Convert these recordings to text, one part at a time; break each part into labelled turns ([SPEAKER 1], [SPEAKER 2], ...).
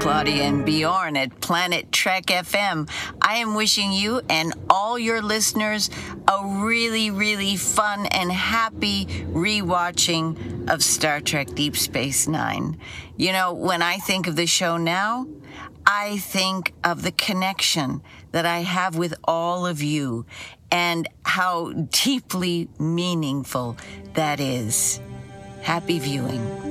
[SPEAKER 1] Claudia and Bjorn at Planet Trek FM. I am wishing you and all your listeners a really, really fun and happy rewatching of Star Trek Deep Space Nine. You know, when I think of the show now, I think of the connection that I have with all of you and how deeply meaningful that is. Happy viewing.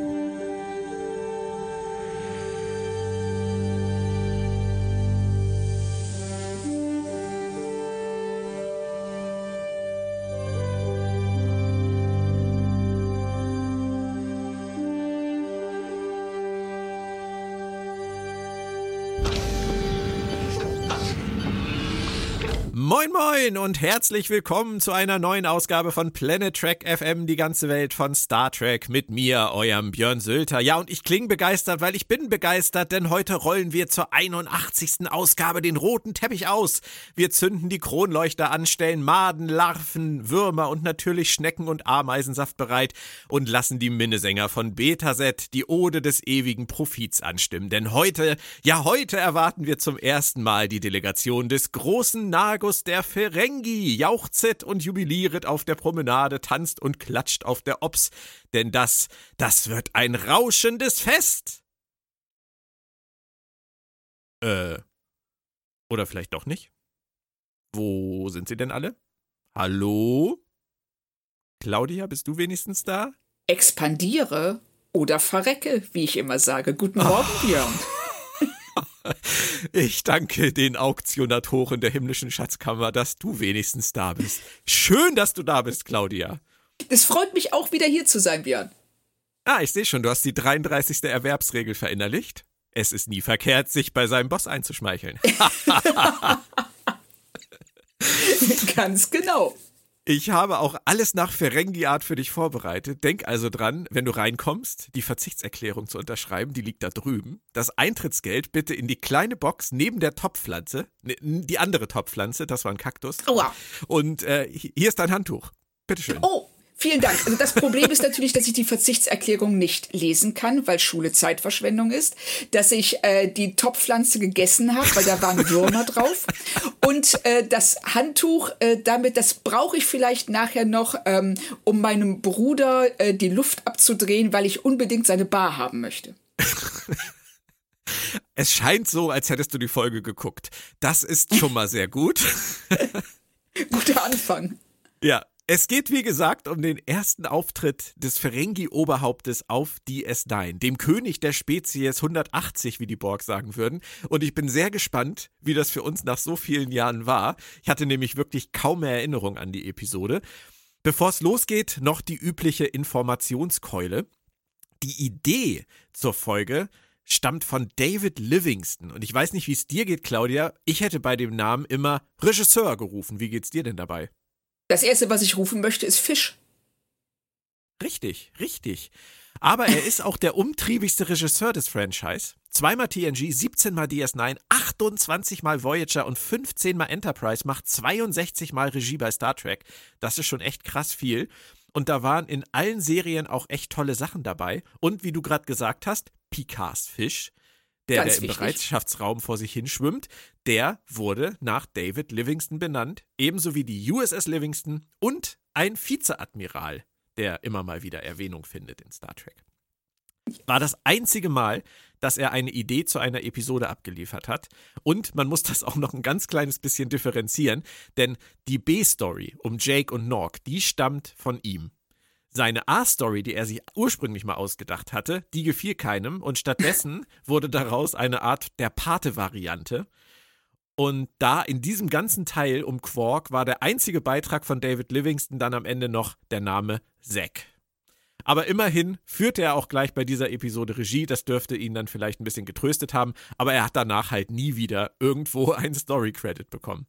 [SPEAKER 2] Moin Moin und herzlich willkommen zu einer neuen Ausgabe von Planet Trek FM, die ganze Welt von Star Trek mit mir, eurem Björn Sülter. Ja, und ich klinge begeistert, weil ich bin begeistert, denn heute rollen wir zur 81. Ausgabe den roten Teppich aus. Wir zünden die Kronleuchter an, stellen Maden, Larven, Würmer und natürlich Schnecken und Ameisensaft bereit und lassen die Minnesänger von Betaset die Ode des ewigen Profits anstimmen. Denn heute, ja heute erwarten wir zum ersten Mal die Delegation des großen Nagus der Ferengi jauchzet und jubiliert auf der Promenade, tanzt und klatscht auf der Ops, denn das, das wird ein rauschendes Fest. Äh, oder vielleicht doch nicht? Wo sind sie denn alle? Hallo? Claudia, bist du wenigstens da?
[SPEAKER 3] Expandiere oder verrecke, wie ich immer sage. Guten Morgen, oh. Björn.
[SPEAKER 2] Ich danke den Auktionatoren der himmlischen Schatzkammer, dass du wenigstens da bist. Schön, dass du da bist, Claudia.
[SPEAKER 3] Es freut mich auch wieder hier zu sein, Björn.
[SPEAKER 2] Ah, ich sehe schon, du hast die 33. Erwerbsregel verinnerlicht. Es ist nie verkehrt, sich bei seinem Boss einzuschmeicheln.
[SPEAKER 3] Ganz genau.
[SPEAKER 2] Ich habe auch alles nach Ferengi-Art für dich vorbereitet. Denk also dran, wenn du reinkommst, die Verzichtserklärung zu unterschreiben, die liegt da drüben. Das Eintrittsgeld bitte in die kleine Box neben der Topfpflanze. Die andere Topfpflanze, das war ein Kaktus.
[SPEAKER 3] Aua.
[SPEAKER 2] Und äh, hier ist dein Handtuch. Bitteschön.
[SPEAKER 3] Oh, Vielen Dank. Also das Problem ist natürlich, dass ich die Verzichtserklärung nicht lesen kann, weil Schule Zeitverschwendung ist, dass ich äh, die Topfpflanze gegessen habe, weil da waren Würmer drauf und äh, das Handtuch äh, damit, das brauche ich vielleicht nachher noch, ähm, um meinem Bruder äh, die Luft abzudrehen, weil ich unbedingt seine Bar haben möchte.
[SPEAKER 2] Es scheint so, als hättest du die Folge geguckt. Das ist schon mal sehr gut.
[SPEAKER 3] Guter Anfang.
[SPEAKER 2] Ja, es geht, wie gesagt, um den ersten Auftritt des Ferengi-Oberhauptes auf DS9, dem König der Spezies 180, wie die Borg sagen würden. Und ich bin sehr gespannt, wie das für uns nach so vielen Jahren war. Ich hatte nämlich wirklich kaum mehr Erinnerung an die Episode. Bevor es losgeht, noch die übliche Informationskeule. Die Idee zur Folge stammt von David Livingston. Und ich weiß nicht, wie es dir geht, Claudia. Ich hätte bei dem Namen immer Regisseur gerufen. Wie geht's dir denn dabei?
[SPEAKER 3] Das erste, was ich rufen möchte, ist Fisch.
[SPEAKER 2] Richtig, richtig. Aber er ist auch der umtriebigste Regisseur des Franchise. Zweimal TNG, 17 mal DS9, 28 mal Voyager und 15 mal Enterprise, macht 62 mal Regie bei Star Trek. Das ist schon echt krass viel. Und da waren in allen Serien auch echt tolle Sachen dabei. Und wie du gerade gesagt hast, Picards Fisch der, der im wichtig. Bereitschaftsraum vor sich hin schwimmt, der wurde nach David Livingston benannt, ebenso wie die USS Livingston und ein Vizeadmiral, der immer mal wieder Erwähnung findet in Star Trek. War das einzige Mal, dass er eine Idee zu einer Episode abgeliefert hat. Und man muss das auch noch ein ganz kleines bisschen differenzieren, denn die B-Story um Jake und Nork, die stammt von ihm. Seine A-Story, die er sich ursprünglich mal ausgedacht hatte, die gefiel keinem und stattdessen wurde daraus eine Art der Pate-Variante. Und da in diesem ganzen Teil um Quark war der einzige Beitrag von David Livingston dann am Ende noch der Name Zack. Aber immerhin führte er auch gleich bei dieser Episode Regie, das dürfte ihn dann vielleicht ein bisschen getröstet haben, aber er hat danach halt nie wieder irgendwo einen Story-Credit bekommen.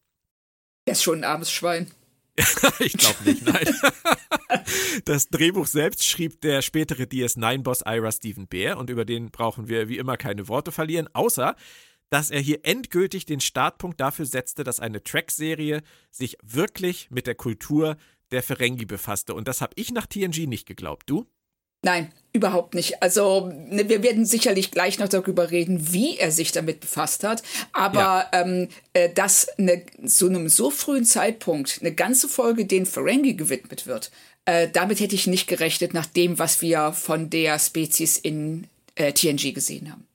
[SPEAKER 3] Er ist schon ein armes Schwein.
[SPEAKER 2] ich glaube nicht, nein. Das Drehbuch selbst schrieb der spätere DS9-Boss Ira Stephen Bear und über den brauchen wir wie immer keine Worte verlieren, außer dass er hier endgültig den Startpunkt dafür setzte, dass eine Track-Serie sich wirklich mit der Kultur der Ferengi befasste. Und das habe ich nach TNG nicht geglaubt. Du?
[SPEAKER 3] Nein, überhaupt nicht. Also ne, wir werden sicherlich gleich noch darüber reden, wie er sich damit befasst hat. Aber ja. ähm, äh, dass eine, zu einem so frühen Zeitpunkt eine ganze Folge den Ferengi gewidmet wird, äh, damit hätte ich nicht gerechnet, nach dem, was wir von der Spezies in äh, TNG gesehen haben.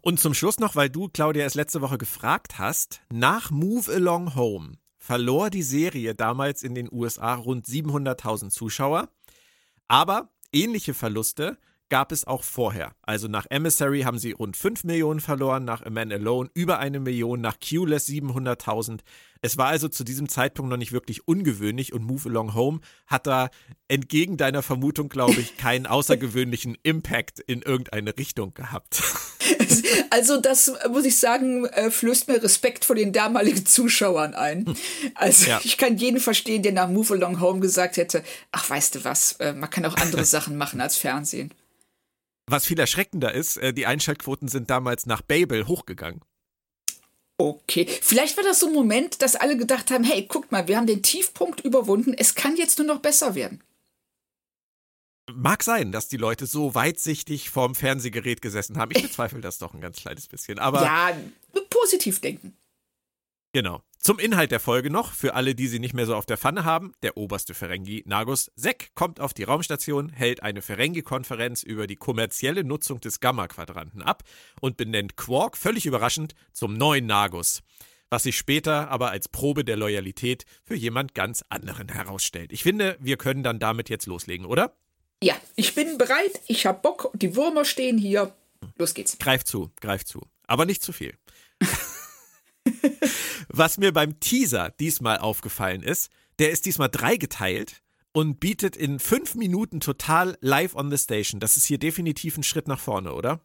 [SPEAKER 2] Und zum Schluss noch, weil du, Claudia, es letzte Woche gefragt hast, nach Move Along Home verlor die Serie damals in den USA rund 700.000 Zuschauer. Aber Ähnliche Verluste gab es auch vorher. Also nach Emissary haben sie rund 5 Millionen verloren, nach A Man Alone über eine Million, nach Q-Less 700.000. Es war also zu diesem Zeitpunkt noch nicht wirklich ungewöhnlich und Move Along Home hat da entgegen deiner Vermutung, glaube ich, keinen außergewöhnlichen Impact in irgendeine Richtung gehabt.
[SPEAKER 3] Also das muss ich sagen, äh, flößt mir Respekt vor den damaligen Zuschauern ein. Also ja. ich kann jeden verstehen, der nach Move Along Home gesagt hätte, ach weißt du was, äh, man kann auch andere Sachen machen als Fernsehen.
[SPEAKER 2] Was viel erschreckender ist, äh, die Einschaltquoten sind damals nach Babel hochgegangen.
[SPEAKER 3] Okay, vielleicht war das so ein Moment, dass alle gedacht haben, hey, guckt mal, wir haben den Tiefpunkt überwunden, es kann jetzt nur noch besser werden.
[SPEAKER 2] Mag sein, dass die Leute so weitsichtig vorm Fernsehgerät gesessen haben. Ich bezweifle das doch ein ganz kleines bisschen. Aber
[SPEAKER 3] ja, positiv denken.
[SPEAKER 2] Genau. Zum Inhalt der Folge noch, für alle, die sie nicht mehr so auf der Pfanne haben, der oberste Ferengi, Nagus Sek, kommt auf die Raumstation, hält eine Ferengi-Konferenz über die kommerzielle Nutzung des Gamma-Quadranten ab und benennt Quark völlig überraschend zum neuen Nagus, was sich später aber als Probe der Loyalität für jemand ganz anderen herausstellt. Ich finde, wir können dann damit jetzt loslegen, oder?
[SPEAKER 3] Ja, ich bin bereit, ich hab Bock, die Würmer stehen hier. Los geht's.
[SPEAKER 2] Greif zu, greif zu. Aber nicht zu viel. Was mir beim Teaser diesmal aufgefallen ist, der ist diesmal dreigeteilt und bietet in fünf Minuten total live on the station. Das ist hier definitiv ein Schritt nach vorne, oder?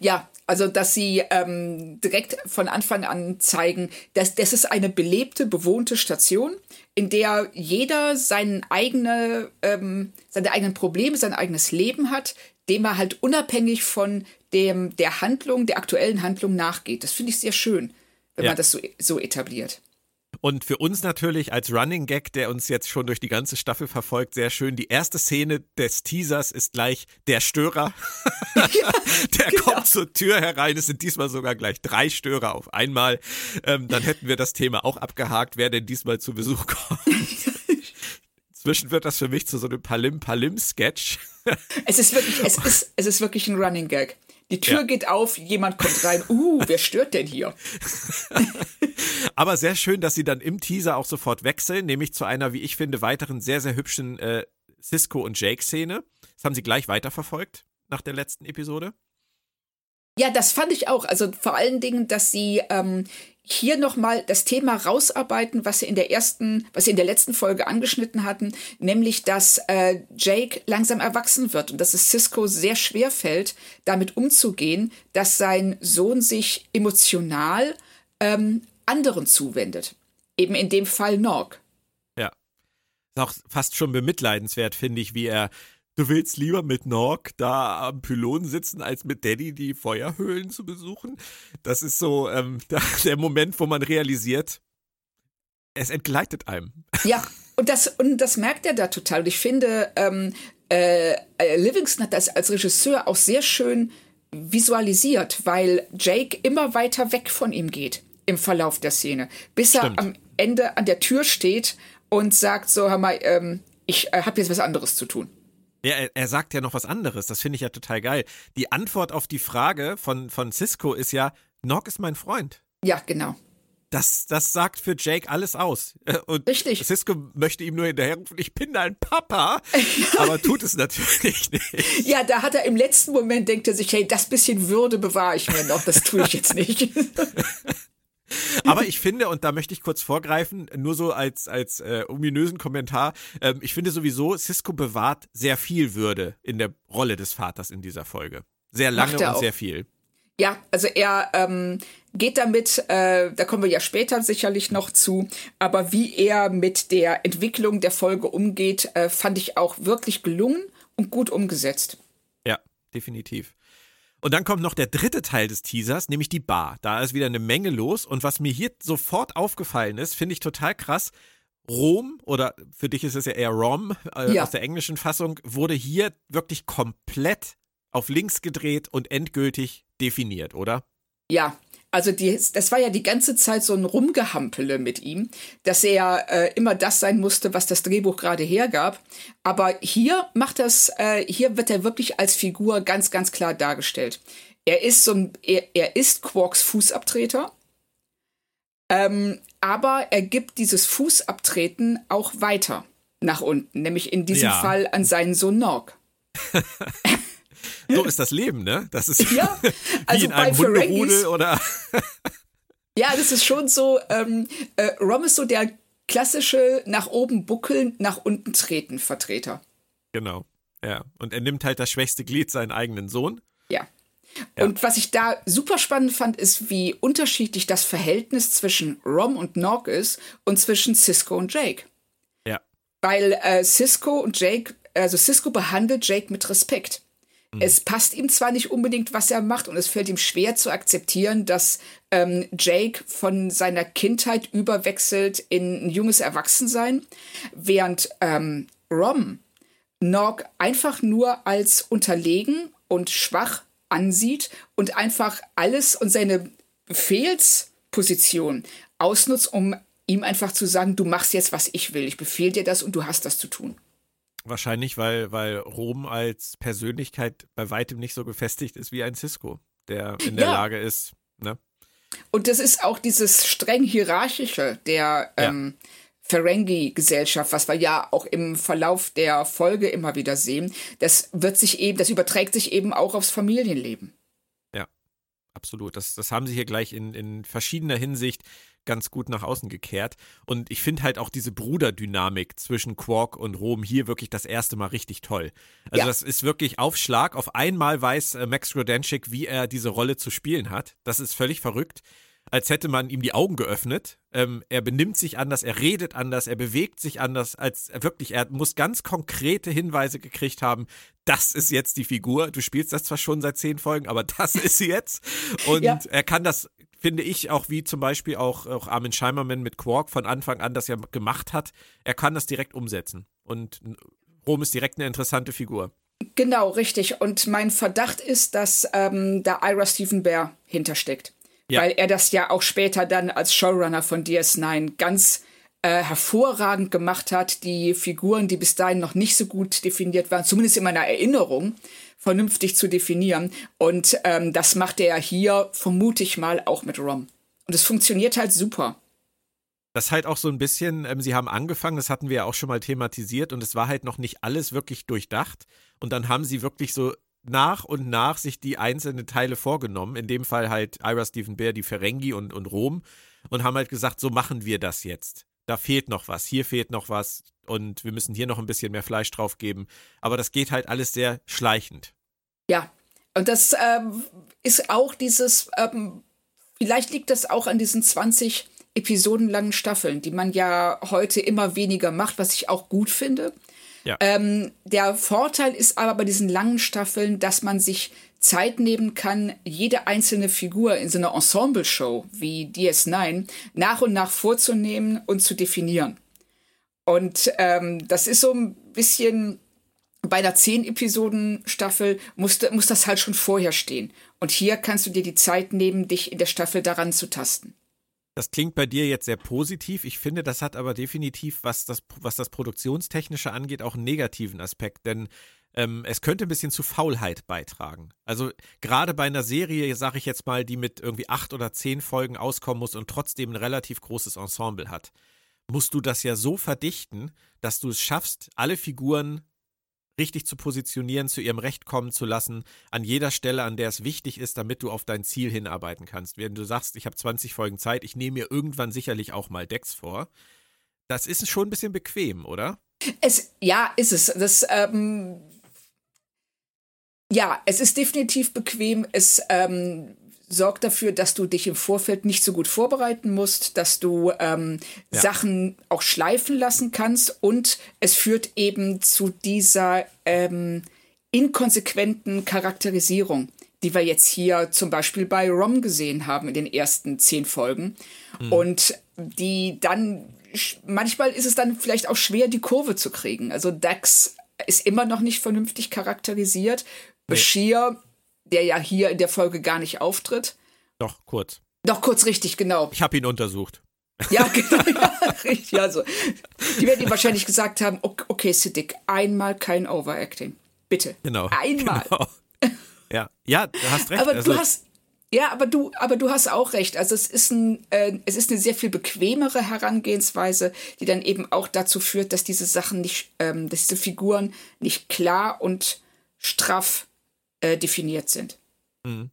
[SPEAKER 3] Ja, also dass sie ähm, direkt von Anfang an zeigen, dass das ist eine belebte, bewohnte Station, in der jeder seine eigene, ähm, seine eigenen Probleme, sein eigenes Leben hat, dem er halt unabhängig von dem der Handlung, der aktuellen Handlung nachgeht. Das finde ich sehr schön wenn ja. man das so, so etabliert.
[SPEAKER 2] Und für uns natürlich als Running Gag, der uns jetzt schon durch die ganze Staffel verfolgt, sehr schön. Die erste Szene des Teasers ist gleich der Störer. Ja, der genau. kommt zur Tür herein. Es sind diesmal sogar gleich drei Störer auf einmal. Ähm, dann hätten wir das Thema auch abgehakt, wer denn diesmal zu Besuch kommt. Inzwischen wird das für mich zu so einem Palim-Palim-Sketch.
[SPEAKER 3] Es ist wirklich, es ist, es ist wirklich ein Running Gag. Die Tür ja. geht auf, jemand kommt rein. Uh, wer stört denn hier?
[SPEAKER 2] Aber sehr schön, dass sie dann im Teaser auch sofort wechseln, nämlich zu einer, wie ich finde, weiteren sehr, sehr hübschen äh, Cisco und Jake-Szene. Das haben sie gleich weiterverfolgt nach der letzten Episode.
[SPEAKER 3] Ja, das fand ich auch. Also vor allen Dingen, dass sie ähm, hier nochmal das Thema rausarbeiten, was sie in der ersten, was sie in der letzten Folge angeschnitten hatten, nämlich, dass äh, Jake langsam erwachsen wird und dass es Cisco sehr schwer fällt, damit umzugehen, dass sein Sohn sich emotional ähm, anderen zuwendet. Eben in dem Fall Norg.
[SPEAKER 2] Ja. Ist auch fast schon bemitleidenswert, finde ich, wie er Du willst lieber mit Nork da am Pylon sitzen, als mit Daddy die Feuerhöhlen zu besuchen? Das ist so ähm, der Moment, wo man realisiert, es entgleitet einem.
[SPEAKER 3] Ja, und das, und das merkt er da total. Und ich finde, ähm, äh, äh Livingston hat das als Regisseur auch sehr schön visualisiert, weil Jake immer weiter weg von ihm geht im Verlauf der Szene, bis Stimmt. er am Ende an der Tür steht und sagt so, hör mal, ähm, ich äh, habe jetzt was anderes zu tun.
[SPEAKER 2] Ja, er, er, sagt ja noch was anderes. Das finde ich ja total geil. Die Antwort auf die Frage von, von Cisco ist ja, Nock ist mein Freund.
[SPEAKER 3] Ja, genau.
[SPEAKER 2] Das, das sagt für Jake alles aus. Äh, und
[SPEAKER 3] Richtig.
[SPEAKER 2] Cisco möchte ihm nur hinterherrufen, ich bin dein Papa, aber tut es natürlich nicht.
[SPEAKER 3] Ja, da hat er im letzten Moment, denkt er sich, hey, das bisschen Würde bewahre ich mir noch, das tue ich jetzt nicht.
[SPEAKER 2] Aber ich finde, und da möchte ich kurz vorgreifen, nur so als, als äh, ominösen Kommentar, ähm, ich finde sowieso, Cisco bewahrt sehr viel Würde in der Rolle des Vaters in dieser Folge. Sehr lange und auch. sehr viel.
[SPEAKER 3] Ja, also er ähm, geht damit, äh, da kommen wir ja später sicherlich noch zu, aber wie er mit der Entwicklung der Folge umgeht, äh, fand ich auch wirklich gelungen und gut umgesetzt.
[SPEAKER 2] Ja, definitiv. Und dann kommt noch der dritte Teil des Teasers, nämlich die Bar. Da ist wieder eine Menge los. Und was mir hier sofort aufgefallen ist, finde ich total krass. Rom, oder für dich ist es ja eher Rom äh,
[SPEAKER 3] Ja.
[SPEAKER 2] aus der englischen Fassung, wurde hier wirklich komplett auf links gedreht und endgültig definiert, oder?
[SPEAKER 3] Ja, also die, das war ja die ganze Zeit so ein Rumgehampele mit ihm, dass er äh, immer das sein musste, was das Drehbuch gerade hergab. Aber hier macht das, äh, hier wird er wirklich als Figur ganz, ganz klar dargestellt. Er ist so ein, er, er ist Quarks Fußabtreter. Ähm, aber er gibt dieses Fußabtreten auch weiter nach unten, nämlich in diesem
[SPEAKER 2] Ja.
[SPEAKER 3] Fall an seinen Sohn Nog.
[SPEAKER 2] So ist das Leben, ne? Das ist
[SPEAKER 3] Ja,
[SPEAKER 2] wie
[SPEAKER 3] also
[SPEAKER 2] in
[SPEAKER 3] bei
[SPEAKER 2] einem Hunderudel oder
[SPEAKER 3] Ja, das ist schon so, ähm, äh, Rom ist so der klassische nach oben buckeln, nach unten treten Vertreter.
[SPEAKER 2] genau. Ja, und er nimmt halt das schwächste Glied, seinen eigenen Sohn.
[SPEAKER 3] Ja.
[SPEAKER 2] Ja.
[SPEAKER 3] Und was ich da super spannend fand, ist, wie unterschiedlich das Verhältnis zwischen Rom und Nog ist und zwischen Cisco und Jake.
[SPEAKER 2] Ja.
[SPEAKER 3] Weil äh, Cisco und Jake, also Cisco behandelt Jake mit Respekt.
[SPEAKER 2] Mhm.
[SPEAKER 3] Es passt ihm zwar nicht unbedingt, was er macht, und es fällt ihm schwer zu akzeptieren, dass ähm, Jake von seiner Kindheit überwechselt in ein junges Erwachsensein, während ähm, Rom Nog einfach nur als unterlegen und schwach ansieht und einfach alles und seine Befehlsposition ausnutzt, um ihm einfach zu sagen, du machst jetzt, was ich will. Ich befehle dir das und du hast das zu tun.
[SPEAKER 2] Wahrscheinlich, weil, weil Rom als Persönlichkeit bei weitem nicht so gefestigt ist wie ein Cisco, der in der
[SPEAKER 3] Ja.
[SPEAKER 2] Lage ist, ne?
[SPEAKER 3] Und das ist auch dieses streng hierarchische der
[SPEAKER 2] Ja.
[SPEAKER 3] ähm, Ferengi-Gesellschaft, was wir ja auch im Verlauf der Folge immer wieder sehen. Das wird sich eben, das überträgt sich eben auch aufs Familienleben.
[SPEAKER 2] Absolut. Das, das haben sie hier gleich in, in verschiedener Hinsicht ganz gut nach außen gekehrt. Und ich finde halt auch diese Bruderdynamik zwischen Quark und Rom hier wirklich das erste Mal richtig toll. Also
[SPEAKER 3] Ja.
[SPEAKER 2] das ist wirklich auf Schlag. Auf einmal weiß äh, Max Grodenchik, wie er diese Rolle zu spielen hat. Das ist völlig verrückt. Als hätte man ihm die Augen geöffnet. Ähm, er benimmt sich anders, er redet anders, er bewegt sich anders, als wirklich, er muss ganz konkrete Hinweise gekriegt haben, das ist jetzt die Figur. Du spielst das zwar schon seit zehn Folgen, aber das ist sie jetzt. Und
[SPEAKER 3] Ja.
[SPEAKER 2] er kann das, finde ich, auch wie zum Beispiel auch, auch Armin Scheimerman mit Quark von Anfang an das ja gemacht hat. Er kann das direkt umsetzen. Und Rom ist direkt eine interessante Figur.
[SPEAKER 3] Genau, richtig. Und mein Verdacht ist, dass ähm, da Ira Stephen Bear hintersteckt.
[SPEAKER 2] Ja.
[SPEAKER 3] Weil er das ja auch später dann als Showrunner von DS9 ganz äh, hervorragend gemacht hat, die Figuren, die bis dahin noch nicht so gut definiert waren, zumindest in meiner Erinnerung, vernünftig zu definieren. Und ähm, das macht er hier, vermute ich mal, auch mit Rom. Und es funktioniert halt super.
[SPEAKER 2] Das ist halt auch so ein bisschen, ähm, sie haben angefangen, das hatten wir ja auch schon mal thematisiert und es war halt noch nicht alles wirklich durchdacht. Und dann haben sie wirklich so nach und nach sich die einzelnen Teile vorgenommen. In dem Fall halt Ira Stephen Bear, die Ferengi und, und Rom. Und haben halt gesagt, so machen wir das jetzt. Da fehlt noch was, hier fehlt noch was und wir müssen hier noch ein bisschen mehr Fleisch drauf geben. Aber das geht halt alles sehr schleichend.
[SPEAKER 3] Ja, und das ähm, ist auch dieses, ähm, vielleicht liegt das auch an diesen 20 episodenlangen Staffeln, die man ja heute immer weniger macht, was ich auch gut finde.
[SPEAKER 2] Ja.
[SPEAKER 3] Ähm, der Vorteil ist aber bei diesen langen Staffeln, dass man sich Zeit nehmen kann, jede einzelne Figur in so einer Ensemble-Show wie DS9 nach und nach vorzunehmen und zu definieren. Und ähm, das ist so ein bisschen bei einer 10-Episoden-Staffel muss, muss das halt schon vorher stehen. Und hier kannst du dir die Zeit nehmen, dich in der Staffel daran zu tasten.
[SPEAKER 2] Das klingt bei dir jetzt sehr positiv. Ich finde, das hat aber definitiv, was das, was das Produktionstechnische angeht, auch einen negativen Aspekt. Denn ähm, es könnte ein bisschen zu Faulheit beitragen. Also gerade bei einer Serie, sage ich jetzt mal, die mit irgendwie acht oder zehn Folgen auskommen muss und trotzdem ein relativ großes Ensemble hat, musst du das ja so verdichten, dass du es schaffst, alle Figuren richtig zu positionieren, zu ihrem Recht kommen zu lassen, an jeder Stelle, an der es wichtig ist, damit du auf dein Ziel hinarbeiten kannst. Wenn du sagst, ich habe 20 Folgen Zeit, ich nehme mir irgendwann sicherlich auch mal Decks vor, das ist schon ein bisschen bequem, oder?
[SPEAKER 3] Es, ja, ist es. Das, ähm, ja, es ist definitiv bequem. Es ähm, sorgt dafür, dass du dich im Vorfeld nicht so gut vorbereiten musst, dass du ähm,
[SPEAKER 2] Ja.
[SPEAKER 3] Sachen auch schleifen lassen kannst und es führt eben zu dieser ähm, inkonsequenten Charakterisierung, die wir jetzt hier zum Beispiel bei Rom gesehen haben in den ersten zehn Folgen. Mhm. Und die dann, manchmal ist es dann vielleicht auch schwer, die Kurve zu kriegen. Also Dax ist immer noch nicht vernünftig charakterisiert. Nee. Bashir, der ja hier in der Folge gar nicht auftritt.
[SPEAKER 2] Doch, kurz.
[SPEAKER 3] Doch, kurz richtig, genau.
[SPEAKER 2] Ich habe ihn untersucht.
[SPEAKER 3] Ja, genau, ja, richtig. Also, die werden ihm wahrscheinlich gesagt haben, okay, Siddiq, einmal kein Overacting. Bitte.
[SPEAKER 2] Genau.
[SPEAKER 3] Einmal. Genau.
[SPEAKER 2] Ja, ja, du hast recht.
[SPEAKER 3] Aber also, du hast, ja, aber du, aber du hast auch recht. Also es ist ein, äh, es ist eine sehr viel bequemere Herangehensweise, die dann eben auch dazu führt, dass diese Sachen nicht, ähm, dass diese Figuren nicht klar und straff äh, definiert sind.
[SPEAKER 2] Mhm.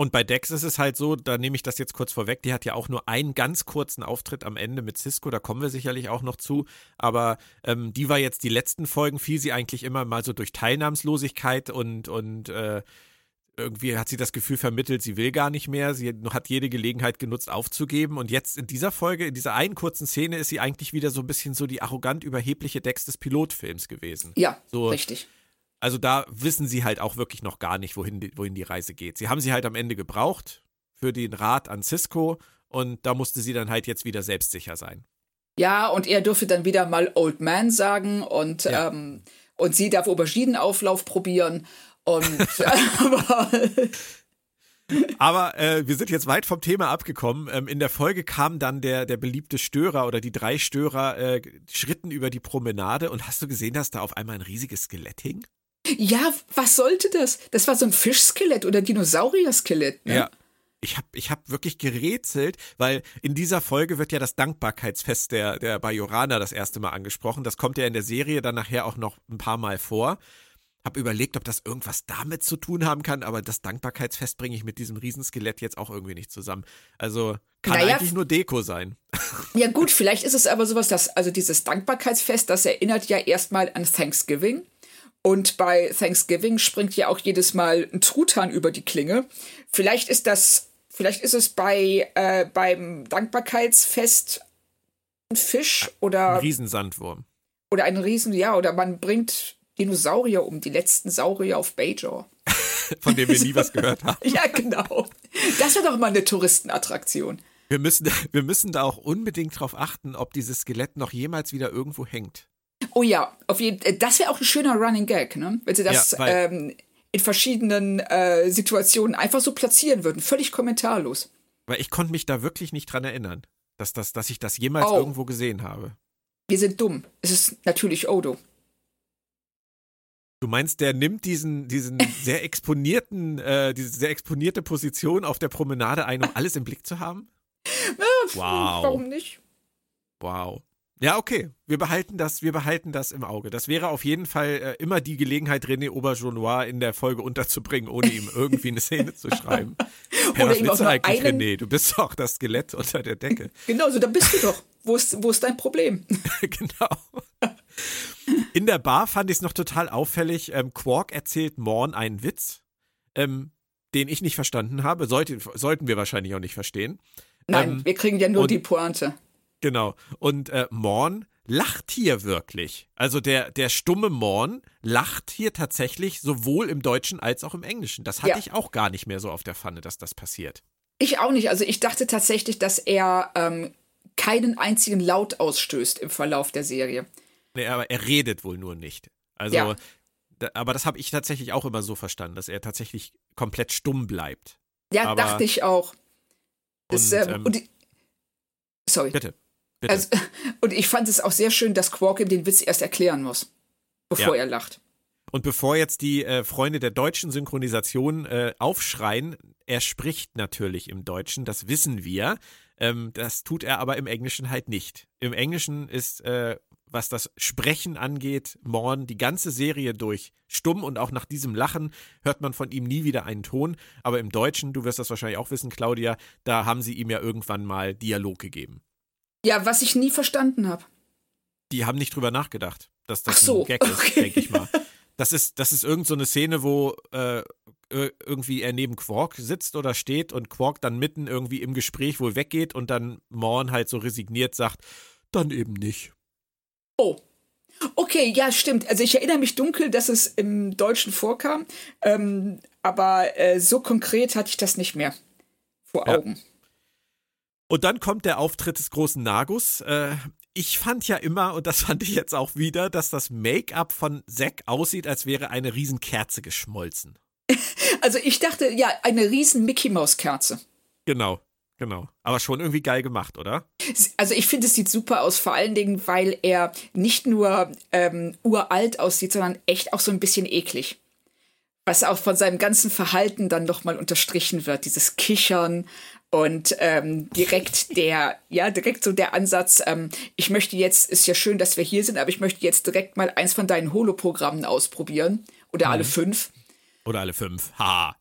[SPEAKER 2] Und bei Dex ist es halt so, da nehme ich das jetzt kurz vorweg, die hat ja auch nur einen ganz kurzen Auftritt am Ende mit Cisco, da kommen wir sicherlich auch noch zu, aber ähm, die war jetzt die letzten Folgen, fiel sie eigentlich immer mal so durch Teilnahmslosigkeit und, und äh, irgendwie hat sie das Gefühl vermittelt, sie will gar nicht mehr, sie hat jede Gelegenheit genutzt aufzugeben und jetzt in dieser Folge, in dieser einen kurzen Szene ist sie eigentlich wieder so ein bisschen so die arrogant überhebliche Dex des Pilotfilms gewesen.
[SPEAKER 3] Ja,
[SPEAKER 2] so,
[SPEAKER 3] richtig.
[SPEAKER 2] Also da wissen sie halt auch wirklich noch gar nicht, wohin die, wohin die Reise geht. Sie haben sie halt am Ende gebraucht für den Rat an Cisco und da musste sie dann halt jetzt wieder selbstsicher sein.
[SPEAKER 3] Ja, und er dürfte dann wieder mal Old Man sagen und, ja. ähm, und sie darf Auberginenauflauf probieren. Und aber,
[SPEAKER 2] aber äh, wir sind jetzt weit vom Thema abgekommen. Ähm, in der Folge kam dann der, der beliebte Störer oder die drei Störer äh, schritten über die Promenade und hast du gesehen, dass da auf einmal ein riesiges Skelett hing?
[SPEAKER 3] Ja, was sollte das? Das war so ein Fischskelett oder Dinosaurier-Skelett. Ne?
[SPEAKER 2] Ja. Ich habe ich hab wirklich gerätselt, weil in dieser Folge wird ja das Dankbarkeitsfest der, der Bajorana das erste Mal angesprochen. Das kommt ja in der Serie dann nachher auch noch ein paar Mal vor. Hab überlegt, ob das irgendwas damit zu tun haben kann, aber das Dankbarkeitsfest bringe ich mit diesem Riesenskelett jetzt auch irgendwie nicht zusammen. Also kann naja, eigentlich nur Deko sein.
[SPEAKER 3] Ja gut, vielleicht ist es aber sowas, dass also dieses Dankbarkeitsfest, das erinnert ja erstmal an Thanksgiving. Und bei Thanksgiving springt ja auch jedes Mal ein Truthahn über die Klinge. Vielleicht ist das, vielleicht ist es bei äh, beim Dankbarkeitsfest ein Fisch oder
[SPEAKER 2] ein Riesensandwurm
[SPEAKER 3] oder ein Riesen, ja, oder man bringt Dinosaurier um, die letzten Saurier auf Bajor.
[SPEAKER 2] Von dem wir nie was gehört haben.
[SPEAKER 3] ja, genau. Das wäre doch mal eine Touristenattraktion.
[SPEAKER 2] Wir müssen, wir müssen da auch unbedingt darauf achten, ob dieses Skelett noch jemals wieder irgendwo hängt.
[SPEAKER 3] Oh ja, auf jeden äh, Das wäre auch ein schöner Running Gag, ne? Wenn sie das ja, ähm, in verschiedenen äh, Situationen einfach so platzieren würden, völlig kommentarlos.
[SPEAKER 2] Weil ich konnte mich da wirklich nicht dran erinnern, dass, das, dass ich das jemals oh. irgendwo gesehen habe.
[SPEAKER 3] Wir sind dumm. Es ist natürlich Odo.
[SPEAKER 2] Du meinst, der nimmt diesen, diesen sehr exponierten, äh, diese sehr exponierte Position auf der Promenade ein, um alles im Blick zu haben?
[SPEAKER 3] wow. Warum nicht?
[SPEAKER 2] Wow. Ja, okay. Wir behalten das, wir behalten das im Auge. Das wäre auf jeden Fall äh, immer die Gelegenheit, René Auberjonois in der Folge unterzubringen, ohne ihm irgendwie eine Szene zu schreiben. Ja, Oder was willst du eigentlich, einen... René? Du bist doch das Skelett unter der Decke.
[SPEAKER 3] Genau, so da bist du doch. Wo ist, wo ist dein Problem?
[SPEAKER 2] genau. In der Bar fand ich es noch total auffällig. Ähm, Quark erzählt Morn einen Witz, ähm, den ich nicht verstanden habe. Sollte, sollten wir wahrscheinlich auch nicht verstehen.
[SPEAKER 3] Nein, ähm, wir kriegen ja nur die Pointe.
[SPEAKER 2] Genau. Und äh, Morn lacht hier wirklich. Also der, der stumme Morn lacht hier tatsächlich sowohl im Deutschen als auch im Englischen. Das hatte ja. ich auch gar nicht mehr so auf der Pfanne, dass das passiert.
[SPEAKER 3] Ich auch nicht. Also ich dachte tatsächlich, dass er ähm, keinen einzigen Laut ausstößt im Verlauf der Serie.
[SPEAKER 2] Nee, aber er redet wohl nur nicht. Also, ja. da, aber das habe ich tatsächlich auch immer so verstanden, dass er tatsächlich komplett stumm bleibt.
[SPEAKER 3] Ja,
[SPEAKER 2] aber,
[SPEAKER 3] dachte ich auch. Das, und, ähm, ähm, und die, sorry.
[SPEAKER 2] Bitte.
[SPEAKER 3] Also, und ich fand es auch sehr schön, dass Quark ihm den Witz erst erklären muss, bevor ja. er lacht.
[SPEAKER 2] Und bevor jetzt die äh, Freunde der deutschen Synchronisation äh, aufschreien, er spricht natürlich im Deutschen, das wissen wir. Ähm, das tut er aber im Englischen halt nicht. Im Englischen ist, äh, was das Sprechen angeht, Morn die ganze Serie durch stumm und auch nach diesem Lachen hört man von ihm nie wieder einen Ton. Aber im Deutschen, du wirst das wahrscheinlich auch wissen, Claudia, da haben sie ihm ja irgendwann mal Dialog gegeben.
[SPEAKER 3] Ja, was ich nie verstanden habe.
[SPEAKER 2] Die haben nicht drüber nachgedacht, dass das
[SPEAKER 3] so,
[SPEAKER 2] ein Gag ist, okay. denke ich mal. Das ist, das ist irgend so eine Szene, wo äh, irgendwie er neben Quark sitzt oder steht und Quark dann mitten irgendwie im Gespräch wohl weggeht und dann Morn halt so resigniert sagt, dann eben nicht.
[SPEAKER 3] Oh. Okay, ja, stimmt. Also ich erinnere mich dunkel, dass es im Deutschen vorkam, ähm, aber äh, so konkret hatte ich das nicht mehr vor
[SPEAKER 2] Ja. Und dann kommt der Auftritt des großen Nagus. Äh, ich fand ja immer, und das fand ich jetzt auch wieder, dass das Make-up von Zack aussieht, als wäre eine Riesenkerze geschmolzen.
[SPEAKER 3] Also ich dachte, ja, eine riesen Mickey Maus Kerze.
[SPEAKER 2] Genau, genau. Aber schon irgendwie geil gemacht, oder?
[SPEAKER 3] Also ich finde, es sieht super aus, vor allen Dingen, weil er nicht nur ähm, uralt aussieht, sondern echt auch so ein bisschen eklig. Was auch von seinem ganzen Verhalten dann nochmal unterstrichen wird, dieses Kichern und ähm, direkt der, ja, direkt so der Ansatz, ähm, ich möchte jetzt, ist ja schön, dass wir hier sind, aber ich möchte jetzt direkt mal eins von deinen Holoprogrammen ausprobieren. Oder alle fünf.
[SPEAKER 2] Oder alle fünf. Ha.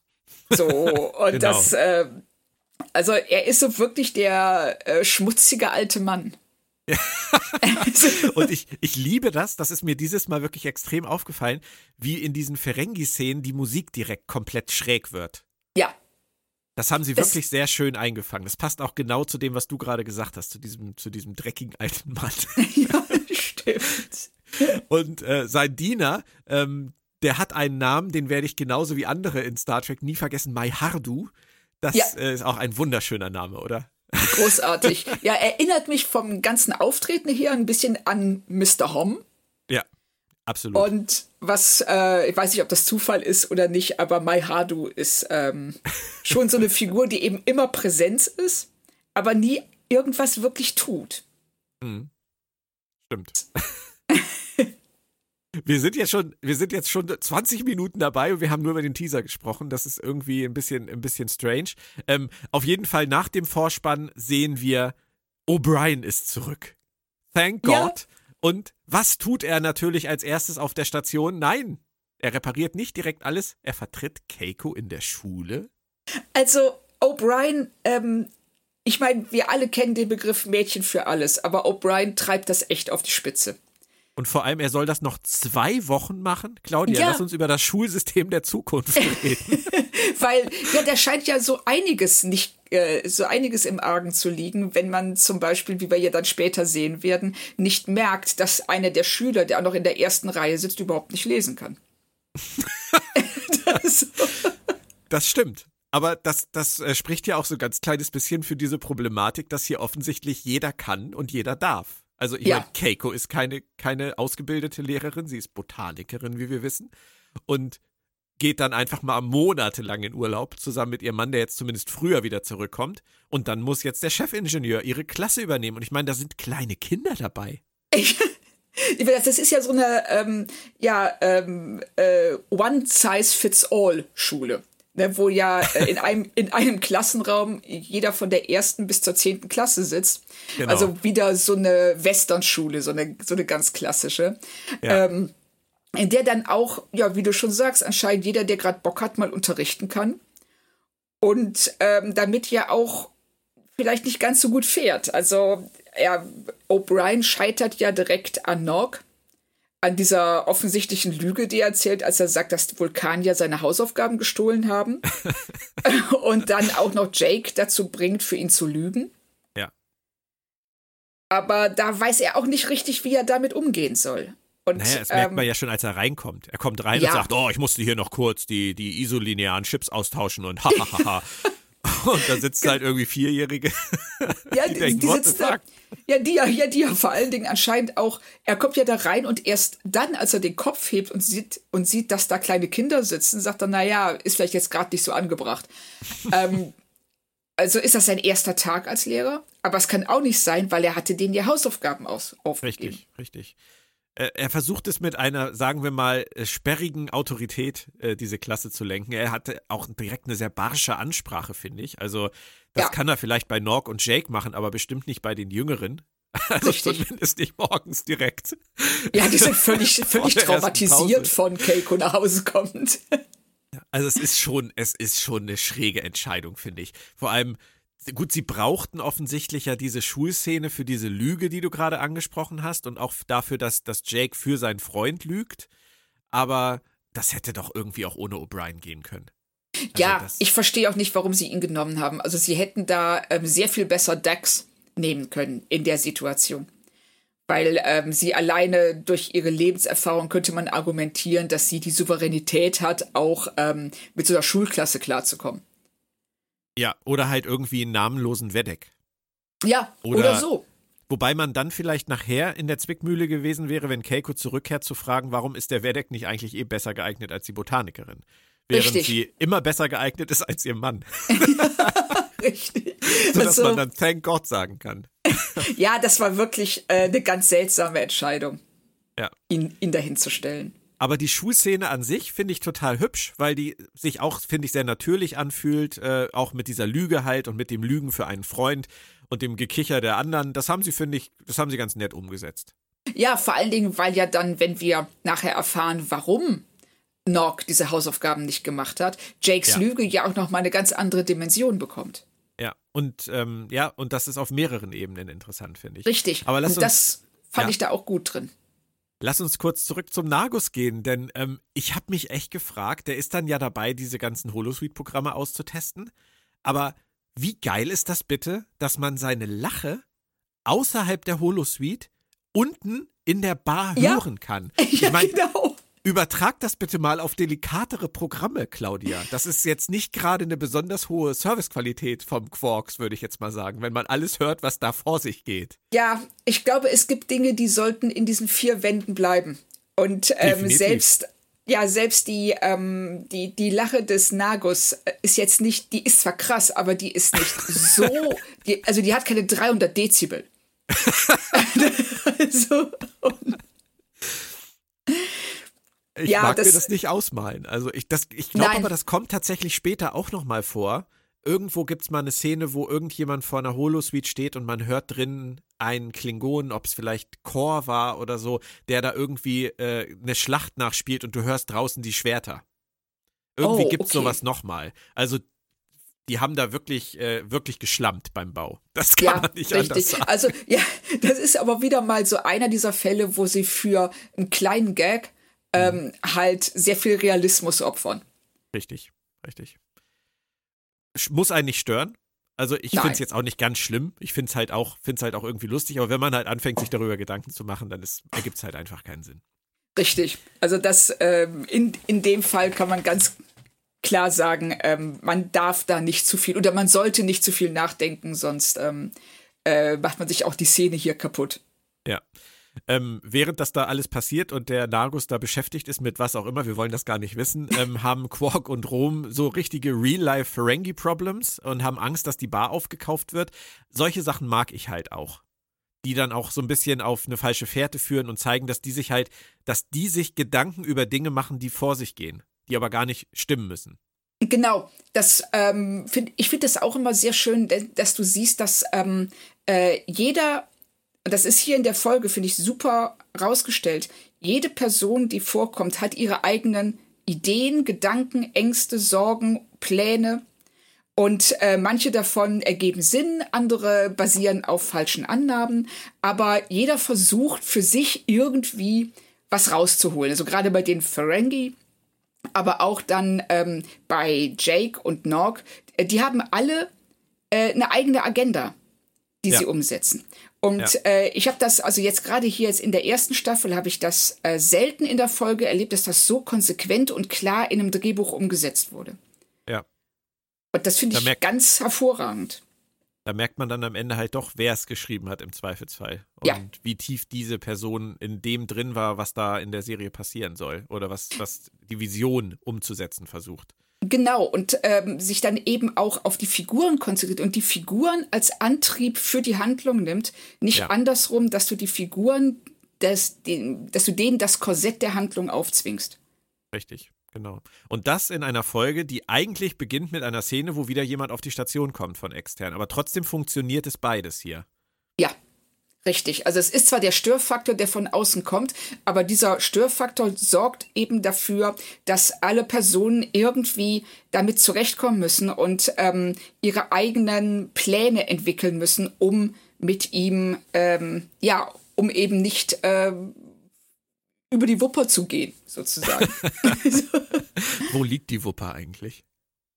[SPEAKER 3] So, und
[SPEAKER 2] Genau.
[SPEAKER 3] das, äh, also er ist so wirklich der äh, schmutzige alte Mann.
[SPEAKER 2] Und ich, ich liebe das, das ist mir dieses Mal wirklich extrem aufgefallen, wie in diesen Ferengi-Szenen die Musik direkt komplett schräg wird.
[SPEAKER 3] Ja,
[SPEAKER 2] Das haben sie
[SPEAKER 3] Das-
[SPEAKER 2] wirklich sehr schön eingefangen. Das passt auch genau zu dem, was du gerade gesagt hast, zu diesem, zu diesem dreckigen alten Mann.
[SPEAKER 3] ja, stimmt.
[SPEAKER 2] Und äh, sein Diener, ähm, der hat einen Namen, den werde ich genauso wie andere in Star Trek nie vergessen, Mai Hardu. Das
[SPEAKER 3] Ja.
[SPEAKER 2] äh, ist auch ein wunderschöner Name, oder?
[SPEAKER 3] Großartig. Ja, erinnert mich vom ganzen Auftreten hier ein bisschen an Mr. Hom.
[SPEAKER 2] Ja, absolut.
[SPEAKER 3] Und was, äh, ich weiß nicht, ob das Zufall ist oder nicht, aber Mai Hardu ist ähm, schon so eine Figur, die eben immer Präsenz ist, aber nie irgendwas wirklich tut.
[SPEAKER 2] Stimmt. Wir sind jetzt schon, wir sind jetzt schon 20 Minuten dabei und wir haben nur über den Teaser gesprochen. Das ist irgendwie ein bisschen, ein bisschen strange. Ähm, auf jeden Fall nach dem Vorspann sehen wir, O'Brien ist zurück. Thank God.
[SPEAKER 3] Ja.
[SPEAKER 2] Und was tut er natürlich als erstes auf der Station? Nein, er repariert nicht direkt alles. Er vertritt Keiko in der Schule.
[SPEAKER 3] Also O'Brien, ähm, ich meine, wir alle kennen den Begriff Mädchen für alles, aber O'Brien treibt das echt auf die Spitze.
[SPEAKER 2] Und vor allem, er soll das noch zwei Wochen machen. Claudia,
[SPEAKER 3] Ja.
[SPEAKER 2] lass uns über das Schulsystem der Zukunft reden.
[SPEAKER 3] Weil, ja, da scheint ja so einiges nicht, äh, so einiges im Argen zu liegen, wenn man zum Beispiel, wie wir ja dann später sehen werden, nicht merkt, dass einer der Schüler, der auch noch in der ersten Reihe sitzt, überhaupt nicht lesen kann. das,
[SPEAKER 2] Das stimmt. Aber das, das äh, spricht ja auch so ein ganz kleines bisschen für diese Problematik, dass hier offensichtlich jeder kann und jeder darf. Also ich
[SPEAKER 3] Ja.
[SPEAKER 2] meine, Keiko ist keine, keine ausgebildete Lehrerin, sie ist Botanikerin, wie wir wissen. Und geht dann einfach mal monatelang in Urlaub, zusammen mit ihrem Mann, der jetzt zumindest früher wieder zurückkommt. Und dann muss jetzt der Chefingenieur ihre Klasse übernehmen. Und ich meine, da sind kleine Kinder dabei.
[SPEAKER 3] ich, das ist ja so eine, ähm, ja, ähm, äh, One-Size-Fits-All-Schule. Ne, wo ja äh, in einem, in einem Klassenraum jeder von der ersten bis zur zehnten Klasse sitzt.
[SPEAKER 2] Genau.
[SPEAKER 3] Also wieder so eine Westernschule, so eine, so eine ganz klassische.
[SPEAKER 2] Ja.
[SPEAKER 3] Ähm, in der dann auch, ja, wie du schon sagst, anscheinend jeder, der gerade Bock hat, mal unterrichten kann. Und ähm, damit ja auch vielleicht nicht ganz so gut fährt. Also er, O'Brien scheitert ja direkt an Nog, an dieser offensichtlichen Lüge, die er erzählt, als er sagt, dass die Vulkanier seine Hausaufgaben gestohlen haben. Und dann auch noch Jake dazu bringt, für ihn zu lügen.
[SPEAKER 2] Ja.
[SPEAKER 3] Aber da weiß er auch nicht richtig, wie er damit umgehen soll. Und,
[SPEAKER 2] Naja, das merkt
[SPEAKER 3] ähm,
[SPEAKER 2] man ja schon, als er reinkommt. Er kommt rein
[SPEAKER 3] ja.
[SPEAKER 2] und sagt, oh, ich musste hier noch kurz die, die isolinearen Chips austauschen und hahaha. und da sitzen halt irgendwie Vierjährige.
[SPEAKER 3] Ja,
[SPEAKER 2] die
[SPEAKER 3] die,
[SPEAKER 2] denken,
[SPEAKER 3] die sitzt da. Ja, die ja, ja, die ja vor allen Dingen anscheinend auch, er kommt ja da rein und erst dann, als er den Kopf hebt und sieht, und sieht, dass da kleine Kinder sitzen, sagt er, naja, ist vielleicht jetzt gerade nicht so angebracht. ähm, also ist das sein erster Tag als Lehrer? Aber es kann auch nicht sein, weil er hatte denen die Hausaufgaben aus, aufgegeben.
[SPEAKER 2] Richtig, richtig. Äh, Er versucht es mit einer, sagen wir mal, äh, sperrigen Autorität, äh, diese Klasse zu lenken. Er hatte auch direkt eine sehr barsche Ansprache, finde ich. Also, das
[SPEAKER 3] Ja.
[SPEAKER 2] kann er vielleicht bei Nork und Jake machen, aber bestimmt nicht bei den Jüngeren. Also
[SPEAKER 3] Richtig.
[SPEAKER 2] zumindest nicht morgens direkt.
[SPEAKER 3] Ja, die sind völlig, völlig traumatisiert von Keiko nach Hause kommt.
[SPEAKER 2] Also es ist schon, es ist schon eine schräge Entscheidung, finde ich. Vor allem, gut, sie brauchten offensichtlich ja diese Schulszene für diese Lüge, die du gerade angesprochen hast und auch dafür, dass, dass Jake für seinen Freund lügt. Aber das hätte doch irgendwie auch ohne O'Brien gehen können. Also
[SPEAKER 3] ja, ich verstehe auch nicht, warum sie ihn genommen haben. Also sie hätten da ähm, sehr viel besser Dax nehmen können in der Situation. weil ähm, sie alleine durch ihre Lebenserfahrung könnte man argumentieren, dass sie die Souveränität hat, auch ähm, mit so einer Schulklasse klarzukommen.
[SPEAKER 2] Ja, oder halt irgendwie einen namenlosen Wedek.
[SPEAKER 3] Ja, oder, oder so.
[SPEAKER 2] Wobei man dann vielleicht nachher in der Zwickmühle gewesen wäre, wenn Keiko zurückkehrt, zu fragen, warum ist der Wedek nicht eigentlich eh besser geeignet als die Botanikerin? Während Richtig. sie immer besser geeignet ist als ihr Mann. Richtig. Sodass also, man dann Thank God sagen kann.
[SPEAKER 3] ja, das war wirklich äh, eine ganz seltsame Entscheidung,
[SPEAKER 2] ja.
[SPEAKER 3] ihn, ihn dahin zu stellen.
[SPEAKER 2] Aber die Schulszene an sich finde ich total hübsch, weil die sich auch, finde ich, sehr natürlich anfühlt, äh, auch mit dieser Lüge halt und mit dem Lügen für einen Freund und dem Gekicher der anderen. Das haben sie, finde ich, das haben sie ganz nett umgesetzt.
[SPEAKER 3] Ja, vor allen Dingen, weil ja dann, wenn wir nachher erfahren, warum Nog diese Hausaufgaben nicht gemacht hat, Jakes ja. Lüge ja auch noch mal eine ganz andere Dimension bekommt.
[SPEAKER 2] Ja, und ähm, ja, und das ist auf mehreren Ebenen interessant, finde ich.
[SPEAKER 3] Richtig. Aber lass uns, das fand ja. ich da auch gut drin.
[SPEAKER 2] Lass uns kurz zurück zum Nagus gehen, denn ähm, ich habe mich echt gefragt, der ist dann ja dabei, diese ganzen Holosuite-Programme auszutesten. Aber wie geil ist das bitte, dass man seine Lache außerhalb der Holosuite unten in der Bar ja. hören kann?
[SPEAKER 3] Ich ja, mein, genau.
[SPEAKER 2] Übertrag das bitte mal auf delikatere Programme, Claudia. Das ist jetzt nicht gerade eine besonders hohe Servicequalität vom Quarks, würde ich jetzt mal sagen, wenn man alles hört, was da vor sich geht.
[SPEAKER 3] Ja, ich glaube, es gibt Dinge, die sollten in diesen vier Wänden bleiben. Und ähm, selbst ja, selbst die, ähm, die, die Lache des Nagus ist jetzt nicht, die ist zwar krass, aber die ist nicht so, die, also die hat keine 300 Dezibel. also,
[SPEAKER 2] ich ja, mag das, mir das nicht ausmalen. Also ich, ich glaube aber, das kommt tatsächlich später auch nochmal vor. Irgendwo gibt es mal eine Szene, wo irgendjemand vor einer Holosuite steht und man hört drinnen einen Klingon, ob es vielleicht Kor war oder so, der da irgendwie äh, eine Schlacht nachspielt und du hörst draußen die Schwerter. Irgendwie oh, gibt es okay. sowas nochmal. Also die haben da wirklich, äh, wirklich geschlammt beim Bau. Das kann ja, man nicht richtig. anders sagen.
[SPEAKER 3] Also, ja, das ist aber wieder mal so einer dieser Fälle, wo sie für einen kleinen Gag ähm, halt sehr viel Realismus opfern.
[SPEAKER 2] Richtig, richtig. Muss einen nicht stören. Also ich finde es jetzt auch nicht ganz schlimm. Ich finde es halt auch, halt auch irgendwie lustig, aber wenn man halt anfängt, sich darüber Gedanken zu machen, dann ergibt es halt einfach keinen Sinn.
[SPEAKER 3] Richtig. Also das ähm, in, in dem Fall kann man ganz klar sagen, ähm, man darf da nicht zu viel oder man sollte nicht zu viel nachdenken, sonst ähm, äh, macht man sich auch die Szene hier kaputt.
[SPEAKER 2] Ja. Ähm, während das da alles passiert und der Nargus da beschäftigt ist mit was auch immer, wir wollen das gar nicht wissen, ähm, haben Quark und Rom so richtige Real-Life Ferengi-Problems und haben Angst, dass die Bar aufgekauft wird. Solche Sachen mag ich halt auch. Die dann auch so ein bisschen auf eine falsche Fährte führen und zeigen, dass die sich halt, dass die sich Gedanken über Dinge machen, die vor sich gehen, die aber gar nicht stimmen müssen.
[SPEAKER 3] Genau, das ähm, find, ich finde das auch immer sehr schön, dass du siehst, dass ähm, äh, jeder und das ist hier in der Folge, finde ich, super rausgestellt. Jede Person, die vorkommt, hat ihre eigenen Ideen, Gedanken, Ängste, Sorgen, Pläne. Und äh, manche davon ergeben Sinn, andere basieren auf falschen Annahmen. Aber jeder versucht für sich irgendwie was rauszuholen. Also gerade bei den Ferengi, aber auch dann ähm, bei Jake und Nog. Äh, die haben alle äh, eine eigene Agenda, die ja. sie umsetzen. Und ja. äh, ich habe das, also jetzt gerade hier jetzt in der ersten Staffel, habe ich das äh, selten in der Folge erlebt, dass das so konsequent und klar in einem Drehbuch umgesetzt wurde.
[SPEAKER 2] Ja.
[SPEAKER 3] Und das finde ich ganz hervorragend.
[SPEAKER 2] Da merkt man dann am Ende halt doch, wer es geschrieben hat im Zweifelsfall. Und ja. wie tief diese Person in dem drin war, was da in der Serie passieren soll. Oder was, was die Vision umzusetzen versucht.
[SPEAKER 3] Genau, und ähm, sich dann eben auch auf die Figuren konzentriert und die Figuren als Antrieb für die Handlung nimmt. Nicht ja. andersrum, dass du die Figuren, dass, den, dass du denen das Korsett der Handlung aufzwingst.
[SPEAKER 2] Richtig, genau. Und das in einer Folge, die eigentlich beginnt mit einer Szene, wo wieder jemand auf die Station kommt von extern. Aber trotzdem funktioniert es beides hier.
[SPEAKER 3] Richtig. Also es ist zwar der Störfaktor, der von außen kommt, aber dieser Störfaktor sorgt eben dafür, dass alle Personen irgendwie damit zurechtkommen müssen und ähm, ihre eigenen Pläne entwickeln müssen, um mit ihm, ähm, ja, um eben nicht ähm, über die Wupper zu gehen, sozusagen.
[SPEAKER 2] Wo liegt die Wupper eigentlich?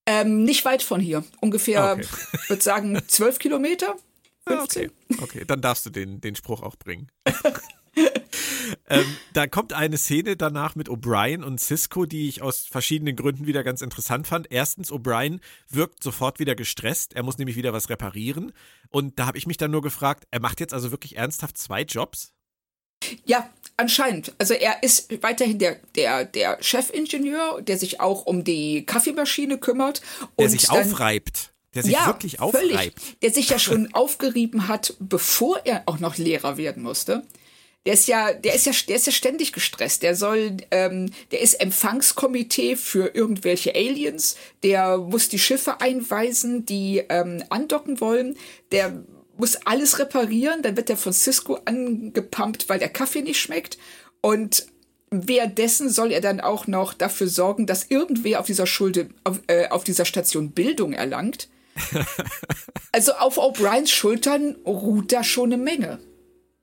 [SPEAKER 3] Ähm, nicht weit von hier. Ungefähr, okay. würde sagen, zwölf Kilometer. 15.
[SPEAKER 2] Ah, okay. okay, dann darfst du den, den Spruch auch bringen. ähm, da kommt eine Szene danach mit O'Brien und Cisco, die ich aus verschiedenen Gründen wieder ganz interessant fand. Erstens, O'Brien wirkt sofort wieder gestresst. Er muss nämlich wieder was reparieren. Und da habe ich mich dann nur gefragt, er macht jetzt also wirklich ernsthaft zwei Jobs?
[SPEAKER 3] Ja, anscheinend. Also er ist weiterhin der, der, der Chefingenieur, der sich auch um die Kaffeemaschine kümmert.
[SPEAKER 2] Der sich aufreibt. Der sich
[SPEAKER 3] ja,
[SPEAKER 2] wirklich aufreibt. Völlig,
[SPEAKER 3] der sich ja schon aufgerieben hat, bevor er auch noch Lehrer werden musste. Der ist ja, der ist ja, der ist ja ständig gestresst. Der soll, ähm, der ist Empfangskomitee für irgendwelche Aliens. Der muss die Schiffe einweisen, die ähm, andocken wollen. Der muss alles reparieren. Dann wird er von Cisco angepumpt, weil der Kaffee nicht schmeckt. Und währenddessen soll er dann auch noch dafür sorgen, dass irgendwer auf dieser Schulde, auf, äh, auf dieser Station Bildung erlangt. also auf O'Briens Schultern ruht da schon eine Menge.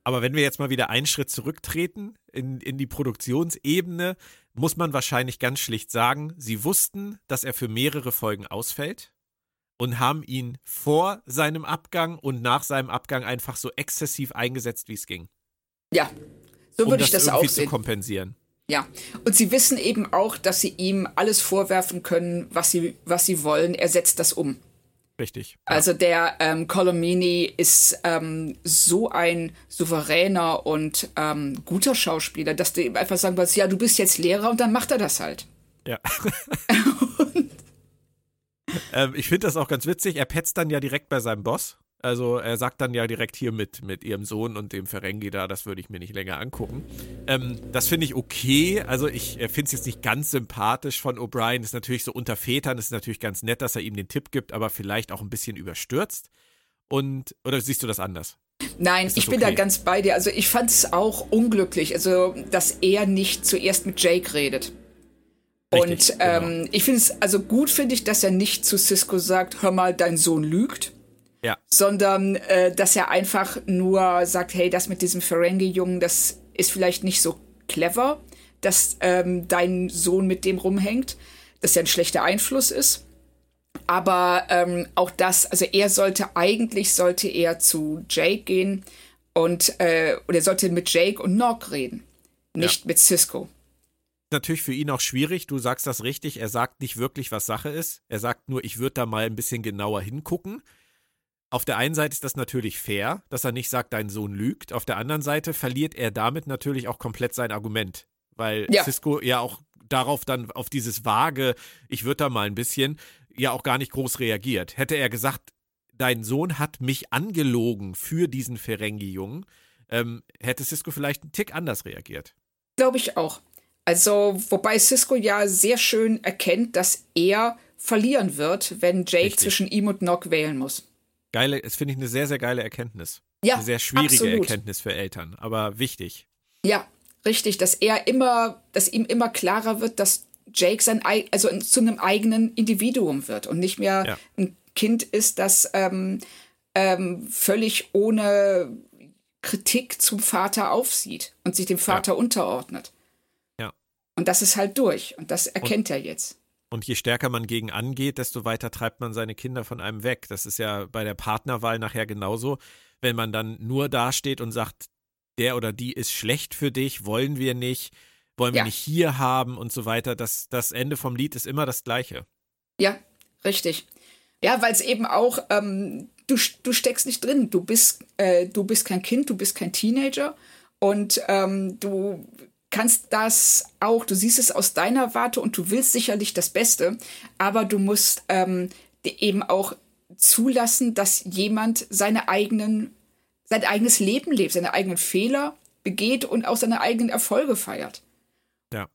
[SPEAKER 2] Aber wenn wir jetzt mal wieder einen Schritt zurücktreten in, in die Produktionsebene, muss man wahrscheinlich ganz schlicht sagen, sie wussten, dass er für mehrere Folgen ausfällt und haben ihn vor seinem Abgang und nach seinem Abgang einfach so exzessiv eingesetzt, wie es ging.
[SPEAKER 3] Ja, so
[SPEAKER 2] um
[SPEAKER 3] würde ich das,
[SPEAKER 2] das
[SPEAKER 3] auch
[SPEAKER 2] sehen. zu kompensieren.
[SPEAKER 3] Ja, und sie wissen eben auch, dass sie ihm alles vorwerfen können, was sie, was sie wollen. Er setzt das um.
[SPEAKER 2] Richtig. Ja.
[SPEAKER 3] Also der ähm, Colomini ist ähm, so ein souveräner und ähm, guter Schauspieler, dass du ihm einfach sagen willst, ja, du bist jetzt Lehrer und dann macht er das halt.
[SPEAKER 2] Ja. ähm, ich finde das auch ganz witzig. Er petzt dann ja direkt bei seinem Boss. Also er sagt dann ja direkt hier mit, mit ihrem Sohn und dem Ferengi da, das würde ich mir nicht länger angucken. Ähm, das finde ich okay. Also ich finde es jetzt nicht ganz sympathisch von O'Brien. Ist natürlich so unter Vätern, ist natürlich ganz nett, dass er ihm den Tipp gibt, aber vielleicht auch ein bisschen überstürzt. Und, oder siehst du das anders?
[SPEAKER 3] Nein, ich bin okay? da ganz bei dir. Also ich fand es auch unglücklich, also dass er nicht zuerst mit Jake redet. Richtig, und ähm, genau. ich finde es, also gut finde ich, dass er nicht zu Cisco sagt, hör mal, dein Sohn lügt
[SPEAKER 2] ja.
[SPEAKER 3] Sondern, äh, dass er einfach nur sagt, hey, das mit diesem Ferengi-Jungen, das ist vielleicht nicht so clever, dass ähm, dein Sohn mit dem rumhängt, dass er ein schlechter Einfluss ist. Aber ähm, auch das, also er sollte eigentlich, sollte er zu Jake gehen und, äh, oder er sollte mit Jake und Nog reden, nicht ja. mit Cisco
[SPEAKER 2] natürlich für ihn auch schwierig. Du sagst das richtig. Er sagt nicht wirklich, was Sache ist. Er sagt nur, ich würde da mal ein bisschen genauer hingucken. Auf der einen Seite ist das natürlich fair, dass er nicht sagt, dein Sohn lügt. Auf der anderen Seite verliert er damit natürlich auch komplett sein Argument, weil ja. Cisco ja auch darauf dann, auf dieses vage, ich würde da mal ein bisschen, ja auch gar nicht groß reagiert. Hätte er gesagt, dein Sohn hat mich angelogen für diesen Ferengi-Jungen, ähm, hätte Cisco vielleicht einen Tick anders reagiert.
[SPEAKER 3] Glaube ich auch. Also, wobei Cisco ja sehr schön erkennt, dass er verlieren wird, wenn Jake Richtig. zwischen ihm und Nock wählen muss
[SPEAKER 2] geile, das finde ich eine sehr, sehr geile Erkenntnis.
[SPEAKER 3] Ja,
[SPEAKER 2] eine sehr schwierige
[SPEAKER 3] absolut.
[SPEAKER 2] Erkenntnis für Eltern, aber wichtig.
[SPEAKER 3] Ja, richtig, dass er immer, dass ihm immer klarer wird, dass Jake sein, also zu einem eigenen Individuum wird und nicht mehr ja. ein Kind ist, das ähm, ähm, völlig ohne Kritik zum Vater aufsieht und sich dem Vater ja. unterordnet.
[SPEAKER 2] Ja.
[SPEAKER 3] Und das ist halt durch und das erkennt
[SPEAKER 2] und,
[SPEAKER 3] er jetzt.
[SPEAKER 2] Und je stärker man gegen angeht, desto weiter treibt man seine Kinder von einem weg. Das ist ja bei der Partnerwahl nachher genauso. Wenn man dann nur dasteht und sagt, der oder die ist schlecht für dich, wollen wir nicht, wollen wir ja. nicht hier haben und so weiter, das, das Ende vom Lied ist immer das gleiche.
[SPEAKER 3] Ja, richtig. Ja, weil es eben auch, ähm, du, du steckst nicht drin, du bist, äh, du bist kein Kind, du bist kein Teenager und ähm, du kannst das auch, du siehst es aus deiner Warte und du willst sicherlich das Beste, aber du musst ähm, eben auch zulassen, dass jemand seine eigenen, sein eigenes Leben lebt, seine eigenen Fehler begeht und auch seine eigenen Erfolge feiert.
[SPEAKER 2] Ja.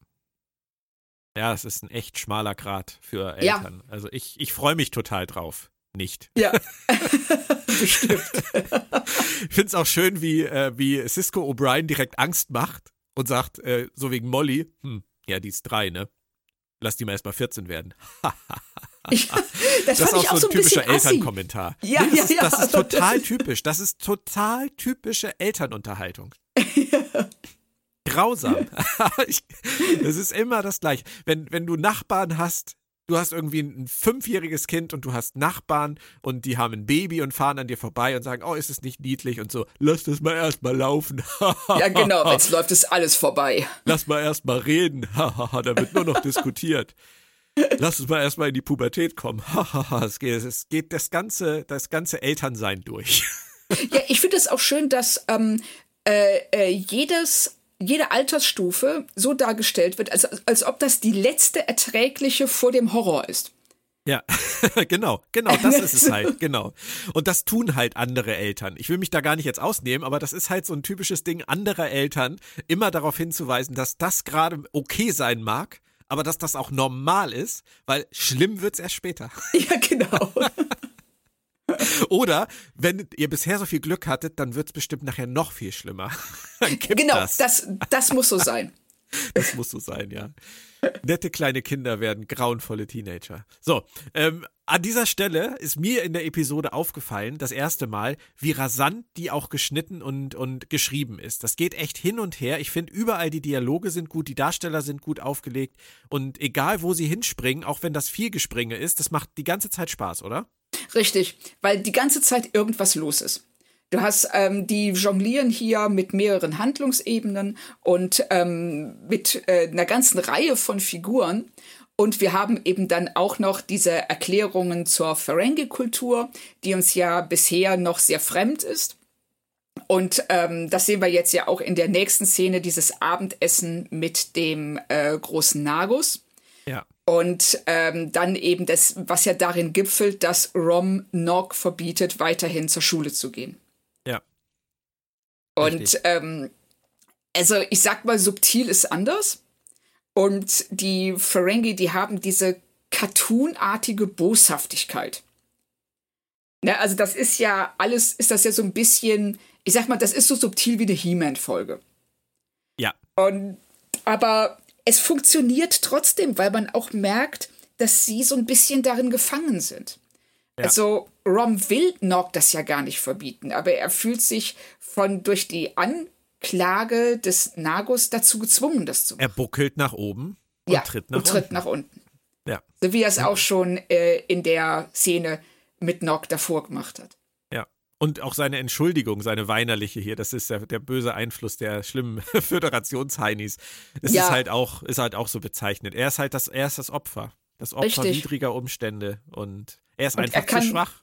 [SPEAKER 2] Ja, es ist ein echt schmaler Grad für Eltern. Ja. Also ich, ich freue mich total drauf. Nicht.
[SPEAKER 3] Ja. Bestimmt.
[SPEAKER 2] ich finde es auch schön, wie, äh, wie Cisco O'Brien direkt Angst macht und sagt, äh, so wegen Molly, hm, ja, die ist drei, ne? Lass die mal erstmal 14 werden.
[SPEAKER 3] Das,
[SPEAKER 2] das ist auch so ein,
[SPEAKER 3] so
[SPEAKER 2] ein typischer Elternkommentar.
[SPEAKER 3] Ja,
[SPEAKER 2] nee,
[SPEAKER 3] das,
[SPEAKER 2] ja,
[SPEAKER 3] ist,
[SPEAKER 2] das ist total typisch. Das ist total typische Elternunterhaltung. Grausam. ich, das ist immer das Gleiche. Wenn, wenn du Nachbarn hast, du hast irgendwie ein fünfjähriges Kind und du hast Nachbarn und die haben ein Baby und fahren an dir vorbei und sagen, oh, ist es nicht niedlich und so, lass das mal erstmal laufen.
[SPEAKER 3] ja, genau, es läuft, ist alles vorbei.
[SPEAKER 2] Lass mal erstmal reden. da wird nur noch diskutiert. Lass uns mal erstmal in die Pubertät kommen. es, geht, es geht das ganze, das ganze Elternsein durch.
[SPEAKER 3] ja, ich finde es auch schön, dass ähm, äh, äh, jedes jede Altersstufe so dargestellt wird, als, als ob das die letzte erträgliche vor dem Horror ist.
[SPEAKER 2] Ja, genau, genau, das ist es halt, genau. Und das tun halt andere Eltern. Ich will mich da gar nicht jetzt ausnehmen, aber das ist halt so ein typisches Ding anderer Eltern, immer darauf hinzuweisen, dass das gerade okay sein mag, aber dass das auch normal ist, weil schlimm wird es erst später.
[SPEAKER 3] Ja, genau.
[SPEAKER 2] Oder wenn ihr bisher so viel Glück hattet, dann wird es bestimmt nachher noch viel schlimmer.
[SPEAKER 3] genau, das. das. Das muss so sein.
[SPEAKER 2] Das muss so sein, ja. Nette kleine Kinder werden grauenvolle Teenager. So, ähm, an dieser Stelle ist mir in der Episode aufgefallen, das erste Mal, wie rasant die auch geschnitten und, und geschrieben ist. Das geht echt hin und her. Ich finde, überall die Dialoge sind gut, die Darsteller sind gut aufgelegt und egal, wo sie hinspringen, auch wenn das viel Gespringe ist, das macht die ganze Zeit Spaß, oder?
[SPEAKER 3] Richtig, weil die ganze Zeit irgendwas los ist. Du hast ähm, die jonglieren hier mit mehreren Handlungsebenen und ähm, mit äh, einer ganzen Reihe von Figuren. Und wir haben eben dann auch noch diese Erklärungen zur Ferengi-Kultur, die uns ja bisher noch sehr fremd ist. Und ähm, das sehen wir jetzt ja auch in der nächsten Szene, dieses Abendessen mit dem äh, großen Nagus.
[SPEAKER 2] Ja.
[SPEAKER 3] Und ähm, dann eben das, was ja darin gipfelt, dass Rom Nog verbietet, weiterhin zur Schule zu gehen. Und ähm, also ich sag mal, subtil ist anders. Und die Ferengi, die haben diese cartoonartige Boshaftigkeit. Ne, also das ist ja alles, ist das ja so ein bisschen, ich sag mal, das ist so subtil wie eine He-Man-Folge.
[SPEAKER 2] Ja.
[SPEAKER 3] Und aber es funktioniert trotzdem, weil man auch merkt, dass sie so ein bisschen darin gefangen sind. Ja. Also Rom will Nog das ja gar nicht verbieten, aber er fühlt sich von durch die Anklage des Nagus dazu gezwungen, das zu machen.
[SPEAKER 2] Er buckelt nach oben und
[SPEAKER 3] ja,
[SPEAKER 2] tritt nach
[SPEAKER 3] und tritt
[SPEAKER 2] unten.
[SPEAKER 3] nach unten.
[SPEAKER 2] Ja.
[SPEAKER 3] So wie er es auch schon äh, in der Szene mit Nog davor gemacht hat.
[SPEAKER 2] Und auch seine Entschuldigung, seine weinerliche hier, das ist der, der böse Einfluss der schlimmen Föderationsheinis. Das ja. ist halt auch, ist halt auch so bezeichnet. Er ist halt das, er ist das Opfer. Das Opfer Richtig. widriger Umstände und er ist und einfach er kann, zu schwach.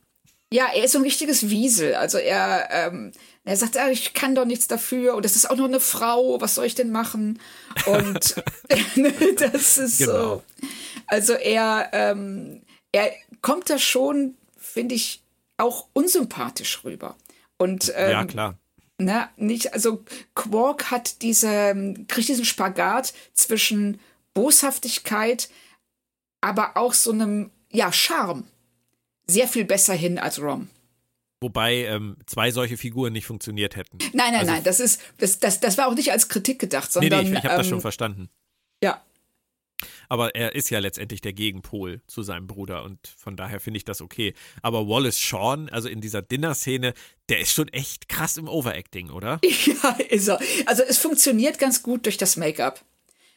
[SPEAKER 3] Ja, er ist so ein richtiges Wiesel. Also er, ähm, er sagt, ah, ich kann doch nichts dafür und das ist auch noch eine Frau, was soll ich denn machen? Und das ist genau. so. Also er, ähm, er kommt da schon, finde ich, auch unsympathisch rüber. Und ähm,
[SPEAKER 2] ja, klar.
[SPEAKER 3] Na, nicht, also Quark hat diese, kriegt diesen Spagat zwischen Boshaftigkeit, aber auch so einem, ja, Charme sehr viel besser hin als Rom.
[SPEAKER 2] Wobei ähm, zwei solche Figuren nicht funktioniert hätten.
[SPEAKER 3] Nein, nein, also, nein, das ist, das, das, das war auch nicht als Kritik gedacht, sondern. Nee,
[SPEAKER 2] nee ich, ich habe
[SPEAKER 3] ähm,
[SPEAKER 2] das schon verstanden.
[SPEAKER 3] Ja.
[SPEAKER 2] Aber er ist ja letztendlich der Gegenpol zu seinem Bruder und von daher finde ich das okay. Aber Wallace Shawn, also in dieser Dinner-Szene, der ist schon echt krass im Overacting, oder?
[SPEAKER 3] Ja, ist er. Also es funktioniert ganz gut durch das Make-up.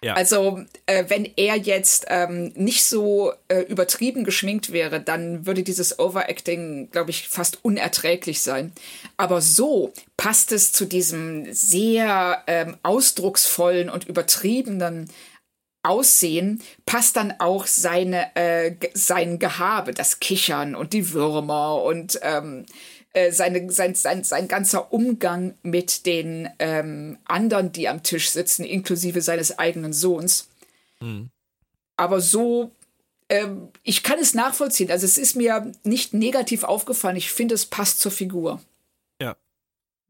[SPEAKER 2] Ja.
[SPEAKER 3] Also, äh, wenn er jetzt ähm, nicht so äh, übertrieben geschminkt wäre, dann würde dieses Overacting, glaube ich, fast unerträglich sein. Aber so passt es zu diesem sehr ähm, ausdrucksvollen und übertriebenen Aussehen passt dann auch seine, äh, sein Gehabe, das Kichern und die Würmer und ähm, äh, seine, sein, sein, sein ganzer Umgang mit den ähm, anderen, die am Tisch sitzen, inklusive seines eigenen Sohns. Mhm. Aber so, ähm, ich kann es nachvollziehen. Also es ist mir nicht negativ aufgefallen. Ich finde, es passt zur Figur.
[SPEAKER 2] Ja,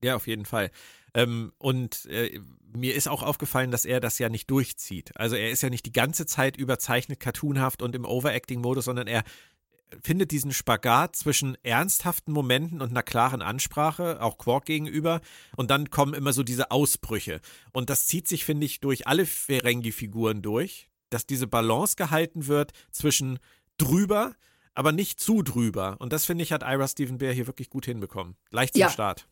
[SPEAKER 2] ja, auf jeden Fall. Ähm, und äh, mir ist auch aufgefallen, dass er das ja nicht durchzieht. Also er ist ja nicht die ganze Zeit überzeichnet, cartoonhaft und im Overacting-Modus, sondern er findet diesen Spagat zwischen ernsthaften Momenten und einer klaren Ansprache, auch Quark gegenüber, und dann kommen immer so diese Ausbrüche. Und das zieht sich, finde ich, durch alle Ferengi-Figuren durch, dass diese Balance gehalten wird zwischen drüber, aber nicht zu drüber. Und das, finde ich, hat Ira Stephen Bear hier wirklich gut hinbekommen. Gleich zum
[SPEAKER 3] ja.
[SPEAKER 2] Start.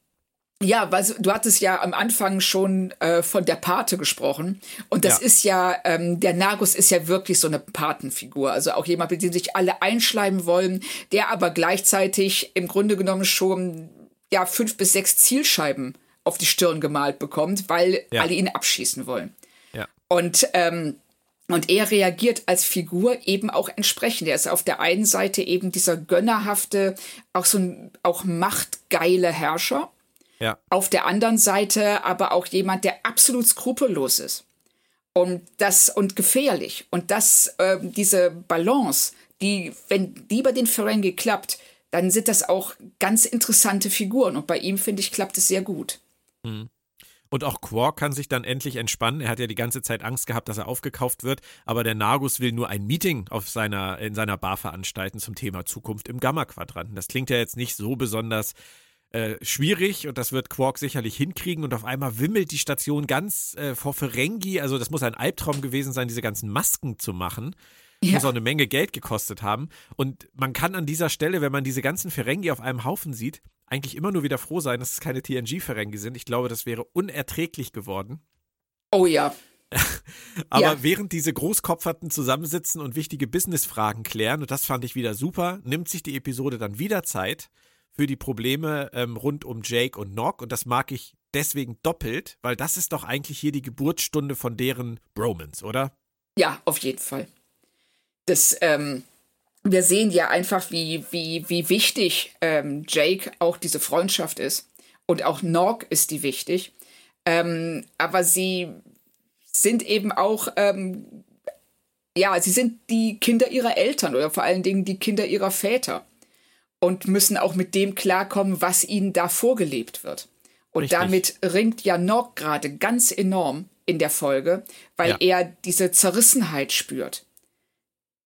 [SPEAKER 3] Ja, weil du hattest ja am Anfang schon äh, von der Pate gesprochen. Und das ja. ist ja, ähm, der Nagus ist ja wirklich so eine Patenfigur. Also auch jemand, mit dem sich alle einschleimen wollen, der aber gleichzeitig im Grunde genommen schon ja fünf bis sechs Zielscheiben auf die Stirn gemalt bekommt, weil ja. alle ihn abschießen wollen.
[SPEAKER 2] Ja.
[SPEAKER 3] Und ähm, und er reagiert als Figur eben auch entsprechend. Er ist auf der einen Seite eben dieser gönnerhafte, auch so ein auch machtgeile Herrscher
[SPEAKER 2] ja.
[SPEAKER 3] Auf der anderen Seite aber auch jemand, der absolut skrupellos ist. Und das und gefährlich. Und das, äh, diese Balance, die, wenn die bei den Ferengi klappt, dann sind das auch ganz interessante Figuren. Und bei ihm, finde ich, klappt es sehr gut.
[SPEAKER 2] Mhm. Und auch Quark kann sich dann endlich entspannen. Er hat ja die ganze Zeit Angst gehabt, dass er aufgekauft wird. Aber der Nagus will nur ein Meeting auf seiner, in seiner Bar veranstalten zum Thema Zukunft im Gamma-Quadranten. Das klingt ja jetzt nicht so besonders äh, schwierig und das wird Quark sicherlich hinkriegen und auf einmal wimmelt die Station ganz äh, vor Ferengi, also das muss ein Albtraum gewesen sein, diese ganzen Masken zu machen. Ja. Muss auch eine Menge Geld gekostet haben. Und man kann an dieser Stelle, wenn man diese ganzen Ferengi auf einem Haufen sieht, eigentlich immer nur wieder froh sein, dass es keine TNG-Ferengi sind. Ich glaube, das wäre unerträglich geworden.
[SPEAKER 3] Oh ja.
[SPEAKER 2] Aber ja. während diese Großkopferten zusammensitzen und wichtige Businessfragen klären, und das fand ich wieder super, nimmt sich die Episode dann wieder Zeit für die Probleme ähm, rund um Jake und Nock. Und das mag ich deswegen doppelt, weil das ist doch eigentlich hier die Geburtsstunde von deren Bromance, oder?
[SPEAKER 3] Ja, auf jeden Fall. Das, ähm, wir sehen ja einfach, wie, wie, wie wichtig ähm, Jake auch diese Freundschaft ist. Und auch Nock ist die wichtig. Ähm, aber sie sind eben auch, ähm, ja, sie sind die Kinder ihrer Eltern oder vor allen Dingen die Kinder ihrer Väter und müssen auch mit dem klarkommen, was ihnen da vorgelebt wird. Und Richtig. damit ringt ja Nog gerade ganz enorm in der Folge, weil ja. er diese Zerrissenheit spürt.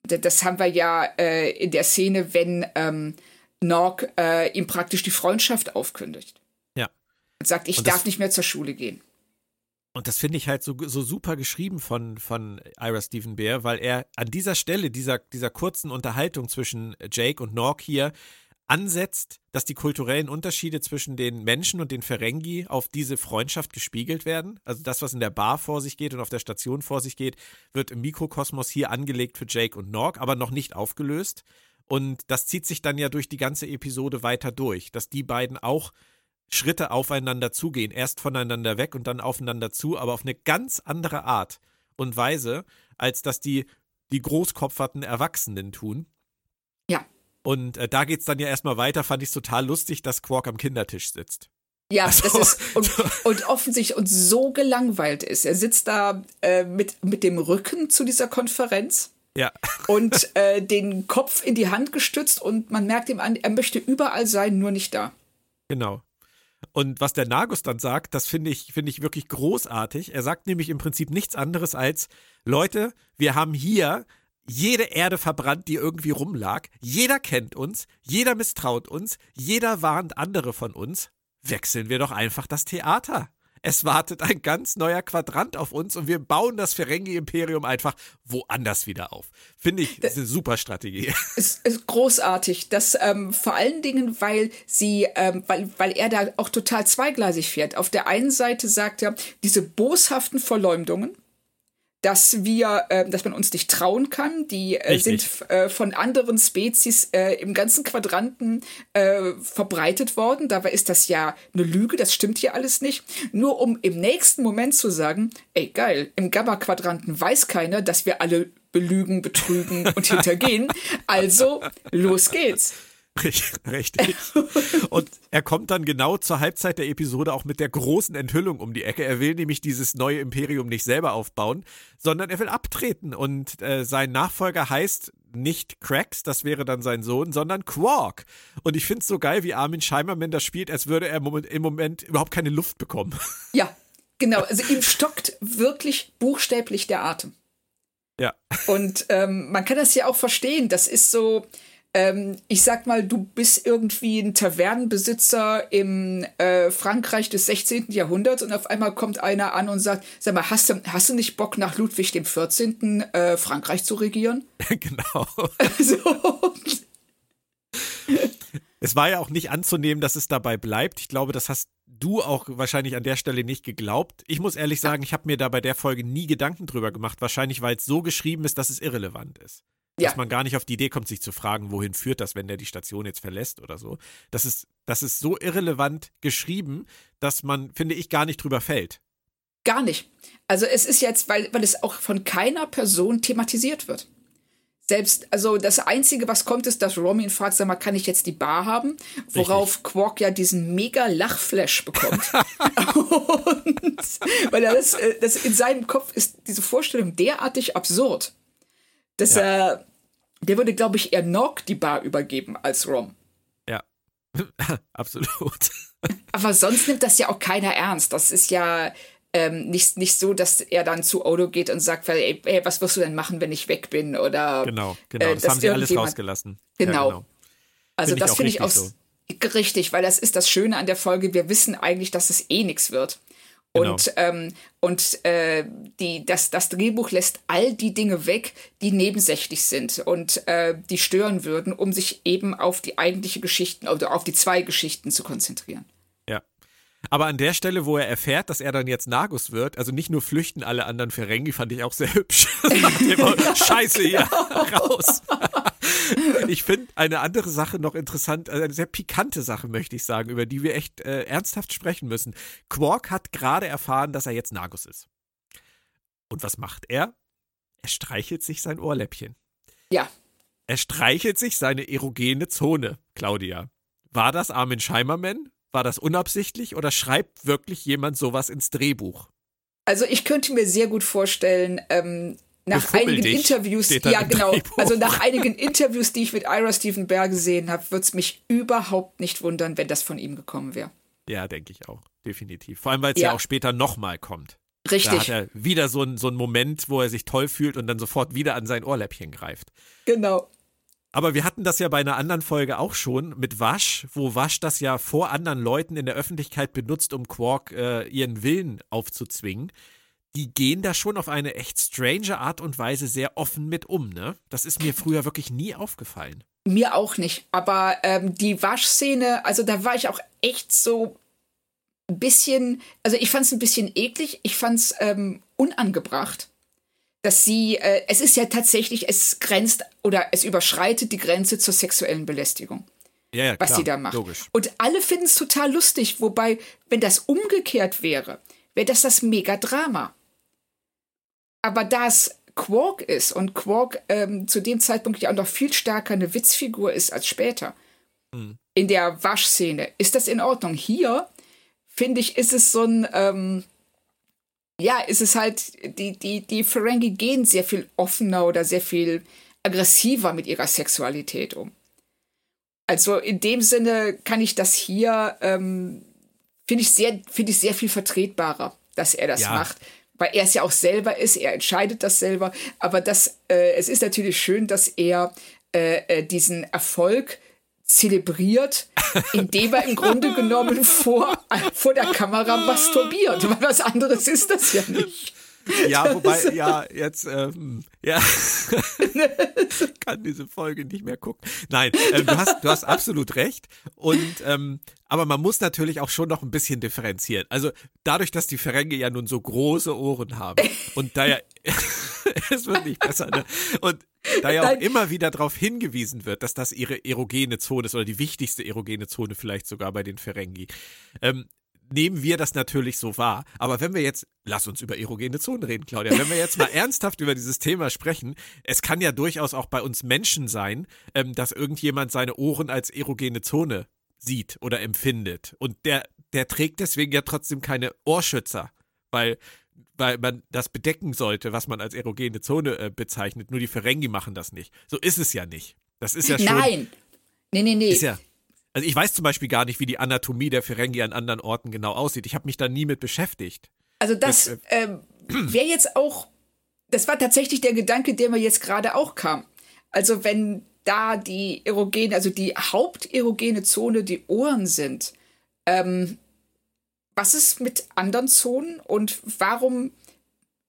[SPEAKER 3] Das haben wir ja äh, in der Szene, wenn ähm, Nog äh, ihm praktisch die Freundschaft aufkündigt.
[SPEAKER 2] Ja.
[SPEAKER 3] Und sagt, ich und darf nicht mehr zur Schule gehen.
[SPEAKER 2] Und das finde ich halt so, so super geschrieben von, von Ira Stephen Bear, weil er an dieser Stelle, dieser, dieser kurzen Unterhaltung zwischen Jake und Nork hier, ansetzt, dass die kulturellen Unterschiede zwischen den Menschen und den Ferengi auf diese Freundschaft gespiegelt werden. Also das, was in der Bar vor sich geht und auf der Station vor sich geht, wird im Mikrokosmos hier angelegt für Jake und Norg, aber noch nicht aufgelöst. Und das zieht sich dann ja durch die ganze Episode weiter durch, dass die beiden auch Schritte aufeinander zugehen, erst voneinander weg und dann aufeinander zu, aber auf eine ganz andere Art und Weise, als dass die die großkopferten Erwachsenen tun. Und äh, da geht's dann ja erstmal weiter, fand ich es total lustig, dass Quark am Kindertisch sitzt.
[SPEAKER 3] Ja, also, das ist und, und offensichtlich und so gelangweilt ist. Er sitzt da äh, mit, mit dem Rücken zu dieser Konferenz.
[SPEAKER 2] Ja.
[SPEAKER 3] und äh, den Kopf in die Hand gestützt und man merkt ihm an, er möchte überall sein, nur nicht da.
[SPEAKER 2] Genau. Und was der Nagus dann sagt, das finde ich, finde ich wirklich großartig. Er sagt nämlich im Prinzip nichts anderes als, Leute, wir haben hier jede Erde verbrannt, die irgendwie rumlag. Jeder kennt uns, jeder misstraut uns, jeder warnt andere von uns. Wechseln wir doch einfach das Theater. Es wartet ein ganz neuer Quadrant auf uns und wir bauen das Ferengi-Imperium einfach woanders wieder auf. Finde ich, das ist eine super Strategie.
[SPEAKER 3] Es ist großartig. Das ähm, vor allen Dingen, weil sie, ähm, weil, weil er da auch total zweigleisig fährt. Auf der einen Seite sagt er, diese boshaften Verleumdungen, dass wir, äh, dass man uns nicht trauen kann. Die äh, sind äh, von anderen Spezies äh, im ganzen Quadranten äh, verbreitet worden. Dabei ist das ja eine Lüge, das stimmt hier alles nicht. Nur um im nächsten Moment zu sagen, ey geil, im Gamma-Quadranten weiß keiner, dass wir alle belügen, betrügen und hintergehen. Also los geht's.
[SPEAKER 2] Richtig. Und er kommt dann genau zur Halbzeit der Episode auch mit der großen Enthüllung um die Ecke. Er will nämlich dieses neue Imperium nicht selber aufbauen, sondern er will abtreten. Und äh, sein Nachfolger heißt nicht Cracks, das wäre dann sein Sohn, sondern Quark. Und ich finde es so geil, wie Armin Scheimerman das spielt, als würde er im Moment überhaupt keine Luft bekommen.
[SPEAKER 3] Ja, genau. Also ihm stockt wirklich buchstäblich der Atem.
[SPEAKER 2] Ja.
[SPEAKER 3] Und ähm, man kann das ja auch verstehen. Das ist so, ähm, ich sag mal, du bist irgendwie ein Tavernenbesitzer im äh, Frankreich des 16. Jahrhunderts und auf einmal kommt einer an und sagt, sag mal, hast du, hast du nicht Bock nach Ludwig dem 14. Äh, Frankreich zu regieren?
[SPEAKER 2] genau. Also, es war ja auch nicht anzunehmen, dass es dabei bleibt. Ich glaube, das hast du auch wahrscheinlich an der Stelle nicht geglaubt. Ich muss ehrlich sagen, ich habe mir da bei der Folge nie Gedanken drüber gemacht. Wahrscheinlich, weil es so geschrieben ist, dass es irrelevant ist. Ja. Dass man gar nicht auf die Idee kommt, sich zu fragen, wohin führt das, wenn der die Station jetzt verlässt oder so. Das ist, das ist so irrelevant geschrieben, dass man, finde ich, gar nicht drüber fällt.
[SPEAKER 3] Gar nicht. Also es ist jetzt, weil, weil es auch von keiner Person thematisiert wird. Selbst, also das Einzige, was kommt, ist, dass Romy ihn fragt, sag mal, kann ich jetzt die Bar haben? Worauf Richtig. Quark ja diesen mega Lachflash bekommt. Und, weil er das, äh, das in seinem Kopf ist diese Vorstellung derartig absurd, dass ja. er, der würde, glaube ich, eher Nog die Bar übergeben als Rom.
[SPEAKER 2] Ja, absolut.
[SPEAKER 3] Aber sonst nimmt das ja auch keiner ernst. Das ist ja, ähm, nicht, nicht so, dass er dann zu Odo geht und sagt, ey, ey, was wirst du denn machen, wenn ich weg bin? Oder
[SPEAKER 2] genau, genau, äh, das haben sie alles rausgelassen.
[SPEAKER 3] Genau. Ja, genau. Also find das finde ich auch so. richtig, weil das ist das Schöne an der Folge. Wir wissen eigentlich, dass es eh nichts wird. Genau. Und, ähm, und äh, die, das, das Drehbuch lässt all die Dinge weg, die nebensächlich sind und äh, die stören würden, um sich eben auf die eigentliche Geschichten oder auf die zwei Geschichten zu konzentrieren.
[SPEAKER 2] Aber an der Stelle, wo er erfährt, dass er dann jetzt Nagus wird, also nicht nur flüchten alle anderen Ferengi, fand ich auch sehr hübsch. Scheiße hier, raus. ich finde eine andere Sache noch interessant, also eine sehr pikante Sache, möchte ich sagen, über die wir echt äh, ernsthaft sprechen müssen. Quark hat gerade erfahren, dass er jetzt Nagus ist. Und was macht er? Er streichelt sich sein Ohrläppchen.
[SPEAKER 3] Ja.
[SPEAKER 2] Er streichelt sich seine erogene Zone, Claudia. War das Armin Scheimerman? War das unabsichtlich oder schreibt wirklich jemand sowas ins Drehbuch?
[SPEAKER 3] Also ich könnte mir sehr gut vorstellen, ähm, nach einigen dich, Interviews, ja genau, Drehbuch. also nach einigen Interviews, die ich mit Ira Stephen Bear gesehen habe, würde es mich überhaupt nicht wundern, wenn das von ihm gekommen wäre.
[SPEAKER 2] Ja, denke ich auch, definitiv. Vor allem, weil es ja. ja. auch später nochmal kommt.
[SPEAKER 3] Richtig.
[SPEAKER 2] Da hat er wieder so einen so Moment, wo er sich toll fühlt und dann sofort wieder an sein Ohrläppchen greift.
[SPEAKER 3] Genau.
[SPEAKER 2] Aber wir hatten das ja bei einer anderen Folge auch schon mit Wasch, wo Wasch das ja vor anderen Leuten in der Öffentlichkeit benutzt, um Quark äh, ihren Willen aufzuzwingen. Die gehen da schon auf eine echt strange Art und Weise sehr offen mit um, ne? Das ist mir früher wirklich nie aufgefallen.
[SPEAKER 3] Mir auch nicht. Aber ähm, die Waschszene, also da war ich auch echt so ein bisschen, also ich fand es ein bisschen eklig, ich fand es ähm, unangebracht dass sie, äh, es ist ja tatsächlich, es grenzt oder es überschreitet die Grenze zur sexuellen Belästigung.
[SPEAKER 2] Ja, ja,
[SPEAKER 3] was
[SPEAKER 2] klar,
[SPEAKER 3] sie da macht.
[SPEAKER 2] Logisch.
[SPEAKER 3] Und alle finden es total lustig, wobei, wenn das umgekehrt wäre, wäre das das Megadrama. Aber da es Quark ist und Quark ähm, zu dem Zeitpunkt ja auch noch viel stärker eine Witzfigur ist als später, mhm. in der Waschszene, ist das in Ordnung. Hier, finde ich, ist es so ein, ähm, ja, ist es halt, die, die, die Ferengi gehen sehr viel offener oder sehr viel aggressiver mit ihrer Sexualität um. Also in dem Sinne kann ich das hier, ähm, finde ich, sehr, finde ich sehr viel vertretbarer, dass er das ja. macht. Weil er es ja auch selber ist, er entscheidet das selber. Aber das, äh, es ist natürlich schön, dass er äh, äh diesen Erfolg zelebriert, indem er im Grunde genommen vor, vor der Kamera masturbiert. Weil was anderes ist das ja nicht.
[SPEAKER 2] Ja, wobei, ja, jetzt, ähm, ja, kann diese Folge nicht mehr gucken. Nein, ähm, du, hast, du hast absolut recht. Und, ähm, aber man muss natürlich auch schon noch ein bisschen differenzieren. Also dadurch, dass die Ferengi ja nun so große Ohren haben und da ja, es wird nicht besser, ne? Und da ja auch immer wieder darauf hingewiesen wird, dass das ihre erogene Zone ist oder die wichtigste erogene Zone vielleicht sogar bei den Ferengi. Ähm, nehmen wir das natürlich so wahr. Aber wenn wir jetzt, lass uns über erogene Zonen reden, Claudia, wenn wir jetzt mal ernsthaft über dieses Thema sprechen, es kann ja durchaus auch bei uns Menschen sein, ähm, dass irgendjemand seine Ohren als erogene Zone sieht oder empfindet. Und der, der trägt deswegen ja trotzdem keine Ohrschützer, weil weil man das bedecken sollte, was man als erogene Zone äh, bezeichnet. Nur die Ferengi machen das nicht. So ist es ja nicht. Das ist ja schon.
[SPEAKER 3] Nein. Nee, nee, nee.
[SPEAKER 2] Ist ja, also ich weiß zum Beispiel gar nicht, wie die Anatomie der Ferengi an anderen Orten genau aussieht. Ich habe mich da nie mit beschäftigt.
[SPEAKER 3] Also das äh, ähm, wäre jetzt auch, das war tatsächlich der Gedanke, der mir jetzt gerade auch kam. Also wenn da die erogene, also die haupterogene Zone die Ohren sind, ähm, was ist mit anderen Zonen und warum?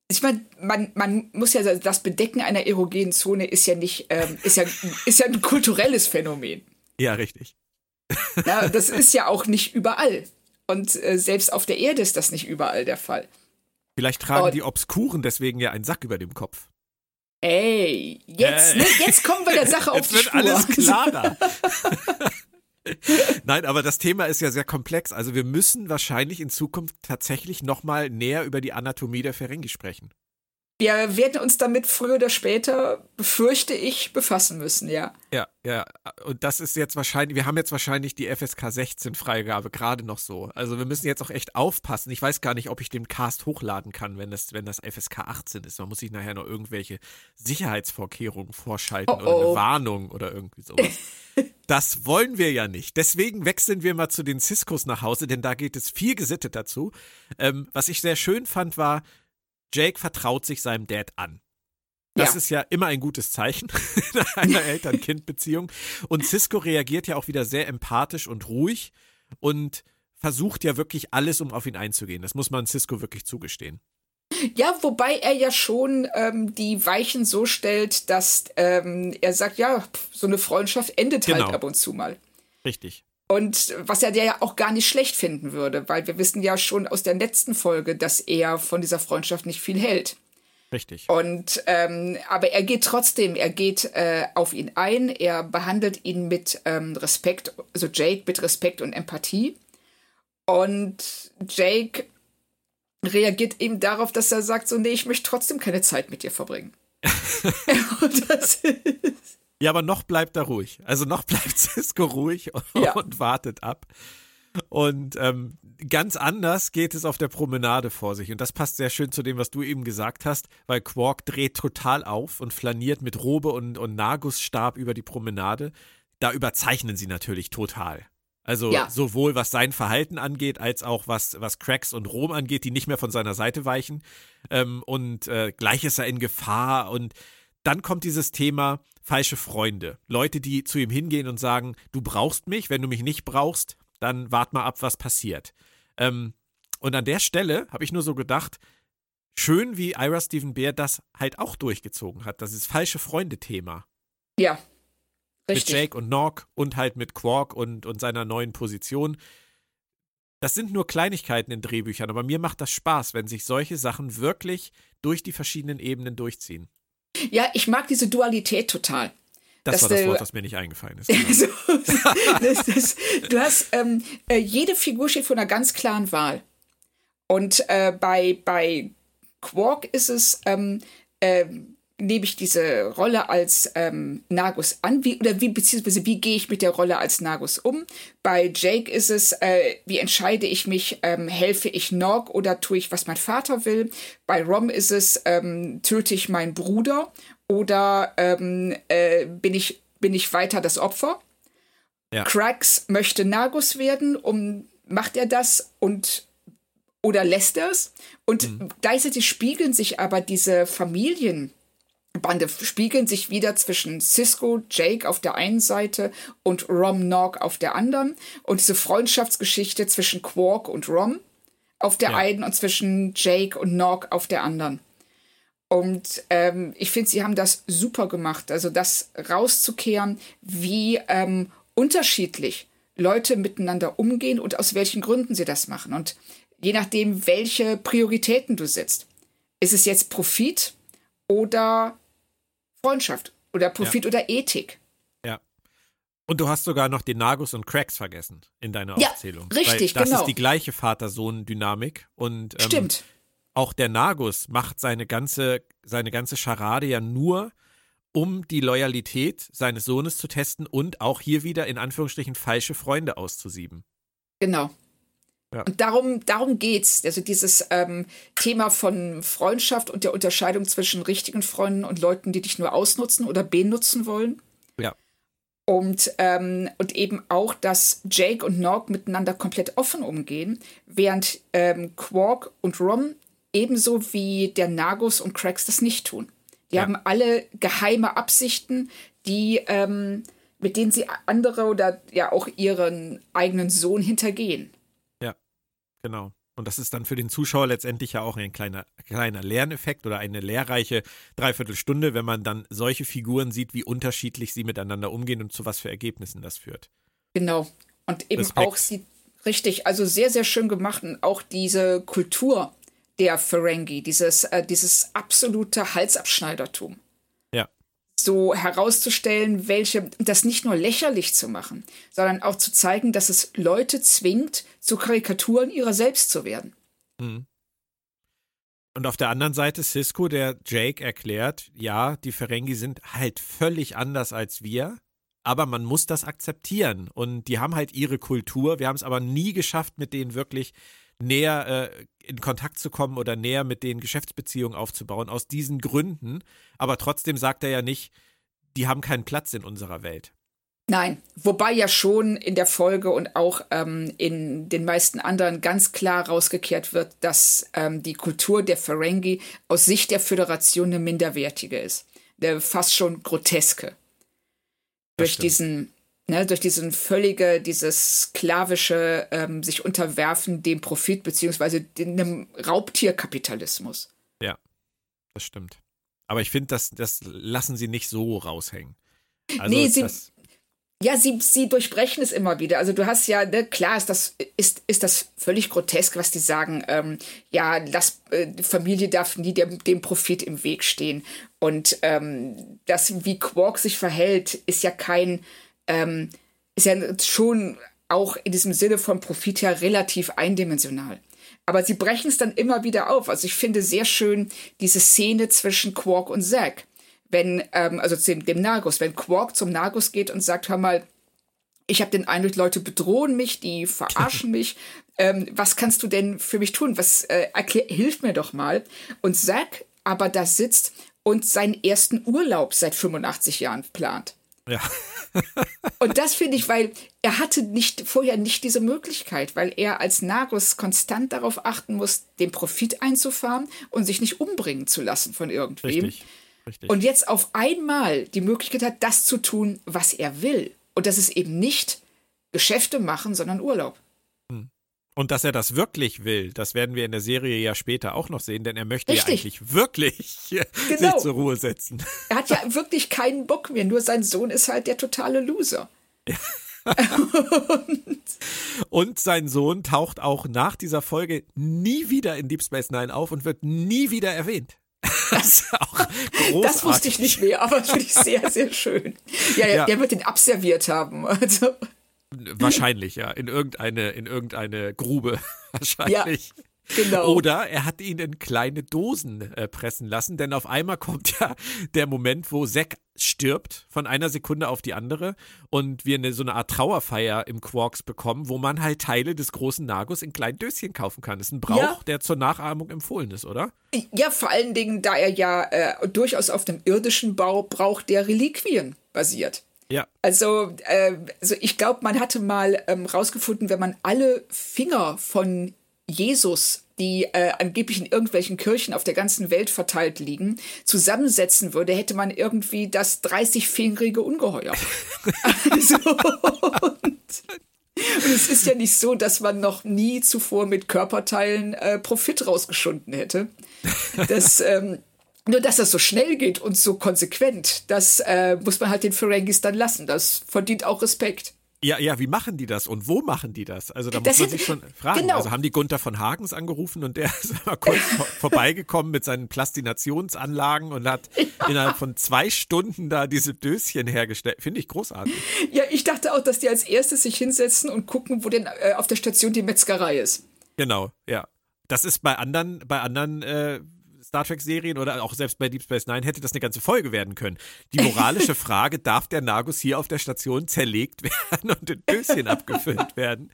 [SPEAKER 3] Ich meine, man, man muss ja das Bedecken einer erogenen Zone ist ja nicht, ähm, ist ja, ist ja ein kulturelles Phänomen.
[SPEAKER 2] Ja, richtig.
[SPEAKER 3] Ja, das ist ja auch nicht überall. Und äh, selbst auf der Erde ist das nicht überall der Fall.
[SPEAKER 2] Vielleicht tragen und, die Obskuren deswegen ja einen Sack über dem Kopf.
[SPEAKER 3] Ey, jetzt, äh, ne, jetzt kommen wir der Sache auf
[SPEAKER 2] jetzt die wird
[SPEAKER 3] Spur.
[SPEAKER 2] alles klarer. Nein, aber das Thema ist ja sehr komplex. Also wir müssen wahrscheinlich in Zukunft tatsächlich nochmal näher über die Anatomie der Ferengi sprechen.
[SPEAKER 3] Wir werden uns damit früher oder später, befürchte ich, befassen müssen, ja.
[SPEAKER 2] Ja, ja. Und das ist jetzt wahrscheinlich, wir haben jetzt wahrscheinlich die FSK 16 Freigabe gerade noch so. Also wir müssen jetzt auch echt aufpassen. Ich weiß gar nicht, ob ich den Cast hochladen kann, wenn das, wenn das FSK 18 ist. Man muss sich nachher noch irgendwelche Sicherheitsvorkehrungen vorschalten oh, oh. oder eine Warnung oder irgendwie sowas. das wollen wir ja nicht. Deswegen wechseln wir mal zu den Ciscos nach Hause, denn da geht es viel gesittet dazu. Ähm, was ich sehr schön fand, war, Jake vertraut sich seinem Dad an. Das ja. ist ja immer ein gutes Zeichen in einer Eltern-Kind-Beziehung. Und Cisco reagiert ja auch wieder sehr empathisch und ruhig und versucht ja wirklich alles, um auf ihn einzugehen. Das muss man Cisco wirklich zugestehen.
[SPEAKER 3] Ja, wobei er ja schon ähm, die Weichen so stellt, dass ähm, er sagt, ja, so eine Freundschaft endet halt genau. halt ab und zu mal.
[SPEAKER 2] Richtig.
[SPEAKER 3] Und was er ja auch gar nicht schlecht finden würde, weil wir wissen ja schon aus der letzten Folge, dass er von dieser Freundschaft nicht viel hält.
[SPEAKER 2] Richtig.
[SPEAKER 3] Und ähm, aber er geht trotzdem, er geht äh, auf ihn ein, er behandelt ihn mit ähm, Respekt, also Jake mit Respekt und Empathie. Und Jake reagiert eben darauf, dass er sagt: so, nee, ich möchte trotzdem keine Zeit mit dir verbringen. und
[SPEAKER 2] das ist ja, aber noch bleibt er ruhig. Also noch bleibt Cisco ruhig und, ja. und wartet ab. Und ähm, ganz anders geht es auf der Promenade vor sich. Und das passt sehr schön zu dem, was du eben gesagt hast, weil Quark dreht total auf und flaniert mit Robe und, und Nagusstab über die Promenade. Da überzeichnen sie natürlich total. Also ja. sowohl was sein Verhalten angeht, als auch was, was Cracks und Rom angeht, die nicht mehr von seiner Seite weichen. Ähm, und äh, gleich ist er in Gefahr. Und dann kommt dieses Thema, falsche Freunde. Leute, die zu ihm hingehen und sagen, du brauchst mich, wenn du mich nicht brauchst, dann wart mal ab, was passiert. Ähm, und an der Stelle habe ich nur so gedacht, schön, wie Ira Stephen Bear das halt auch durchgezogen hat, das ist falsche Freunde-Thema.
[SPEAKER 3] Ja.
[SPEAKER 2] Richtig. Mit Jake und Nog und halt mit Quark und, und seiner neuen Position. Das sind nur Kleinigkeiten in Drehbüchern, aber mir macht das Spaß, wenn sich solche Sachen wirklich durch die verschiedenen Ebenen durchziehen.
[SPEAKER 3] Ja, ich mag diese Dualität total.
[SPEAKER 2] Das war das Wort, das mir nicht eingefallen ist. Genau.
[SPEAKER 3] das, das, du hast, ähm, äh, jede Figur steht vor einer ganz klaren Wahl. Und äh, bei, bei Quark ist es, ähm, äh, nehme ich diese Rolle als ähm, Nagus an, wie, oder wie, beziehungsweise wie gehe ich mit der Rolle als Nagus um? Bei Jake ist es, äh, wie entscheide ich mich, ähm, helfe ich Nog oder tue ich, was mein Vater will? Bei Rom ist es, ähm, töte ich meinen Bruder oder ähm, äh, bin, ich, bin ich weiter das Opfer? Ja. Cracks möchte Nagus werden, um macht er das und oder lässt er es? Und mhm. gleichzeitig spiegeln sich aber diese Familien Bande spiegeln sich wieder zwischen Cisco, Jake auf der einen Seite und Rom Nog auf der anderen. Und diese Freundschaftsgeschichte zwischen Quark und Rom auf der ja. einen und zwischen Jake und Nog auf der anderen. Und ähm, ich finde, sie haben das super gemacht. Also das rauszukehren, wie ähm, unterschiedlich Leute miteinander umgehen und aus welchen Gründen sie das machen. Und je nachdem, welche Prioritäten du setzt. Ist es jetzt Profit oder Freundschaft oder Profit ja. oder Ethik.
[SPEAKER 2] Ja. Und du hast sogar noch den Nagus und Cracks vergessen in deiner ja, Aufzählung.
[SPEAKER 3] Richtig,
[SPEAKER 2] das
[SPEAKER 3] genau.
[SPEAKER 2] ist die gleiche Vater-Sohn-Dynamik. Und ähm,
[SPEAKER 3] Stimmt.
[SPEAKER 2] auch der Nagus macht seine ganze, seine ganze Scharade ja nur, um die Loyalität seines Sohnes zu testen und auch hier wieder in Anführungsstrichen falsche Freunde auszusieben.
[SPEAKER 3] Genau. Ja. Und darum, darum geht's. Also dieses ähm, Thema von Freundschaft und der Unterscheidung zwischen richtigen Freunden und Leuten, die dich nur ausnutzen oder benutzen wollen.
[SPEAKER 2] Ja.
[SPEAKER 3] Und, ähm, und eben auch, dass Jake und Nog miteinander komplett offen umgehen, während ähm, Quark und Rom ebenso wie der Nagus und Cracks das nicht tun. Die ja. haben alle geheime Absichten, die ähm, mit denen sie andere oder ja auch ihren eigenen Sohn hintergehen.
[SPEAKER 2] Genau. Und das ist dann für den Zuschauer letztendlich ja auch ein kleiner, kleiner Lerneffekt oder eine lehrreiche Dreiviertelstunde, wenn man dann solche Figuren sieht, wie unterschiedlich sie miteinander umgehen und zu was für Ergebnissen das führt.
[SPEAKER 3] Genau. Und eben Respekt. auch sie Richtig, also sehr, sehr schön gemacht und auch diese Kultur der Ferengi, dieses, äh, dieses absolute Halsabschneidertum. So herauszustellen, welche, das nicht nur lächerlich zu machen, sondern auch zu zeigen, dass es Leute zwingt, zu Karikaturen ihrer selbst zu werden.
[SPEAKER 2] Mhm. Und auf der anderen Seite Cisco, der Jake erklärt, ja, die Ferengi sind halt völlig anders als wir, aber man muss das akzeptieren. Und die haben halt ihre Kultur. Wir haben es aber nie geschafft, mit denen wirklich näher äh, in Kontakt zu kommen oder näher mit denen Geschäftsbeziehungen aufzubauen, aus diesen Gründen. Aber trotzdem sagt er ja nicht, die haben keinen Platz in unserer Welt.
[SPEAKER 3] Nein, wobei ja schon in der Folge und auch ähm, in den meisten anderen ganz klar rausgekehrt wird, dass ähm, die Kultur der Ferengi aus Sicht der Föderation eine minderwertige ist. Der fast schon groteske. durch diesen, ne, durch diesen völlige, dieses sklavische ähm, sich unterwerfen dem Profit beziehungsweise dem Raubtierkapitalismus.
[SPEAKER 2] Ja, das stimmt. Aber ich finde, das, das lassen sie nicht so raushängen. Also
[SPEAKER 3] nee, sie, ja, sie, sie durchbrechen es immer wieder. Also du hast ja, ne, klar ist das, ist, ist das völlig grotesk, was die sagen. Ähm, ja, lass, äh, Familie darf nie dem, dem Profit im Weg stehen. Und ähm, das, wie Quark sich verhält, ist ja kein, ähm, ist ja schon auch in diesem Sinne von Profit her relativ eindimensional. Aber sie brechen es dann immer wieder auf. Also ich finde sehr schön diese Szene zwischen Quark und Zack wenn, ähm, also dem, dem Nagus, wenn Quark zum Nagus geht und sagt, hör mal, ich habe den Eindruck, Leute bedrohen mich, die verarschen mich. Ähm, was kannst du denn für mich tun? Was äh, erklär, hilf mir doch mal. Und Zack aber da sitzt und seinen ersten Urlaub seit 85 Jahren plant.
[SPEAKER 2] Ja.
[SPEAKER 3] und das finde ich, weil er hatte nicht vorher nicht diese Möglichkeit, weil er als Nagus konstant darauf achten muss, den Profit einzufahren und sich nicht umbringen zu lassen von irgendwem.
[SPEAKER 2] Richtig. Richtig.
[SPEAKER 3] Und jetzt auf einmal die Möglichkeit hat, das zu tun, was er will. Und das ist eben nicht Geschäfte machen, sondern Urlaub.
[SPEAKER 2] Und dass er das wirklich will, das werden wir in der Serie ja später auch noch sehen, denn er möchte
[SPEAKER 3] Richtig.
[SPEAKER 2] ja eigentlich wirklich
[SPEAKER 3] Genau.
[SPEAKER 2] sich zur Ruhe setzen.
[SPEAKER 3] Er hat ja wirklich keinen Bock mehr, nur sein Sohn ist halt der totale Loser.
[SPEAKER 2] Und sein Sohn taucht auch nach dieser Folge nie wieder in Deep Space Nine auf und wird nie wieder erwähnt. Das.
[SPEAKER 3] Das wusste ich nicht mehr, aber das finde ich sehr, sehr schön. Ja, ja,
[SPEAKER 2] Ja.
[SPEAKER 3] der wird den abserviert haben. Also,
[SPEAKER 2] Wahrscheinlich, ja. In irgendeine, in irgendeine Grube. Wahrscheinlich.
[SPEAKER 3] genau.
[SPEAKER 2] Oder er hat ihn in kleine Dosen äh, pressen lassen, denn auf einmal kommt ja der Moment, wo Zack stirbt von einer Sekunde auf die andere und wir eine, so eine Art Trauerfeier im Quarks bekommen, wo man halt Teile des großen Nagus in kleinen Döschen kaufen kann. Das ist ein Brauch,
[SPEAKER 3] Ja.
[SPEAKER 2] der zur Nachahmung empfohlen ist, oder?
[SPEAKER 3] Ja, vor allen Dingen, da er ja äh, durchaus auf dem irdischen Bau braucht, der Reliquien basiert.
[SPEAKER 2] Ja.
[SPEAKER 3] Also, äh, also ich glaube, man hatte mal ähm, rausgefunden, wenn man alle Finger von Jesus, die äh, angeblich in irgendwelchen Kirchen auf der ganzen Welt verteilt liegen, zusammensetzen würde, hätte man irgendwie das 30-fingerige Ungeheuer. also, und, und es ist ja nicht so, dass man noch nie zuvor mit Körperteilen äh, Profit rausgeschunden hätte. Das, ähm, nur, dass das so schnell geht und so konsequent, das äh, muss man halt den Ferengis dann lassen. Das verdient auch Respekt.
[SPEAKER 2] Ja, ja, wie machen die das und wo machen die das? Also da muss
[SPEAKER 3] Das
[SPEAKER 2] man
[SPEAKER 3] hätte-
[SPEAKER 2] sich schon fragen.
[SPEAKER 3] genau.
[SPEAKER 2] Also haben die Gunther von Hagens angerufen und der ist mal kurz vor, vorbeigekommen mit seinen Plastinationsanlagen und hat innerhalb von zwei Stunden da diese Döschen hergestellt. Finde ich großartig.
[SPEAKER 3] Ja, ich dachte auch, dass die als erstes sich hinsetzen und gucken, wo denn äh, auf der Station die Metzgerei ist.
[SPEAKER 2] Genau, ja. Das ist bei anderen, bei anderen äh, Star Trek-Serien oder auch selbst bei Deep Space Nine hätte das eine ganze Folge werden können. Die moralische Frage, darf der Nagus hier auf der Station zerlegt werden und in Döschen abgefüllt werden?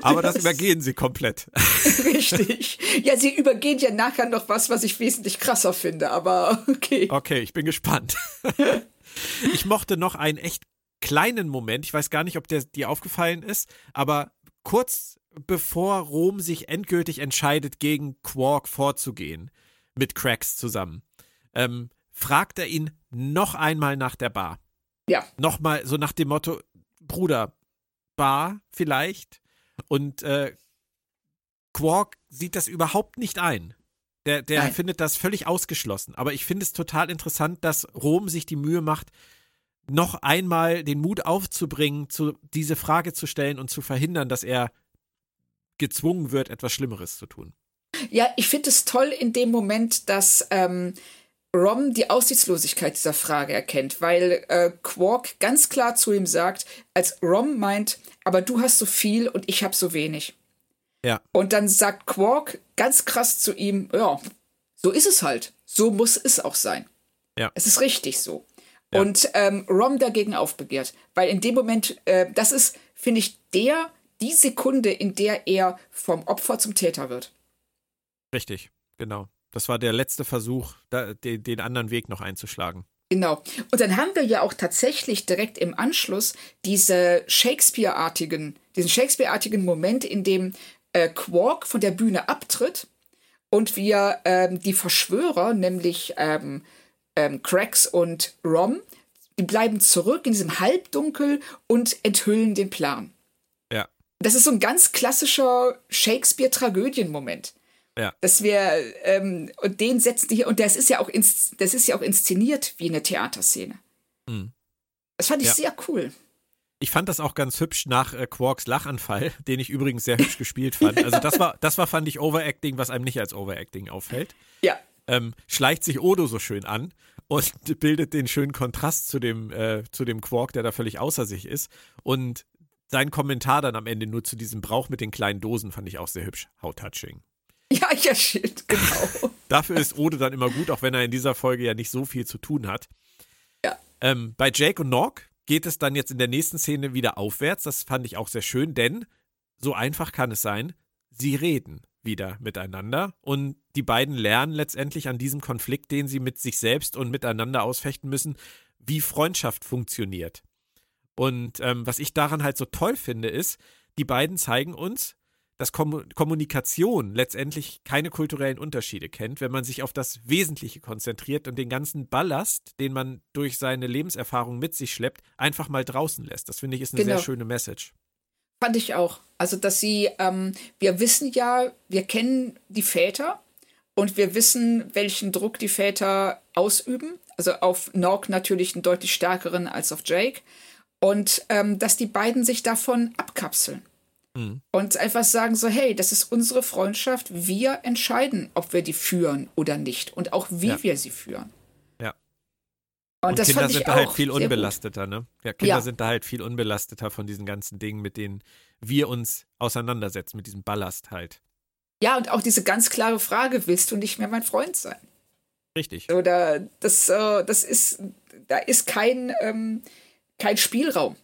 [SPEAKER 2] Aber das übergehen sie komplett.
[SPEAKER 3] Richtig. Ja, sie übergehen ja nachher noch was, was ich wesentlich krasser finde, aber okay.
[SPEAKER 2] Okay, ich bin gespannt. Ich mochte noch einen echt kleinen Moment, ich weiß gar nicht, ob der dir aufgefallen ist, aber kurz bevor Rom sich endgültig entscheidet, gegen Quark vorzugehen, mit Cracks zusammen, ähm, fragt er ihn noch einmal nach der Bar.
[SPEAKER 3] Ja,
[SPEAKER 2] Nochmal so nach dem Motto, Bruder, Bar vielleicht? Und äh, Quark sieht das überhaupt nicht ein. Der, der
[SPEAKER 3] Nein.
[SPEAKER 2] findet das völlig ausgeschlossen. Aber ich finde es total interessant, dass Rom sich die Mühe macht, noch einmal den Mut aufzubringen, zu, diese Frage zu stellen und zu verhindern, dass er gezwungen wird, etwas Schlimmeres zu tun.
[SPEAKER 3] Ja, ich finde es toll in dem Moment, dass ähm, Rom die Aussichtslosigkeit dieser Frage erkennt, weil äh, Quark ganz klar zu ihm sagt, als Rom meint, aber du hast so viel und ich habe so wenig.
[SPEAKER 2] Ja.
[SPEAKER 3] Und dann sagt Quark ganz krass zu ihm, ja, so ist es halt. So muss es auch sein.
[SPEAKER 2] Ja.
[SPEAKER 3] Es ist richtig so.
[SPEAKER 2] Ja.
[SPEAKER 3] Und ähm, Rom dagegen aufbegehrt. Weil in dem Moment, äh, das ist, finde ich, der, die Sekunde, in der er vom Opfer zum Täter wird.
[SPEAKER 2] Richtig, genau. Das war der letzte Versuch, da, den, den anderen Weg noch einzuschlagen.
[SPEAKER 3] Genau. Und dann haben wir ja auch tatsächlich direkt im Anschluss diese Shakespeare-artigen, diesen Shakespeare-artigen Moment, in dem äh, Quark von der Bühne abtritt und wir ähm, die Verschwörer, nämlich ähm, ähm, Cracks und Rom, die bleiben zurück in diesem Halbdunkel und enthüllen den Plan.
[SPEAKER 2] Ja.
[SPEAKER 3] Das ist so ein ganz klassischer Shakespeare-Tragödien-Moment.
[SPEAKER 2] Ja.
[SPEAKER 3] Dass wir, ähm, und den setzen die hier, und das ist ja auch, ins, das ist ja auch inszeniert wie eine Theaterszene.
[SPEAKER 2] Mhm.
[SPEAKER 3] Das fand ich
[SPEAKER 2] Ja.
[SPEAKER 3] sehr cool.
[SPEAKER 2] Ich fand das auch ganz hübsch nach äh, Quarks Lachanfall, den ich übrigens sehr hübsch gespielt fand. Also das war, das war, fand ich, Overacting, was einem nicht als Overacting auffällt.
[SPEAKER 3] Ja.
[SPEAKER 2] Ähm, schleicht sich Odo so schön an und bildet den schönen Kontrast zu dem, äh, zu dem Quark, der da völlig außer sich ist. Und sein Kommentar dann am Ende nur zu diesem Brauch mit den kleinen Dosen fand ich auch sehr hübsch. How touching.
[SPEAKER 3] Ja, ja, shit, genau.
[SPEAKER 2] Dafür ist Odo dann immer gut, auch wenn er in dieser Folge ja nicht so viel zu tun hat.
[SPEAKER 3] Ja.
[SPEAKER 2] Ähm, bei Jake und Nork geht es dann jetzt in der nächsten Szene wieder aufwärts. Das fand ich auch sehr schön, denn so einfach kann es sein, sie reden wieder miteinander und die beiden lernen letztendlich an diesem Konflikt, den sie mit sich selbst und miteinander ausfechten müssen, wie Freundschaft funktioniert. Und ähm, was ich daran halt so toll finde, ist, die beiden zeigen uns, dass Kom Kommunikation letztendlich keine kulturellen Unterschiede kennt, wenn man sich auf das Wesentliche konzentriert und den ganzen Ballast, den man durch seine Lebenserfahrung mit sich schleppt, einfach mal draußen lässt. Das finde ich ist eine
[SPEAKER 3] Genau.
[SPEAKER 2] sehr schöne Message.
[SPEAKER 3] Fand ich auch. Also, dass sie, ähm, wir wissen ja, wir kennen die Väter und wir wissen, welchen Druck die Väter ausüben. Also auf Nork natürlich einen deutlich stärkeren als auf Jake. Und ähm, dass die beiden sich davon abkapseln.
[SPEAKER 2] Mhm.
[SPEAKER 3] Und einfach sagen so, hey, das ist unsere Freundschaft. Wir entscheiden, ob wir die führen oder nicht. Und auch wie
[SPEAKER 2] Ja.
[SPEAKER 3] wir sie führen.
[SPEAKER 2] Ja.
[SPEAKER 3] Und,
[SPEAKER 2] Und
[SPEAKER 3] das
[SPEAKER 2] Kinder sind da halt viel unbelasteter, ne? Ja, Kinder
[SPEAKER 3] Ja.
[SPEAKER 2] sind da halt viel unbelasteter von diesen ganzen Dingen, mit denen wir uns auseinandersetzen, mit diesem Ballast halt.
[SPEAKER 3] Ja, und auch diese ganz klare Frage, willst du nicht mehr mein Freund sein?
[SPEAKER 2] Richtig.
[SPEAKER 3] Oder das, äh, das ist, da ist kein, ähm, kein Spielraum.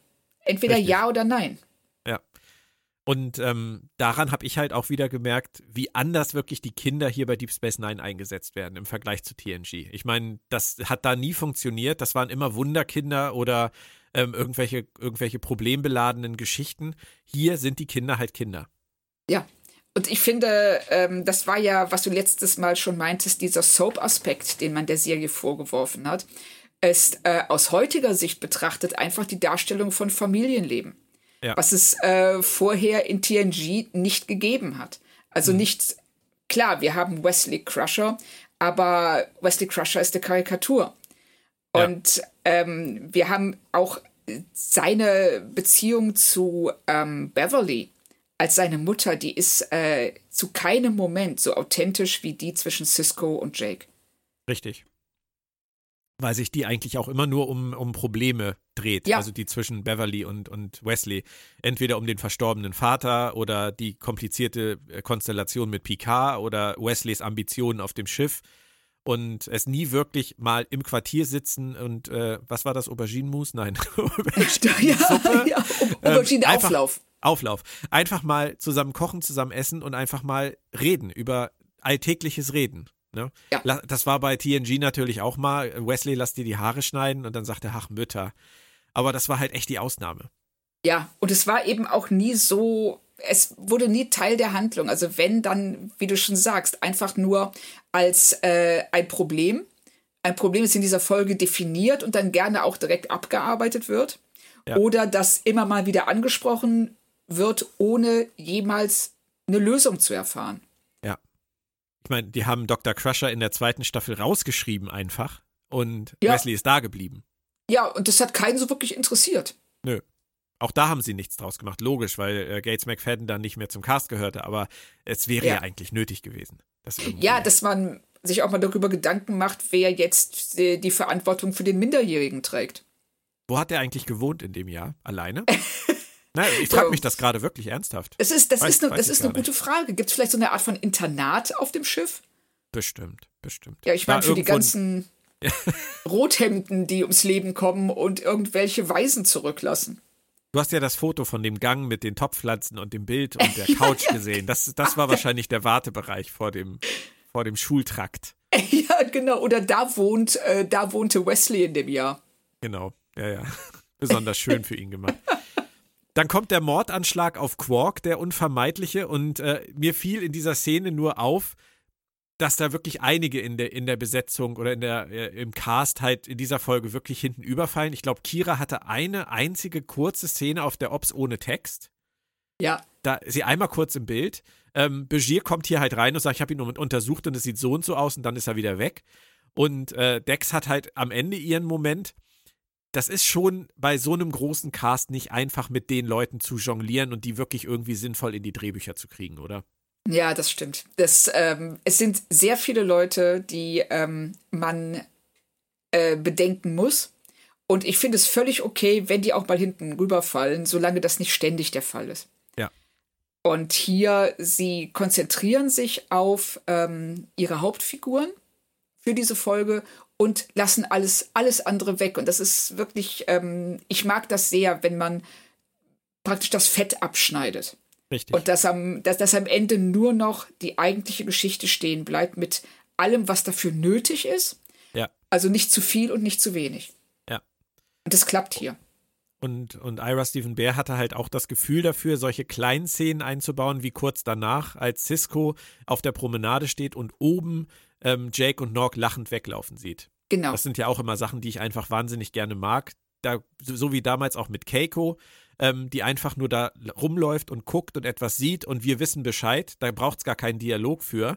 [SPEAKER 3] Entweder
[SPEAKER 2] Richtig.
[SPEAKER 3] ja oder nein.
[SPEAKER 2] Und ähm, daran habe ich halt auch wieder gemerkt, wie anders wirklich die Kinder hier bei Deep Space Nine eingesetzt werden im Vergleich zu TNG. Ich meine, das hat da nie funktioniert. Das waren immer Wunderkinder oder ähm, irgendwelche, irgendwelche problembeladenen Geschichten. Hier sind die Kinder halt Kinder.
[SPEAKER 3] Ja. Und ich finde, ähm, das war ja, was du letztes Mal schon meintest, dieser Soap-Aspekt, den man der Serie vorgeworfen hat, ist äh, aus heutiger Sicht betrachtet einfach die Darstellung von Familienleben.
[SPEAKER 2] Ja.
[SPEAKER 3] Was es äh, vorher in TNG nicht gegeben hat. Also nicht, klar, wir haben Wesley Crusher, aber Wesley Crusher ist eine Karikatur.
[SPEAKER 2] Ja.
[SPEAKER 3] Und ähm, wir haben auch seine Beziehung zu ähm, Beverly als seine Mutter, die ist äh, zu keinem Moment so authentisch wie die zwischen Cisco und Jake.
[SPEAKER 2] Richtig. Weil sich die eigentlich auch immer nur um, um Probleme dreht.
[SPEAKER 3] Ja.
[SPEAKER 2] Also die zwischen Beverly und, und Wesley. Entweder um den verstorbenen Vater oder die komplizierte äh, Konstellation mit Picard oder Wesleys Ambitionen auf dem Schiff. Und es nie wirklich mal im Quartier sitzen und äh, was war das, Auberginenmus? Nein. Auberginensuppe.
[SPEAKER 3] ja,
[SPEAKER 2] Ähm,
[SPEAKER 3] Aubergine
[SPEAKER 2] einfach-
[SPEAKER 3] Auflauf.
[SPEAKER 2] Auflauf. Einfach mal zusammen kochen, zusammen essen und einfach mal reden über alltägliches Reden. Ne?
[SPEAKER 3] Ja.
[SPEAKER 2] Das war bei TNG natürlich auch mal. Wesley lass dir die Haare schneiden und dann sagt er, ach Mütter. Aber das war halt echt die Ausnahme.
[SPEAKER 3] Ja, und es war eben auch nie so, es wurde nie Teil der Handlung. Also wenn dann, wie du schon sagst, einfach nur als äh, ein Problem. Ein Problem ist in dieser Folge definiert und dann gerne auch direkt abgearbeitet wird.
[SPEAKER 2] Ja.
[SPEAKER 3] Oder das immer mal wieder angesprochen wird, ohne jemals eine Lösung zu erfahren.
[SPEAKER 2] Ich meine, die haben Dr. Crusher in der zweiten Staffel rausgeschrieben einfach und
[SPEAKER 3] Ja.
[SPEAKER 2] Wesley ist da geblieben.
[SPEAKER 3] Ja, und das hat keinen so wirklich interessiert.
[SPEAKER 2] Nö. Auch da haben sie nichts draus gemacht, logisch, weil äh, Gates McFadden dann nicht mehr zum Cast gehörte, aber es wäre ja, ja eigentlich nötig gewesen.
[SPEAKER 3] Dass ja, dass man sich auch mal darüber Gedanken macht, wer jetzt die, die Verantwortung für den Minderjährigen trägt.
[SPEAKER 2] Wo hat er eigentlich gewohnt in dem Jahr? Alleine? Nein, ich frage mich das gerade wirklich ernsthaft.
[SPEAKER 3] Es ist, das weiß, ist eine, das ist eine gute Frage. Gibt es vielleicht so eine Art von Internat auf dem Schiff?
[SPEAKER 2] Bestimmt, bestimmt.
[SPEAKER 3] Ja, ich meine, für die ganzen Rothemden, die ums Leben kommen und irgendwelche Waisen zurücklassen.
[SPEAKER 2] Du hast ja das Foto von dem Gang mit den Topfpflanzen und dem Bild und der Couch ja, gesehen. Das, das war wahrscheinlich der Wartebereich vor dem, vor dem Schultrakt.
[SPEAKER 3] Ja, genau. Oder da wohnt, äh, da wohnte Wesley in dem Jahr.
[SPEAKER 2] Genau, ja, ja. Besonders schön für ihn gemacht. Dann kommt der Mordanschlag auf Quark, der unvermeidliche, und äh, mir fiel in dieser Szene nur auf, dass da wirklich einige in der, in der Besetzung oder in der, äh, im Cast halt in dieser Folge wirklich hinten überfallen. Ich glaube, Kira hatte eine einzige kurze Szene auf der Ops ohne Text.
[SPEAKER 3] Ja.
[SPEAKER 2] Da ist sie einmal kurz im Bild. Ähm, Begier kommt hier halt rein und sagt, ich habe ihn untersucht und es sieht so und so aus und dann ist er wieder weg. Und äh, Dex hat halt am Ende ihren Moment. Das ist schon bei so einem großen Cast nicht einfach mit den Leuten zu jonglieren und die wirklich irgendwie sinnvoll in die Drehbücher zu kriegen, oder?
[SPEAKER 3] Ja, das stimmt. Das, ähm, es sind sehr viele Leute, die ähm, man äh, bedenken muss. Und ich finde es völlig okay, wenn die auch mal hinten rüberfallen, solange das nicht ständig der Fall ist.
[SPEAKER 2] Ja.
[SPEAKER 3] Und hier, sie konzentrieren sich auf ähm, ihre Hauptfiguren für diese Folge und lassen alles, alles andere weg. Und das ist wirklich, ähm, ich mag das sehr, wenn man praktisch das Fett abschneidet.
[SPEAKER 2] Richtig.
[SPEAKER 3] Und dass am, dass, dass am Ende nur noch die eigentliche Geschichte stehen bleibt mit allem, was dafür nötig ist.
[SPEAKER 2] Ja.
[SPEAKER 3] Also nicht zu viel und nicht zu wenig.
[SPEAKER 2] Ja.
[SPEAKER 3] Und das klappt hier.
[SPEAKER 2] Und, und Ira Stephen Bear hatte halt auch das Gefühl dafür, solche kleinen Szenen einzubauen, wie kurz danach, als Cisco auf der Promenade steht und oben ähm, Jake und Nork lachend weglaufen sieht.
[SPEAKER 3] Genau.
[SPEAKER 2] Das sind ja auch immer Sachen, die ich einfach wahnsinnig gerne mag. Da, so wie damals auch mit Keiko, ähm, die einfach nur da rumläuft und guckt und etwas sieht und wir wissen Bescheid. Da braucht es gar keinen Dialog für.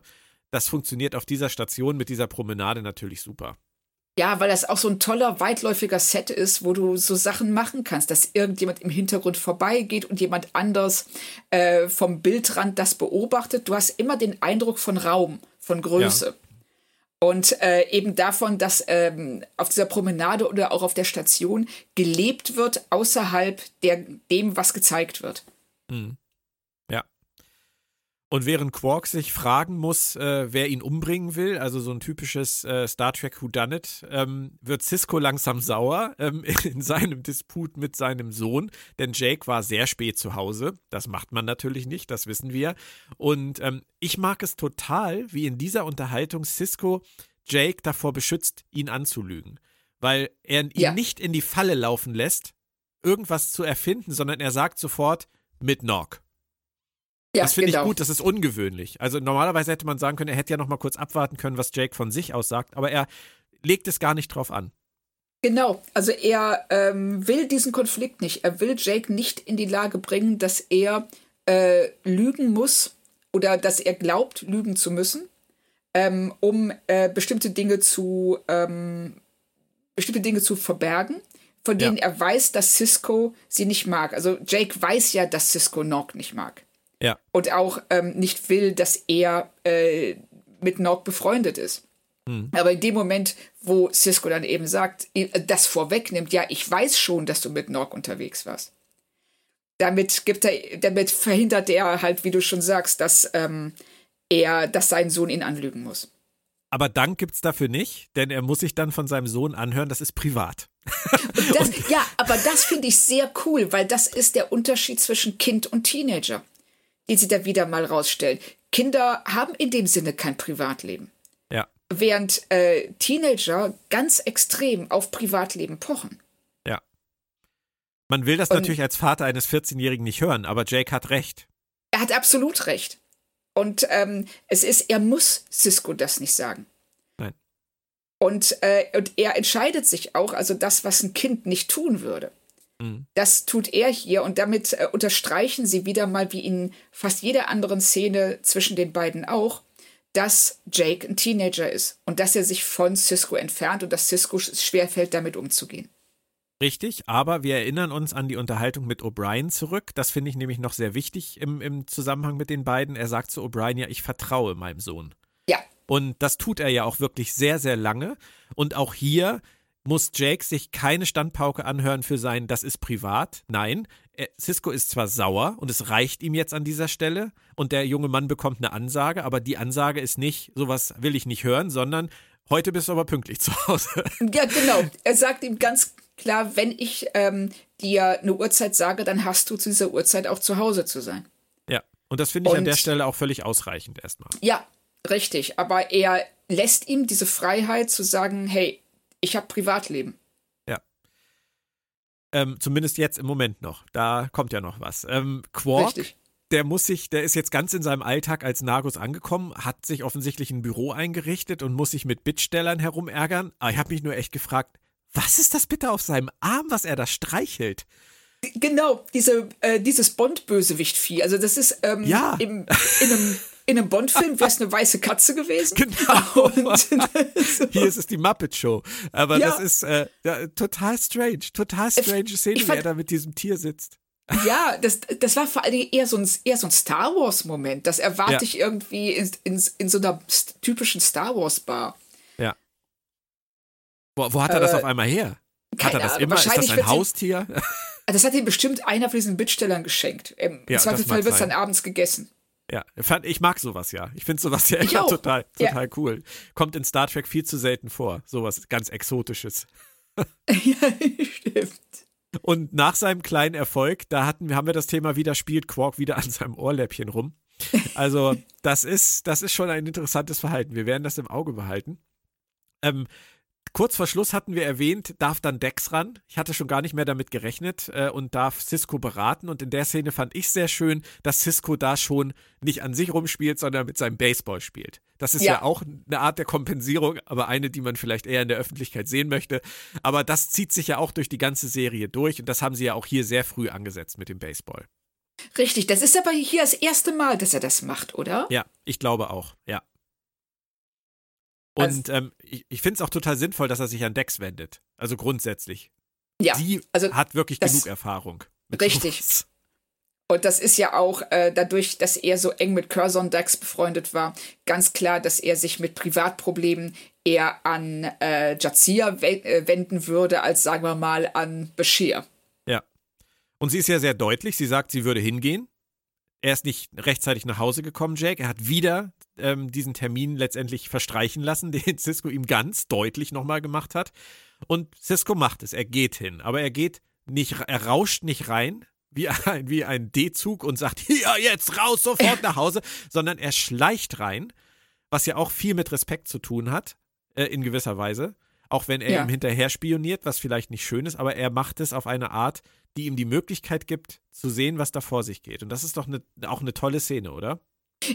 [SPEAKER 2] Das funktioniert auf dieser Station mit dieser Promenade natürlich super.
[SPEAKER 3] Ja, weil das auch so ein toller, weitläufiger Set ist, wo du so Sachen machen kannst, dass irgendjemand im Hintergrund vorbeigeht und jemand anders äh, vom Bildrand das beobachtet. Du hast immer den Eindruck von Raum, von Größe. Ja. Und äh, eben davon, dass ähm, auf dieser Promenade oder auch auf der Station gelebt wird außerhalb der, dem, was gezeigt wird.
[SPEAKER 2] Mhm. Und während Quark sich fragen muss, äh, wer ihn umbringen will, also so ein typisches äh, Star Trek Whodunit, ähm, wird Cisco langsam sauer ähm, in seinem Disput mit seinem Sohn, denn Jake war sehr spät zu Hause. Das macht man natürlich nicht, das wissen wir. Und ähm, ich mag es total, wie in dieser Unterhaltung Cisco Jake davor beschützt, ihn anzulügen. Weil er ihn ja. nicht in die Falle laufen lässt, irgendwas zu erfinden, sondern er sagt sofort mit Nog. Ja, das finde genau. ich gut, das ist ungewöhnlich. Also normalerweise hätte man sagen können, er hätte ja noch mal kurz abwarten können, was Jake von sich aus sagt, aber er legt es gar nicht drauf an.
[SPEAKER 3] Genau, also er ähm, will diesen Konflikt nicht. Er will Jake nicht in die Lage bringen, dass er äh, lügen muss, oder dass er glaubt, lügen zu müssen, ähm, um äh, bestimmte Dinge zu ähm, bestimmte Dinge zu verbergen, von denen ja. er weiß, dass Cisco sie nicht mag. Also Jake weiß ja, dass Cisco Nog nicht mag.
[SPEAKER 2] Ja.
[SPEAKER 3] Und auch ähm, nicht will, dass er äh, mit Nog befreundet ist. Mhm. Aber in dem Moment, wo Cisco dann eben sagt, das vorwegnimmt, ja, ich weiß schon, dass du mit Nog unterwegs warst damit gibt er, damit verhindert er halt, wie du schon sagst, dass ähm, er, dass sein Sohn ihn anlügen muss.
[SPEAKER 2] Aber Dank gibt es dafür nicht, denn er muss sich dann von seinem Sohn anhören, das ist privat.
[SPEAKER 3] Das, ja, aber das finde ich sehr cool, weil das ist der Unterschied zwischen Kind und Teenager, den sie da wieder mal rausstellen. Kinder haben in dem Sinne kein Privatleben.
[SPEAKER 2] Ja.
[SPEAKER 3] Während äh, Teenager ganz extrem auf Privatleben pochen.
[SPEAKER 2] Man will das und natürlich als Vater eines 14-Jährigen nicht hören, aber Jake hat recht.
[SPEAKER 3] Er hat absolut recht. Und ähm, es ist, er muss Cisco das nicht sagen.
[SPEAKER 2] Nein.
[SPEAKER 3] Und, äh, und er entscheidet sich auch, also das, was ein Kind nicht tun würde. Mhm. Das tut er hier und damit äh, unterstreichen sie wieder mal, wie in fast jeder anderen Szene zwischen den beiden auch, dass Jake ein Teenager ist und dass er sich von Cisco entfernt und dass Cisco schwerfällt, damit umzugehen.
[SPEAKER 2] Richtig, aber wir erinnern uns an die Unterhaltung mit O'Brien zurück. Das finde ich nämlich noch sehr wichtig im, im Zusammenhang mit den beiden. Er sagt zu O'Brien ja, ich vertraue meinem Sohn.
[SPEAKER 3] Ja.
[SPEAKER 2] Und das tut er ja auch wirklich sehr, sehr lange. Und auch hier muss Jake sich keine Standpauke anhören für sein, das ist privat. Nein, Cisco ist zwar sauer und es reicht ihm jetzt an dieser Stelle und der junge Mann bekommt eine Ansage, aber die Ansage ist nicht, sowas will ich nicht hören, sondern heute bist du aber pünktlich zu Hause.
[SPEAKER 3] Ja, genau. Er sagt ihm ganz klar, wenn ich ähm, dir eine Uhrzeit sage, dann hast du zu dieser Uhrzeit auch zu Hause zu sein.
[SPEAKER 2] Ja, und das finde ich und, an der Stelle auch völlig ausreichend erstmal.
[SPEAKER 3] Ja, richtig. Aber er lässt ihm diese Freiheit zu sagen, hey, ich habe Privatleben.
[SPEAKER 2] Ja. Ähm, zumindest jetzt im Moment noch. Da kommt ja noch was. Ähm, Quark, Richtig. der muss sich, der ist jetzt ganz in seinem Alltag als Nagus angekommen, hat sich offensichtlich ein Büro eingerichtet und muss sich mit Bittstellern herumärgern. Aber ich habe mich nur echt gefragt, was ist das bitte auf seinem Arm, was er da streichelt?
[SPEAKER 3] Genau, diese, äh, dieses Bond-Bösewicht-Vieh. Also das ist ähm,
[SPEAKER 2] ja.
[SPEAKER 3] im, in einem in einem Bond-Film wäre es eine weiße Katze gewesen. Genau. Und,
[SPEAKER 2] Hier ist es die Muppet Show. Aber ja. das ist äh, ja, total strange. Total strange Szene, wie er da mit diesem Tier sitzt.
[SPEAKER 3] Ja, das, das war vor allen Dingen eher so ein, eher so ein Star Wars-Moment. Das erwarte ja. ich irgendwie in, in, in so einer typischen Star Wars-Bar.
[SPEAKER 2] Ja. Wo, wo hat er das äh, auf einmal her? Hat er das immer? Ist das ein Haustier?
[SPEAKER 3] Das hat ihm bestimmt einer von diesen Bittstellern geschenkt. Im ja, Zweifelsfall wird es dann abends gegessen.
[SPEAKER 2] Ja, ich mag sowas ja. Ich finde sowas ja immer total, total ja. cool. Kommt in Star Trek viel zu selten vor. Sowas ganz Exotisches.
[SPEAKER 3] ja, stimmt.
[SPEAKER 2] Und nach seinem kleinen Erfolg, da hatten, haben wir das Thema wieder, spielt Quark wieder an seinem Ohrläppchen rum. Also, das ist, das ist schon ein interessantes Verhalten. Wir werden das im Auge behalten. Ähm, Kurz vor Schluss hatten wir erwähnt, darf dann Dex ran. Ich hatte schon gar nicht mehr damit gerechnet äh, und darf Cisco beraten. Und in der Szene fand ich sehr schön, dass Cisco da schon nicht an sich rumspielt, sondern mit seinem Baseball spielt. Das ist ja. ja auch eine Art der Kompensierung, aber eine, die man vielleicht eher in der Öffentlichkeit sehen möchte. Aber das zieht sich ja auch durch die ganze Serie durch und das haben sie ja auch hier sehr früh angesetzt mit dem Baseball.
[SPEAKER 3] Richtig, das ist aber hier das erste Mal, dass er das macht, oder?
[SPEAKER 2] Ja, ich glaube auch, ja. Und also, ähm, ich, ich finde es auch total sinnvoll, dass er sich an Dex wendet. Also grundsätzlich.
[SPEAKER 3] Ja.
[SPEAKER 2] Sie also hat wirklich genug Erfahrung.
[SPEAKER 3] Richtig. Sowas. Und das ist ja auch äh, dadurch, dass er so eng mit Curzon Dex befreundet war, ganz klar, dass er sich mit Privatproblemen eher an äh, Jazia we äh, wenden würde, als sagen wir mal an Bashir.
[SPEAKER 2] Ja. Und sie ist ja sehr deutlich. Sie sagt, sie würde hingehen. Er ist nicht rechtzeitig nach Hause gekommen, Jake. Er hat wieder ähm, diesen Termin letztendlich verstreichen lassen, den Cisco ihm ganz deutlich nochmal gemacht hat. Und Cisco macht es. Er geht hin. Aber er geht nicht, er rauscht nicht rein, wie ein, wie ein D-Zug und sagt, hier, jetzt raus, sofort nach Hause, sondern er schleicht rein, was ja auch viel mit Respekt zu tun hat, äh, in gewisser Weise. Auch wenn er ja. ihm hinterher spioniert, was vielleicht nicht schön ist, aber er macht es auf eine Art, die ihm die Möglichkeit gibt, zu sehen, was da vor sich geht. Und das ist doch eine, auch eine tolle Szene, oder?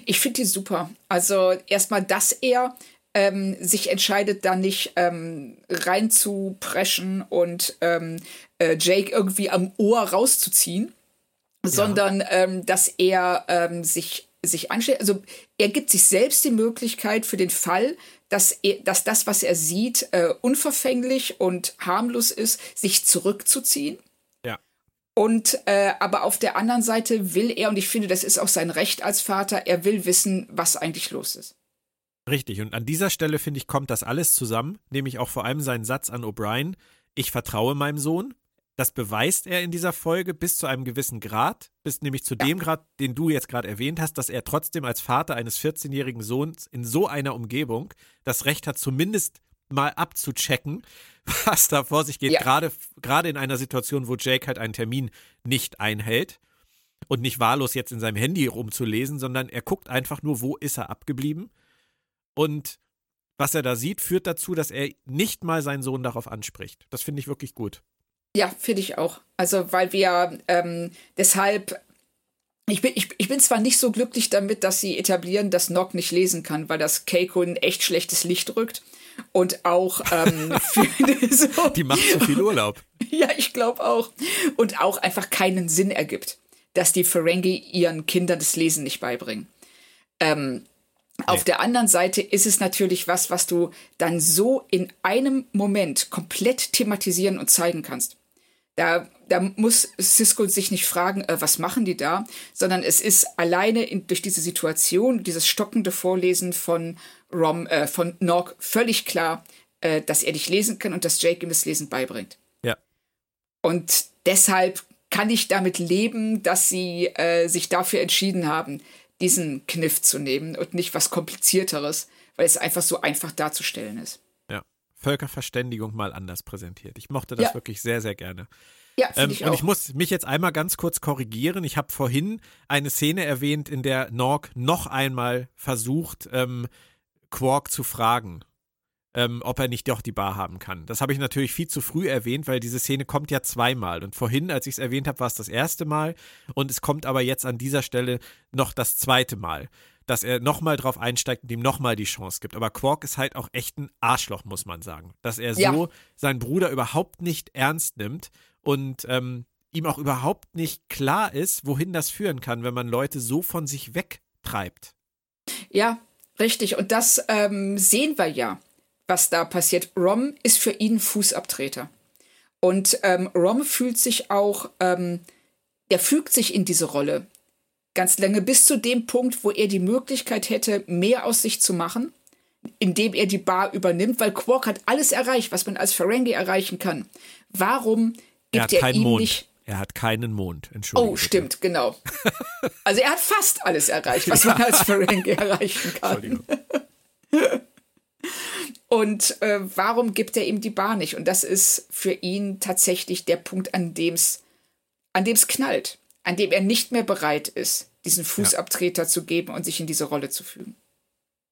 [SPEAKER 3] Ich finde die super. Also erstmal, dass er ähm, sich entscheidet, da nicht ähm, reinzupreschen und ähm, äh, Jake irgendwie am Ohr rauszuziehen, ja. sondern ähm, dass er ähm, sich, sich anstellt. Also er gibt sich selbst die Möglichkeit für den Fall, dass, er, dass das, was er sieht, äh, unverfänglich und harmlos ist, sich zurückzuziehen. Und äh, aber auf der anderen Seite will er, und ich finde, das ist auch sein Recht als Vater, er will wissen, was eigentlich los ist.
[SPEAKER 2] Richtig, und an dieser Stelle, finde ich, kommt das alles zusammen, nämlich auch vor allem seinen Satz an O'Brien, ich vertraue meinem Sohn. Das beweist er in dieser Folge bis zu einem gewissen Grad, bis nämlich zu ja. dem Grad, den du jetzt gerade erwähnt hast, dass er trotzdem als Vater eines 14-jährigen Sohns in so einer Umgebung das Recht hat, zumindest mal abzuchecken, was da vor sich geht, ja. gerade, gerade in einer Situation, wo Jake halt einen Termin nicht einhält und nicht wahllos jetzt in seinem Handy rumzulesen, sondern er guckt einfach nur, wo ist er abgeblieben und was er da sieht, führt dazu, dass er nicht mal seinen Sohn darauf anspricht. Das finde ich wirklich gut.
[SPEAKER 3] Ja, finde ich auch. Also, weil wir ähm, deshalb ich bin, ich, ich bin zwar nicht so glücklich damit, dass sie etablieren, dass Nock nicht lesen kann, weil das Keiko ein echt schlechtes Licht rückt. Und auch ähm, für
[SPEAKER 2] so. Die macht zu viel Urlaub.
[SPEAKER 3] Ja, ich glaube auch. Und auch einfach keinen Sinn ergibt, dass die Ferengi ihren Kindern das Lesen nicht beibringen. Ähm, nee. Auf der anderen Seite ist es natürlich was, was du dann so in einem Moment komplett thematisieren und zeigen kannst. Da, da muss Cisco sich nicht fragen, äh, was machen die da, sondern es ist alleine in, durch diese Situation, dieses stockende Vorlesen von Rom, äh, von Nog völlig klar, äh, dass er nicht lesen kann und dass Jake ihm das Lesen beibringt.
[SPEAKER 2] Ja.
[SPEAKER 3] Und deshalb kann ich damit leben, dass sie äh, sich dafür entschieden haben, diesen Kniff zu nehmen und nicht was komplizierteres, weil es einfach so einfach darzustellen ist.
[SPEAKER 2] Ja, Völkerverständigung mal anders präsentiert. Ich mochte das ja. wirklich sehr, sehr gerne.
[SPEAKER 3] Ja, ähm, ich
[SPEAKER 2] und
[SPEAKER 3] auch.
[SPEAKER 2] ich muss mich jetzt einmal ganz kurz korrigieren. Ich habe vorhin eine Szene erwähnt, in der Norg noch einmal versucht, ähm, Quark zu fragen, ähm, ob er nicht doch die Bar haben kann. Das habe ich natürlich viel zu früh erwähnt, weil diese Szene kommt ja zweimal. Und vorhin, als ich es erwähnt habe, war es das erste Mal. Und es kommt aber jetzt an dieser Stelle noch das zweite Mal dass er nochmal drauf einsteigt und ihm nochmal die Chance gibt. Aber Quark ist halt auch echt ein Arschloch, muss man sagen. Dass er so ja. seinen Bruder überhaupt nicht ernst nimmt und ähm, ihm auch überhaupt nicht klar ist, wohin das führen kann, wenn man Leute so von sich wegtreibt.
[SPEAKER 3] Ja, Richtig, und das ähm, sehen wir ja, was da passiert. Rom ist für ihn Fußabtreter. Und ähm, Rom fühlt sich auch, ähm, er fügt sich in diese Rolle ganz lange bis zu dem Punkt, wo er die Möglichkeit hätte, mehr aus sich zu machen, indem er die Bar übernimmt, weil Quark hat alles erreicht, was man als Ferengi erreichen kann. Warum gibt er, er ihm
[SPEAKER 2] Mond.
[SPEAKER 3] nicht
[SPEAKER 2] er hat keinen Mond, Entschuldigung.
[SPEAKER 3] Oh, stimmt, genau. Also er hat fast alles erreicht, was man als Ferengi erreichen kann. Und äh, warum gibt er ihm die Bar nicht? Und das ist für ihn tatsächlich der Punkt, an dem es an dem's knallt, an dem er nicht mehr bereit ist, diesen Fußabtreter ja. zu geben und sich in diese Rolle zu fügen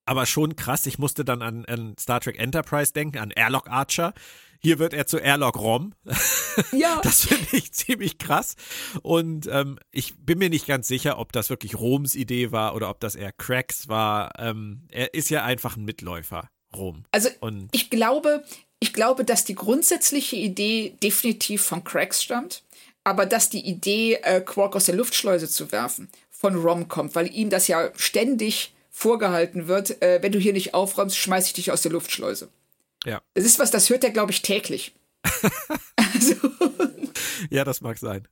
[SPEAKER 2] aber schon krass. Ich musste dann an, an, Star Trek Enterprise denken, an Airlock Archer. Hier wird er zu Airlock Rom.
[SPEAKER 3] Ja.
[SPEAKER 2] Das finde ich ziemlich krass. Und ähm, ich bin mir nicht ganz sicher, ob das wirklich Roms Idee war oder ob das eher Cracks war. Ähm, er ist ja einfach ein Mitläufer, Rom.
[SPEAKER 3] Also Und ich glaube, ich glaube, dass die grundsätzliche Idee definitiv von Cracks stammt, aber dass die Idee, äh, Quark aus der Luftschleuse zu werfen, von Rom kommt, weil ihm das ja ständig vorgehalten wird, äh, wenn du hier nicht aufräumst, schmeiß ich dich aus der Luftschleuse.
[SPEAKER 2] Ja.
[SPEAKER 3] Das ist was, das hört er, glaube ich, täglich. also.
[SPEAKER 2] Ja, das mag sein.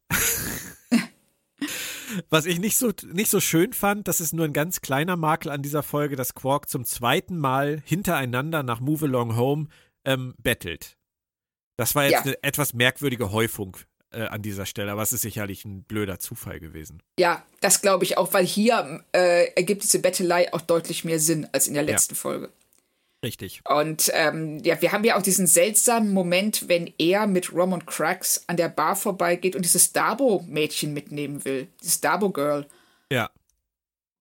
[SPEAKER 2] Was ich nicht so, nicht so schön fand, das ist nur ein ganz kleiner Makel an dieser Folge, dass Quark zum zweiten Mal hintereinander nach Move Along Home ähm, bettelt. Das war jetzt ja. eine etwas merkwürdige Häufung äh, an dieser Stelle, aber es ist sicherlich ein blöder Zufall gewesen.
[SPEAKER 3] Ja, das glaube ich auch, weil hier äh, ergibt diese Bettelei auch deutlich mehr Sinn als in der letzten ja. Folge.
[SPEAKER 2] Richtig.
[SPEAKER 3] Und ähm, ja, wir haben ja auch diesen seltsamen Moment, wenn er mit Rom und Cracks an der Bar vorbeigeht und dieses Dabo-Mädchen mitnehmen will. Dieses Dabo-Girl.
[SPEAKER 2] Ja.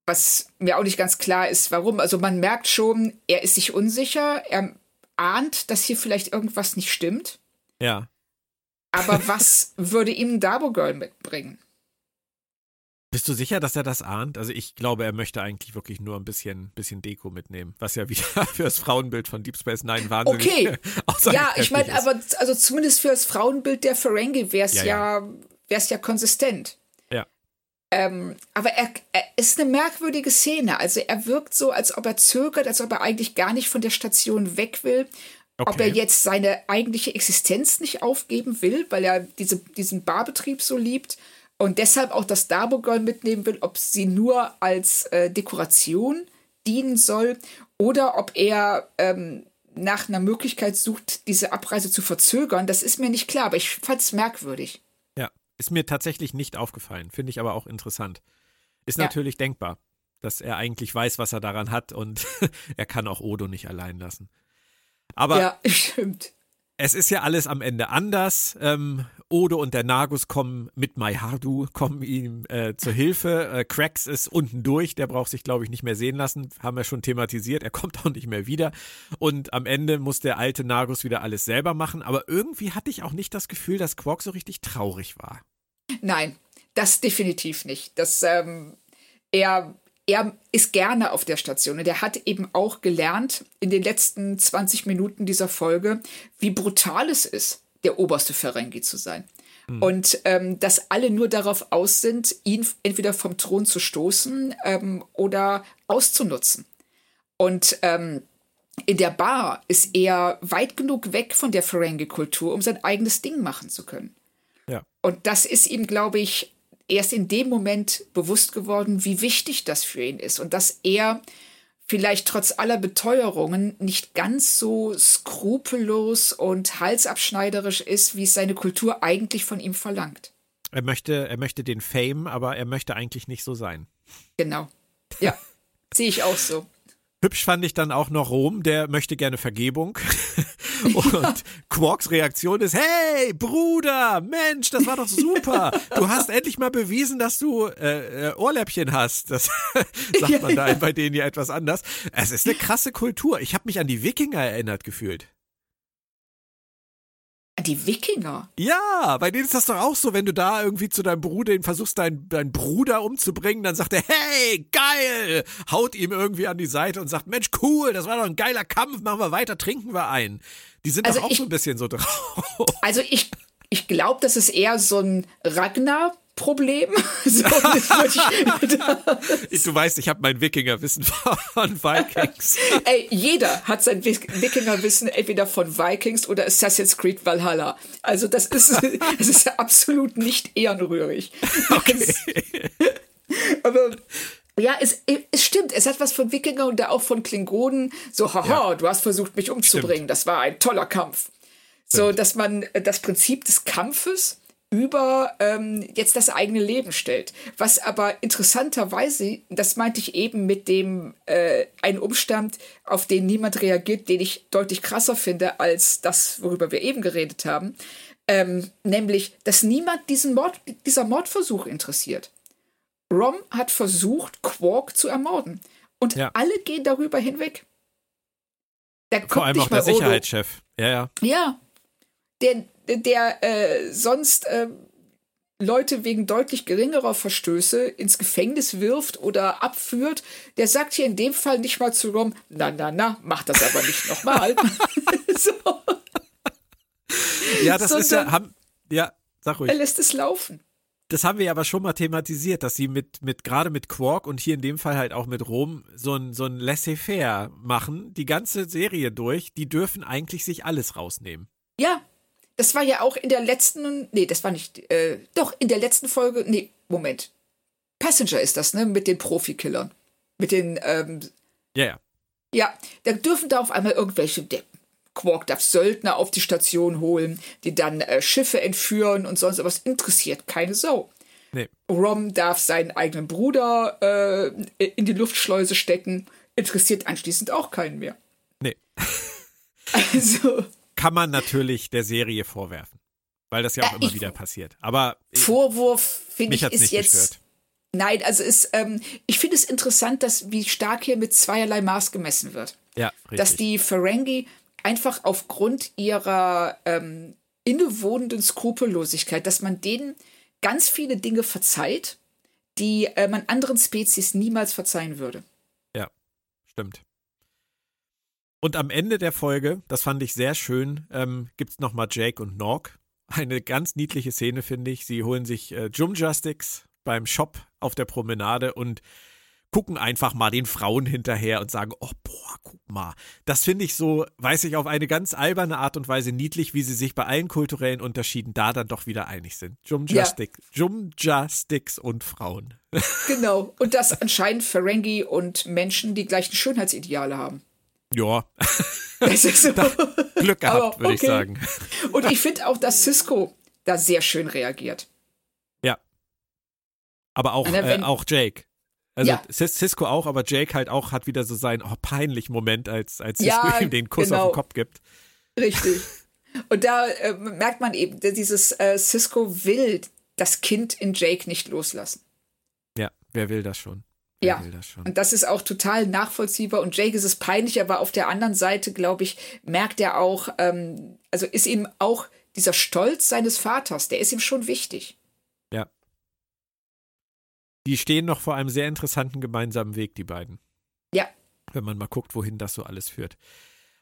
[SPEAKER 3] Was mir auch nicht ganz klar ist, warum. Also man merkt schon, er ist sich unsicher, er ahnt, dass hier vielleicht irgendwas nicht stimmt.
[SPEAKER 2] Ja.
[SPEAKER 3] Aber was würde ihm Dabo Girl mitbringen?
[SPEAKER 2] Bist du sicher, dass er das ahnt? Also ich glaube, er möchte eigentlich wirklich nur ein bisschen, bisschen Deko mitnehmen, was ja wieder für das Frauenbild von Deep Space Nine wahnsinnig
[SPEAKER 3] Okay, ja, ich meine, aber also zumindest für das Frauenbild der Ferengi wäre es ja, ja, ja. Wär's ja konsistent.
[SPEAKER 2] Ja.
[SPEAKER 3] Ähm, aber er, er ist eine merkwürdige Szene. Also er wirkt so, als ob er zögert, als ob er eigentlich gar nicht von der Station weg will Okay. Ob er jetzt seine eigentliche Existenz nicht aufgeben will, weil er diese, diesen Barbetrieb so liebt und deshalb auch das Dabo Girl mitnehmen will, ob sie nur als äh, Dekoration dienen soll oder ob er ähm, nach einer Möglichkeit sucht, diese Abreise zu verzögern, das ist mir nicht klar, aber ich fand es merkwürdig.
[SPEAKER 2] Ja, ist mir tatsächlich nicht aufgefallen, finde ich aber auch interessant. Ist ja. natürlich denkbar, dass er eigentlich weiß, was er daran hat und er kann auch Odo nicht allein lassen. Aber
[SPEAKER 3] ja, stimmt.
[SPEAKER 2] Es ist ja alles am Ende anders. Ähm, Odo und der Nagus kommen mit Mai Hardu, kommen ihm äh, zur Hilfe. Äh, Cracks ist unten durch, der braucht sich, glaube ich, nicht mehr sehen lassen. Haben wir schon thematisiert, er kommt auch nicht mehr wieder. Und am Ende muss der alte Nagus wieder alles selber machen. Aber irgendwie hatte ich auch nicht das Gefühl, dass Quark so richtig traurig war.
[SPEAKER 3] Nein, das definitiv nicht. Das, ähm, er er ist gerne auf der Station und er hat eben auch gelernt in den letzten 20 Minuten dieser Folge, wie brutal es ist, der oberste Ferengi zu sein. Mhm. Und ähm, dass alle nur darauf aus sind, ihn entweder vom Thron zu stoßen ähm, oder auszunutzen. Und ähm, in der Bar ist er weit genug weg von der Ferengi-Kultur, um sein eigenes Ding machen zu können. Und das ist ihm, glaube ich, erst in dem Moment bewusst geworden, wie wichtig das für ihn ist und dass er vielleicht trotz aller Beteuerungen nicht ganz so skrupellos und halsabschneiderisch ist, wie es seine Kultur eigentlich von ihm verlangt.
[SPEAKER 2] Er möchte, er möchte den Fame, aber er möchte eigentlich nicht so sein.
[SPEAKER 3] Genau. Ja, sehe ich auch so.
[SPEAKER 2] Hübsch fand ich dann auch noch Rom, der möchte gerne Vergebung. Und. Quarks Reaktion ist, hey, Bruder, Mensch, das war doch super. Du hast endlich mal bewiesen, dass du äh, äh Ohrläppchen hast. Das sagt man da bei denen ja etwas anders. Es ist eine krasse Kultur. Ich habe mich an die Wikinger erinnert gefühlt.
[SPEAKER 3] Die Wikinger?
[SPEAKER 2] Ja, bei denen ist das doch auch so, wenn du da irgendwie zu deinem Bruder versuchst, deinen, deinen Bruder umzubringen, dann sagt er, hey, geil, haut ihm irgendwie an die Seite und sagt, Mensch, cool, das war doch ein geiler Kampf, machen wir weiter, trinken wir ein. Die sind also doch auch ich, so ein bisschen so drauf.
[SPEAKER 3] Also ich, ich glaube, das ist eher so ein Ragnar Problem. So,
[SPEAKER 2] ich, du weißt, ich habe mein Wikingerwissen von Vikings.
[SPEAKER 3] Ey, jeder hat sein Wikingerwissen entweder von Vikings oder Assassin's Creed Valhalla. Also das ist, das ist absolut nicht ehrenrührig. Okay. aber ja, es, es stimmt, es hat was von Wikinger und auch von Klingonen. So, haha, ja. du hast versucht, mich umzubringen. Stimmt. Das war ein toller Kampf. So, dass man das Prinzip des Kampfes über ähm, jetzt das eigene Leben stellt. Was aber interessanterweise, das meinte ich eben mit dem äh, ein Umstand, auf den niemand reagiert, den ich deutlich krasser finde als das, worüber wir eben geredet haben, ähm, nämlich, dass niemand diesen Mord, dieser Mordversuch interessiert. Rom hat versucht, Quark zu ermorden. Und ja. alle gehen darüber hinweg.
[SPEAKER 2] Vor allem auch der Sicherheitschef. Ja, ja.
[SPEAKER 3] Ja. Der, der äh, sonst äh, Leute wegen deutlich geringerer Verstöße ins Gefängnis wirft oder abführt, der sagt hier in dem Fall nicht mal zu Rom, na, na, na, mach das aber nicht nochmal. so.
[SPEAKER 2] Ja, das Sondern ist ja, haben, ja, sag ruhig.
[SPEAKER 3] Er lässt es laufen.
[SPEAKER 2] Das haben wir aber schon mal thematisiert, dass sie mit, mit gerade mit Quark und hier in dem Fall halt auch mit Rom so ein, so ein Laissez-faire machen, die ganze Serie durch. Die dürfen eigentlich sich alles rausnehmen.
[SPEAKER 3] Ja, das war ja auch in der letzten, nee, das war nicht, äh, doch, in der letzten Folge, nee, Moment. Passenger ist das, ne, mit den Profikillern. Mit den, ähm,
[SPEAKER 2] ja, ja.
[SPEAKER 3] Ja, da dürfen da auf einmal irgendwelche, der Quark darf Söldner auf die Station holen, die dann äh, Schiffe entführen und sonst was. Interessiert keine Sau. Nee. Rom darf seinen eigenen Bruder äh, in die Luftschleuse stecken. Interessiert anschließend auch keinen mehr.
[SPEAKER 2] Nee.
[SPEAKER 3] Also
[SPEAKER 2] kann man natürlich der Serie vorwerfen. Weil das ja auch äh, immer wieder passiert. Aber
[SPEAKER 3] Vorwurf, finde ich, ist jetzt. Gestört. Nein, also ist, ähm, ich finde es interessant, dass wie stark hier mit zweierlei Maß gemessen wird.
[SPEAKER 2] Ja, richtig.
[SPEAKER 3] Dass die Ferengi einfach aufgrund ihrer ähm, innewohnenden Skrupellosigkeit, dass man denen ganz viele Dinge verzeiht, die äh, man anderen Spezies niemals verzeihen würde.
[SPEAKER 2] Ja, stimmt. Und am Ende der Folge, das fand ich sehr schön, ähm, gibt es nochmal Jake und Nork. Eine ganz niedliche Szene, finde ich. Sie holen sich äh, Jumjustics beim Shop auf der Promenade und gucken einfach mal den Frauen hinterher und sagen, oh boah, guck mal. Das finde ich so, weiß ich, auf eine ganz alberne Art und Weise niedlich, wie sie sich bei allen kulturellen Unterschieden da dann doch wieder einig sind. Jumjustics, ja. Jumjustics und Frauen.
[SPEAKER 3] Genau. Und dass anscheinend Ferengi und Menschen die gleichen Schönheitsideale haben.
[SPEAKER 2] Ja. So. Glück gehabt, würde okay. ich sagen.
[SPEAKER 3] Und ich finde auch, dass Cisco da sehr schön reagiert.
[SPEAKER 2] Ja. Aber auch, äh, auch Jake. Also ja. Cisco auch, aber Jake halt auch hat wieder so seinen oh, peinlichen Moment, als, als Cisco ja, ihm den Kuss genau. auf den Kopf gibt.
[SPEAKER 3] Richtig. Und da äh, merkt man eben, dieses äh, Cisco will das Kind in Jake nicht loslassen.
[SPEAKER 2] Ja, wer will das schon?
[SPEAKER 3] Ja, und das ist auch total nachvollziehbar. Und Jake ist es peinlich, aber auf der anderen Seite, glaube ich, merkt er auch, ähm, also ist ihm auch dieser Stolz seines Vaters, der ist ihm schon wichtig.
[SPEAKER 2] Ja. Die stehen noch vor einem sehr interessanten gemeinsamen Weg, die beiden.
[SPEAKER 3] Ja.
[SPEAKER 2] Wenn man mal guckt, wohin das so alles führt.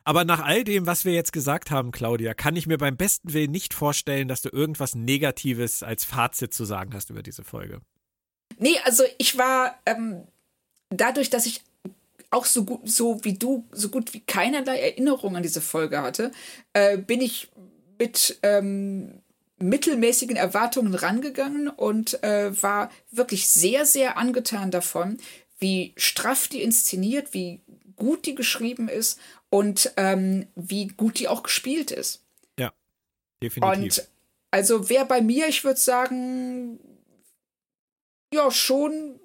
[SPEAKER 2] Aber nach all dem, was wir jetzt gesagt haben, Claudia, kann ich mir beim besten Willen nicht vorstellen, dass du irgendwas Negatives als Fazit zu sagen hast über diese Folge.
[SPEAKER 3] Nee, also ich war ähm, dadurch, dass ich auch so gut, so wie du, so gut wie keinerlei Erinnerung an diese Folge hatte, äh, bin ich mit, ähm, mittelmäßigen Erwartungen rangegangen und äh, war wirklich sehr, sehr angetan davon, wie straff die inszeniert, wie gut die geschrieben ist und ähm, wie gut die auch gespielt ist.
[SPEAKER 2] Ja, definitiv.
[SPEAKER 3] Und also wer bei mir, ich würde sagen, ja, schon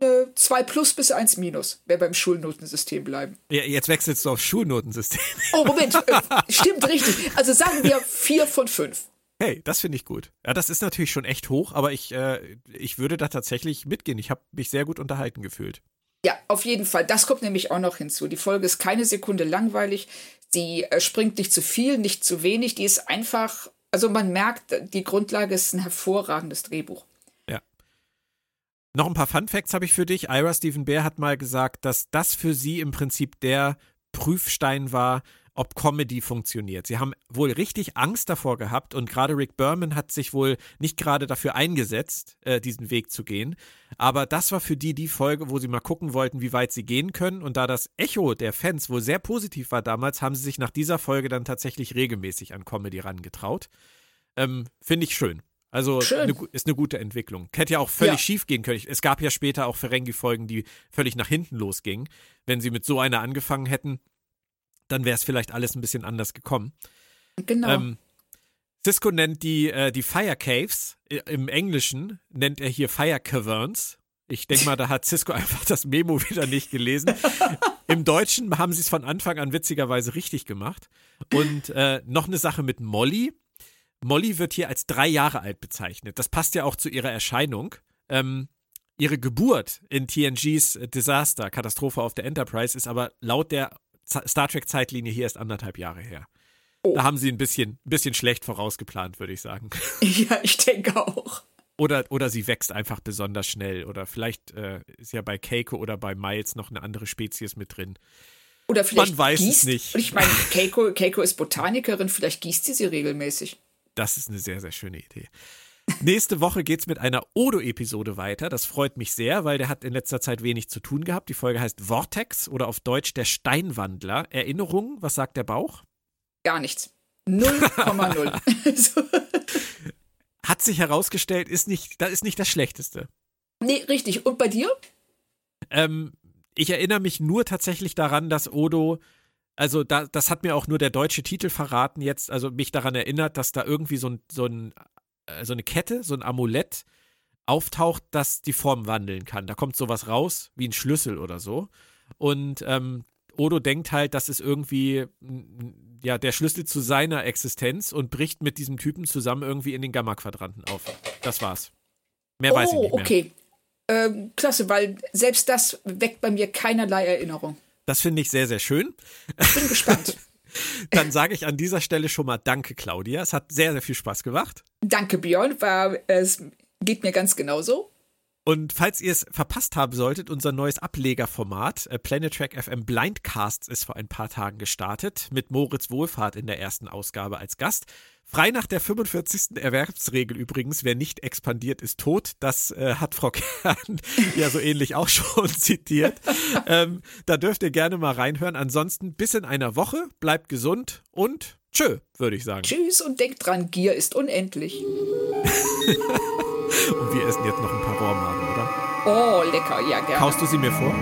[SPEAKER 3] eine 2 plus bis 1 minus, wer beim Schulnotensystem bleiben.
[SPEAKER 2] Ja, jetzt wechselst du auf Schulnotensystem.
[SPEAKER 3] Oh, Moment, äh, stimmt richtig. Also sagen wir 4 von 5.
[SPEAKER 2] Hey, das finde ich gut. Ja, das ist natürlich schon echt hoch, aber ich, äh, ich würde da tatsächlich mitgehen. Ich habe mich sehr gut unterhalten gefühlt.
[SPEAKER 3] Ja, auf jeden Fall. Das kommt nämlich auch noch hinzu. Die Folge ist keine Sekunde langweilig. Sie äh, springt nicht zu viel, nicht zu wenig. Die ist einfach, also man merkt, die Grundlage ist ein hervorragendes Drehbuch.
[SPEAKER 2] Noch ein paar Fun Facts habe ich für dich. Ira Stephen Bear hat mal gesagt, dass das für sie im Prinzip der Prüfstein war, ob Comedy funktioniert. Sie haben wohl richtig Angst davor gehabt und gerade Rick Berman hat sich wohl nicht gerade dafür eingesetzt, äh, diesen Weg zu gehen. Aber das war für die die Folge, wo sie mal gucken wollten, wie weit sie gehen können. Und da das Echo der Fans wohl sehr positiv war damals, haben sie sich nach dieser Folge dann tatsächlich regelmäßig an Comedy rangetraut. Ähm, Finde ich schön. Also eine, ist eine gute Entwicklung. Hätte ja auch völlig ja. schief gehen können. Es gab ja später auch Ferengi-Folgen, die völlig nach hinten losgingen. Wenn sie mit so einer angefangen hätten, dann wäre es vielleicht alles ein bisschen anders gekommen.
[SPEAKER 3] Genau. Ähm,
[SPEAKER 2] Cisco nennt die, äh, die Fire Caves, im Englischen nennt er hier Fire Caverns. Ich denke mal, da hat Cisco einfach das Memo wieder nicht gelesen. Im Deutschen haben sie es von Anfang an witzigerweise richtig gemacht. Und äh, noch eine Sache mit Molly. Molly wird hier als drei Jahre alt bezeichnet. Das passt ja auch zu ihrer Erscheinung. Ähm, ihre Geburt in TNGs Disaster, Katastrophe auf der Enterprise, ist aber laut der Star Trek-Zeitlinie hier ist anderthalb Jahre her. Oh. Da haben sie ein bisschen, bisschen schlecht vorausgeplant, würde ich sagen.
[SPEAKER 3] Ja, ich denke auch.
[SPEAKER 2] Oder, oder sie wächst einfach besonders schnell. Oder vielleicht äh, ist ja bei Keiko oder bei Miles noch eine andere Spezies mit drin.
[SPEAKER 3] Oder vielleicht
[SPEAKER 2] Man weiß
[SPEAKER 3] gießt,
[SPEAKER 2] es nicht.
[SPEAKER 3] Und ich meine, Keiko, Keiko ist Botanikerin, vielleicht gießt sie sie regelmäßig.
[SPEAKER 2] Das ist eine sehr, sehr schöne Idee. Nächste Woche geht es mit einer Odo-Episode weiter. Das freut mich sehr, weil der hat in letzter Zeit wenig zu tun gehabt. Die Folge heißt Vortex oder auf Deutsch der Steinwandler. Erinnerung, was sagt der Bauch?
[SPEAKER 3] Gar nichts. 0,0.
[SPEAKER 2] Hat sich herausgestellt, ist nicht, das ist nicht das Schlechteste.
[SPEAKER 3] Nee, richtig. Und bei dir?
[SPEAKER 2] Ähm, ich erinnere mich nur tatsächlich daran, dass Odo also da, das hat mir auch nur der deutsche Titel verraten jetzt, also mich daran erinnert, dass da irgendwie so ein, so ein äh, so eine Kette, so ein Amulett auftaucht, das die Form wandeln kann. Da kommt sowas raus, wie ein Schlüssel oder so. Und ähm, Odo denkt halt, das ist irgendwie ja, der Schlüssel zu seiner Existenz und bricht mit diesem Typen zusammen irgendwie in den Gamma-Quadranten auf. Das war's. Mehr
[SPEAKER 3] oh,
[SPEAKER 2] weiß ich nicht mehr.
[SPEAKER 3] okay. Ähm, klasse, weil selbst das weckt bei mir keinerlei Erinnerung.
[SPEAKER 2] Das finde ich sehr, sehr schön.
[SPEAKER 3] Ich bin gespannt.
[SPEAKER 2] Dann sage ich an dieser Stelle schon mal Danke, Claudia. Es hat sehr, sehr viel Spaß gemacht.
[SPEAKER 3] Danke, Björn. War, es geht mir ganz genauso.
[SPEAKER 2] Und falls ihr es verpasst haben solltet, unser neues Ablegerformat äh, Planet Track FM Blindcasts ist vor ein paar Tagen gestartet, mit Moritz Wohlfahrt in der ersten Ausgabe als Gast. Frei nach der 45. Erwerbsregel übrigens, wer nicht expandiert, ist tot. Das äh, hat Frau Kern ja so ähnlich auch schon zitiert. Ähm, da dürft ihr gerne mal reinhören. Ansonsten bis in einer Woche, bleibt gesund und tschö, würde ich sagen.
[SPEAKER 3] Tschüss und denkt dran, Gier ist unendlich.
[SPEAKER 2] Und wir essen jetzt noch ein paar Rohrmagen, oder?
[SPEAKER 3] Oh, lecker, ja, gerne.
[SPEAKER 2] Kaust du sie mir vor?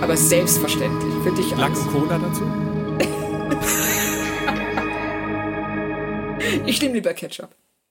[SPEAKER 3] Aber selbstverständlich, für dich
[SPEAKER 2] Lachs Cola dazu?
[SPEAKER 3] Ich nehme lieber Ketchup.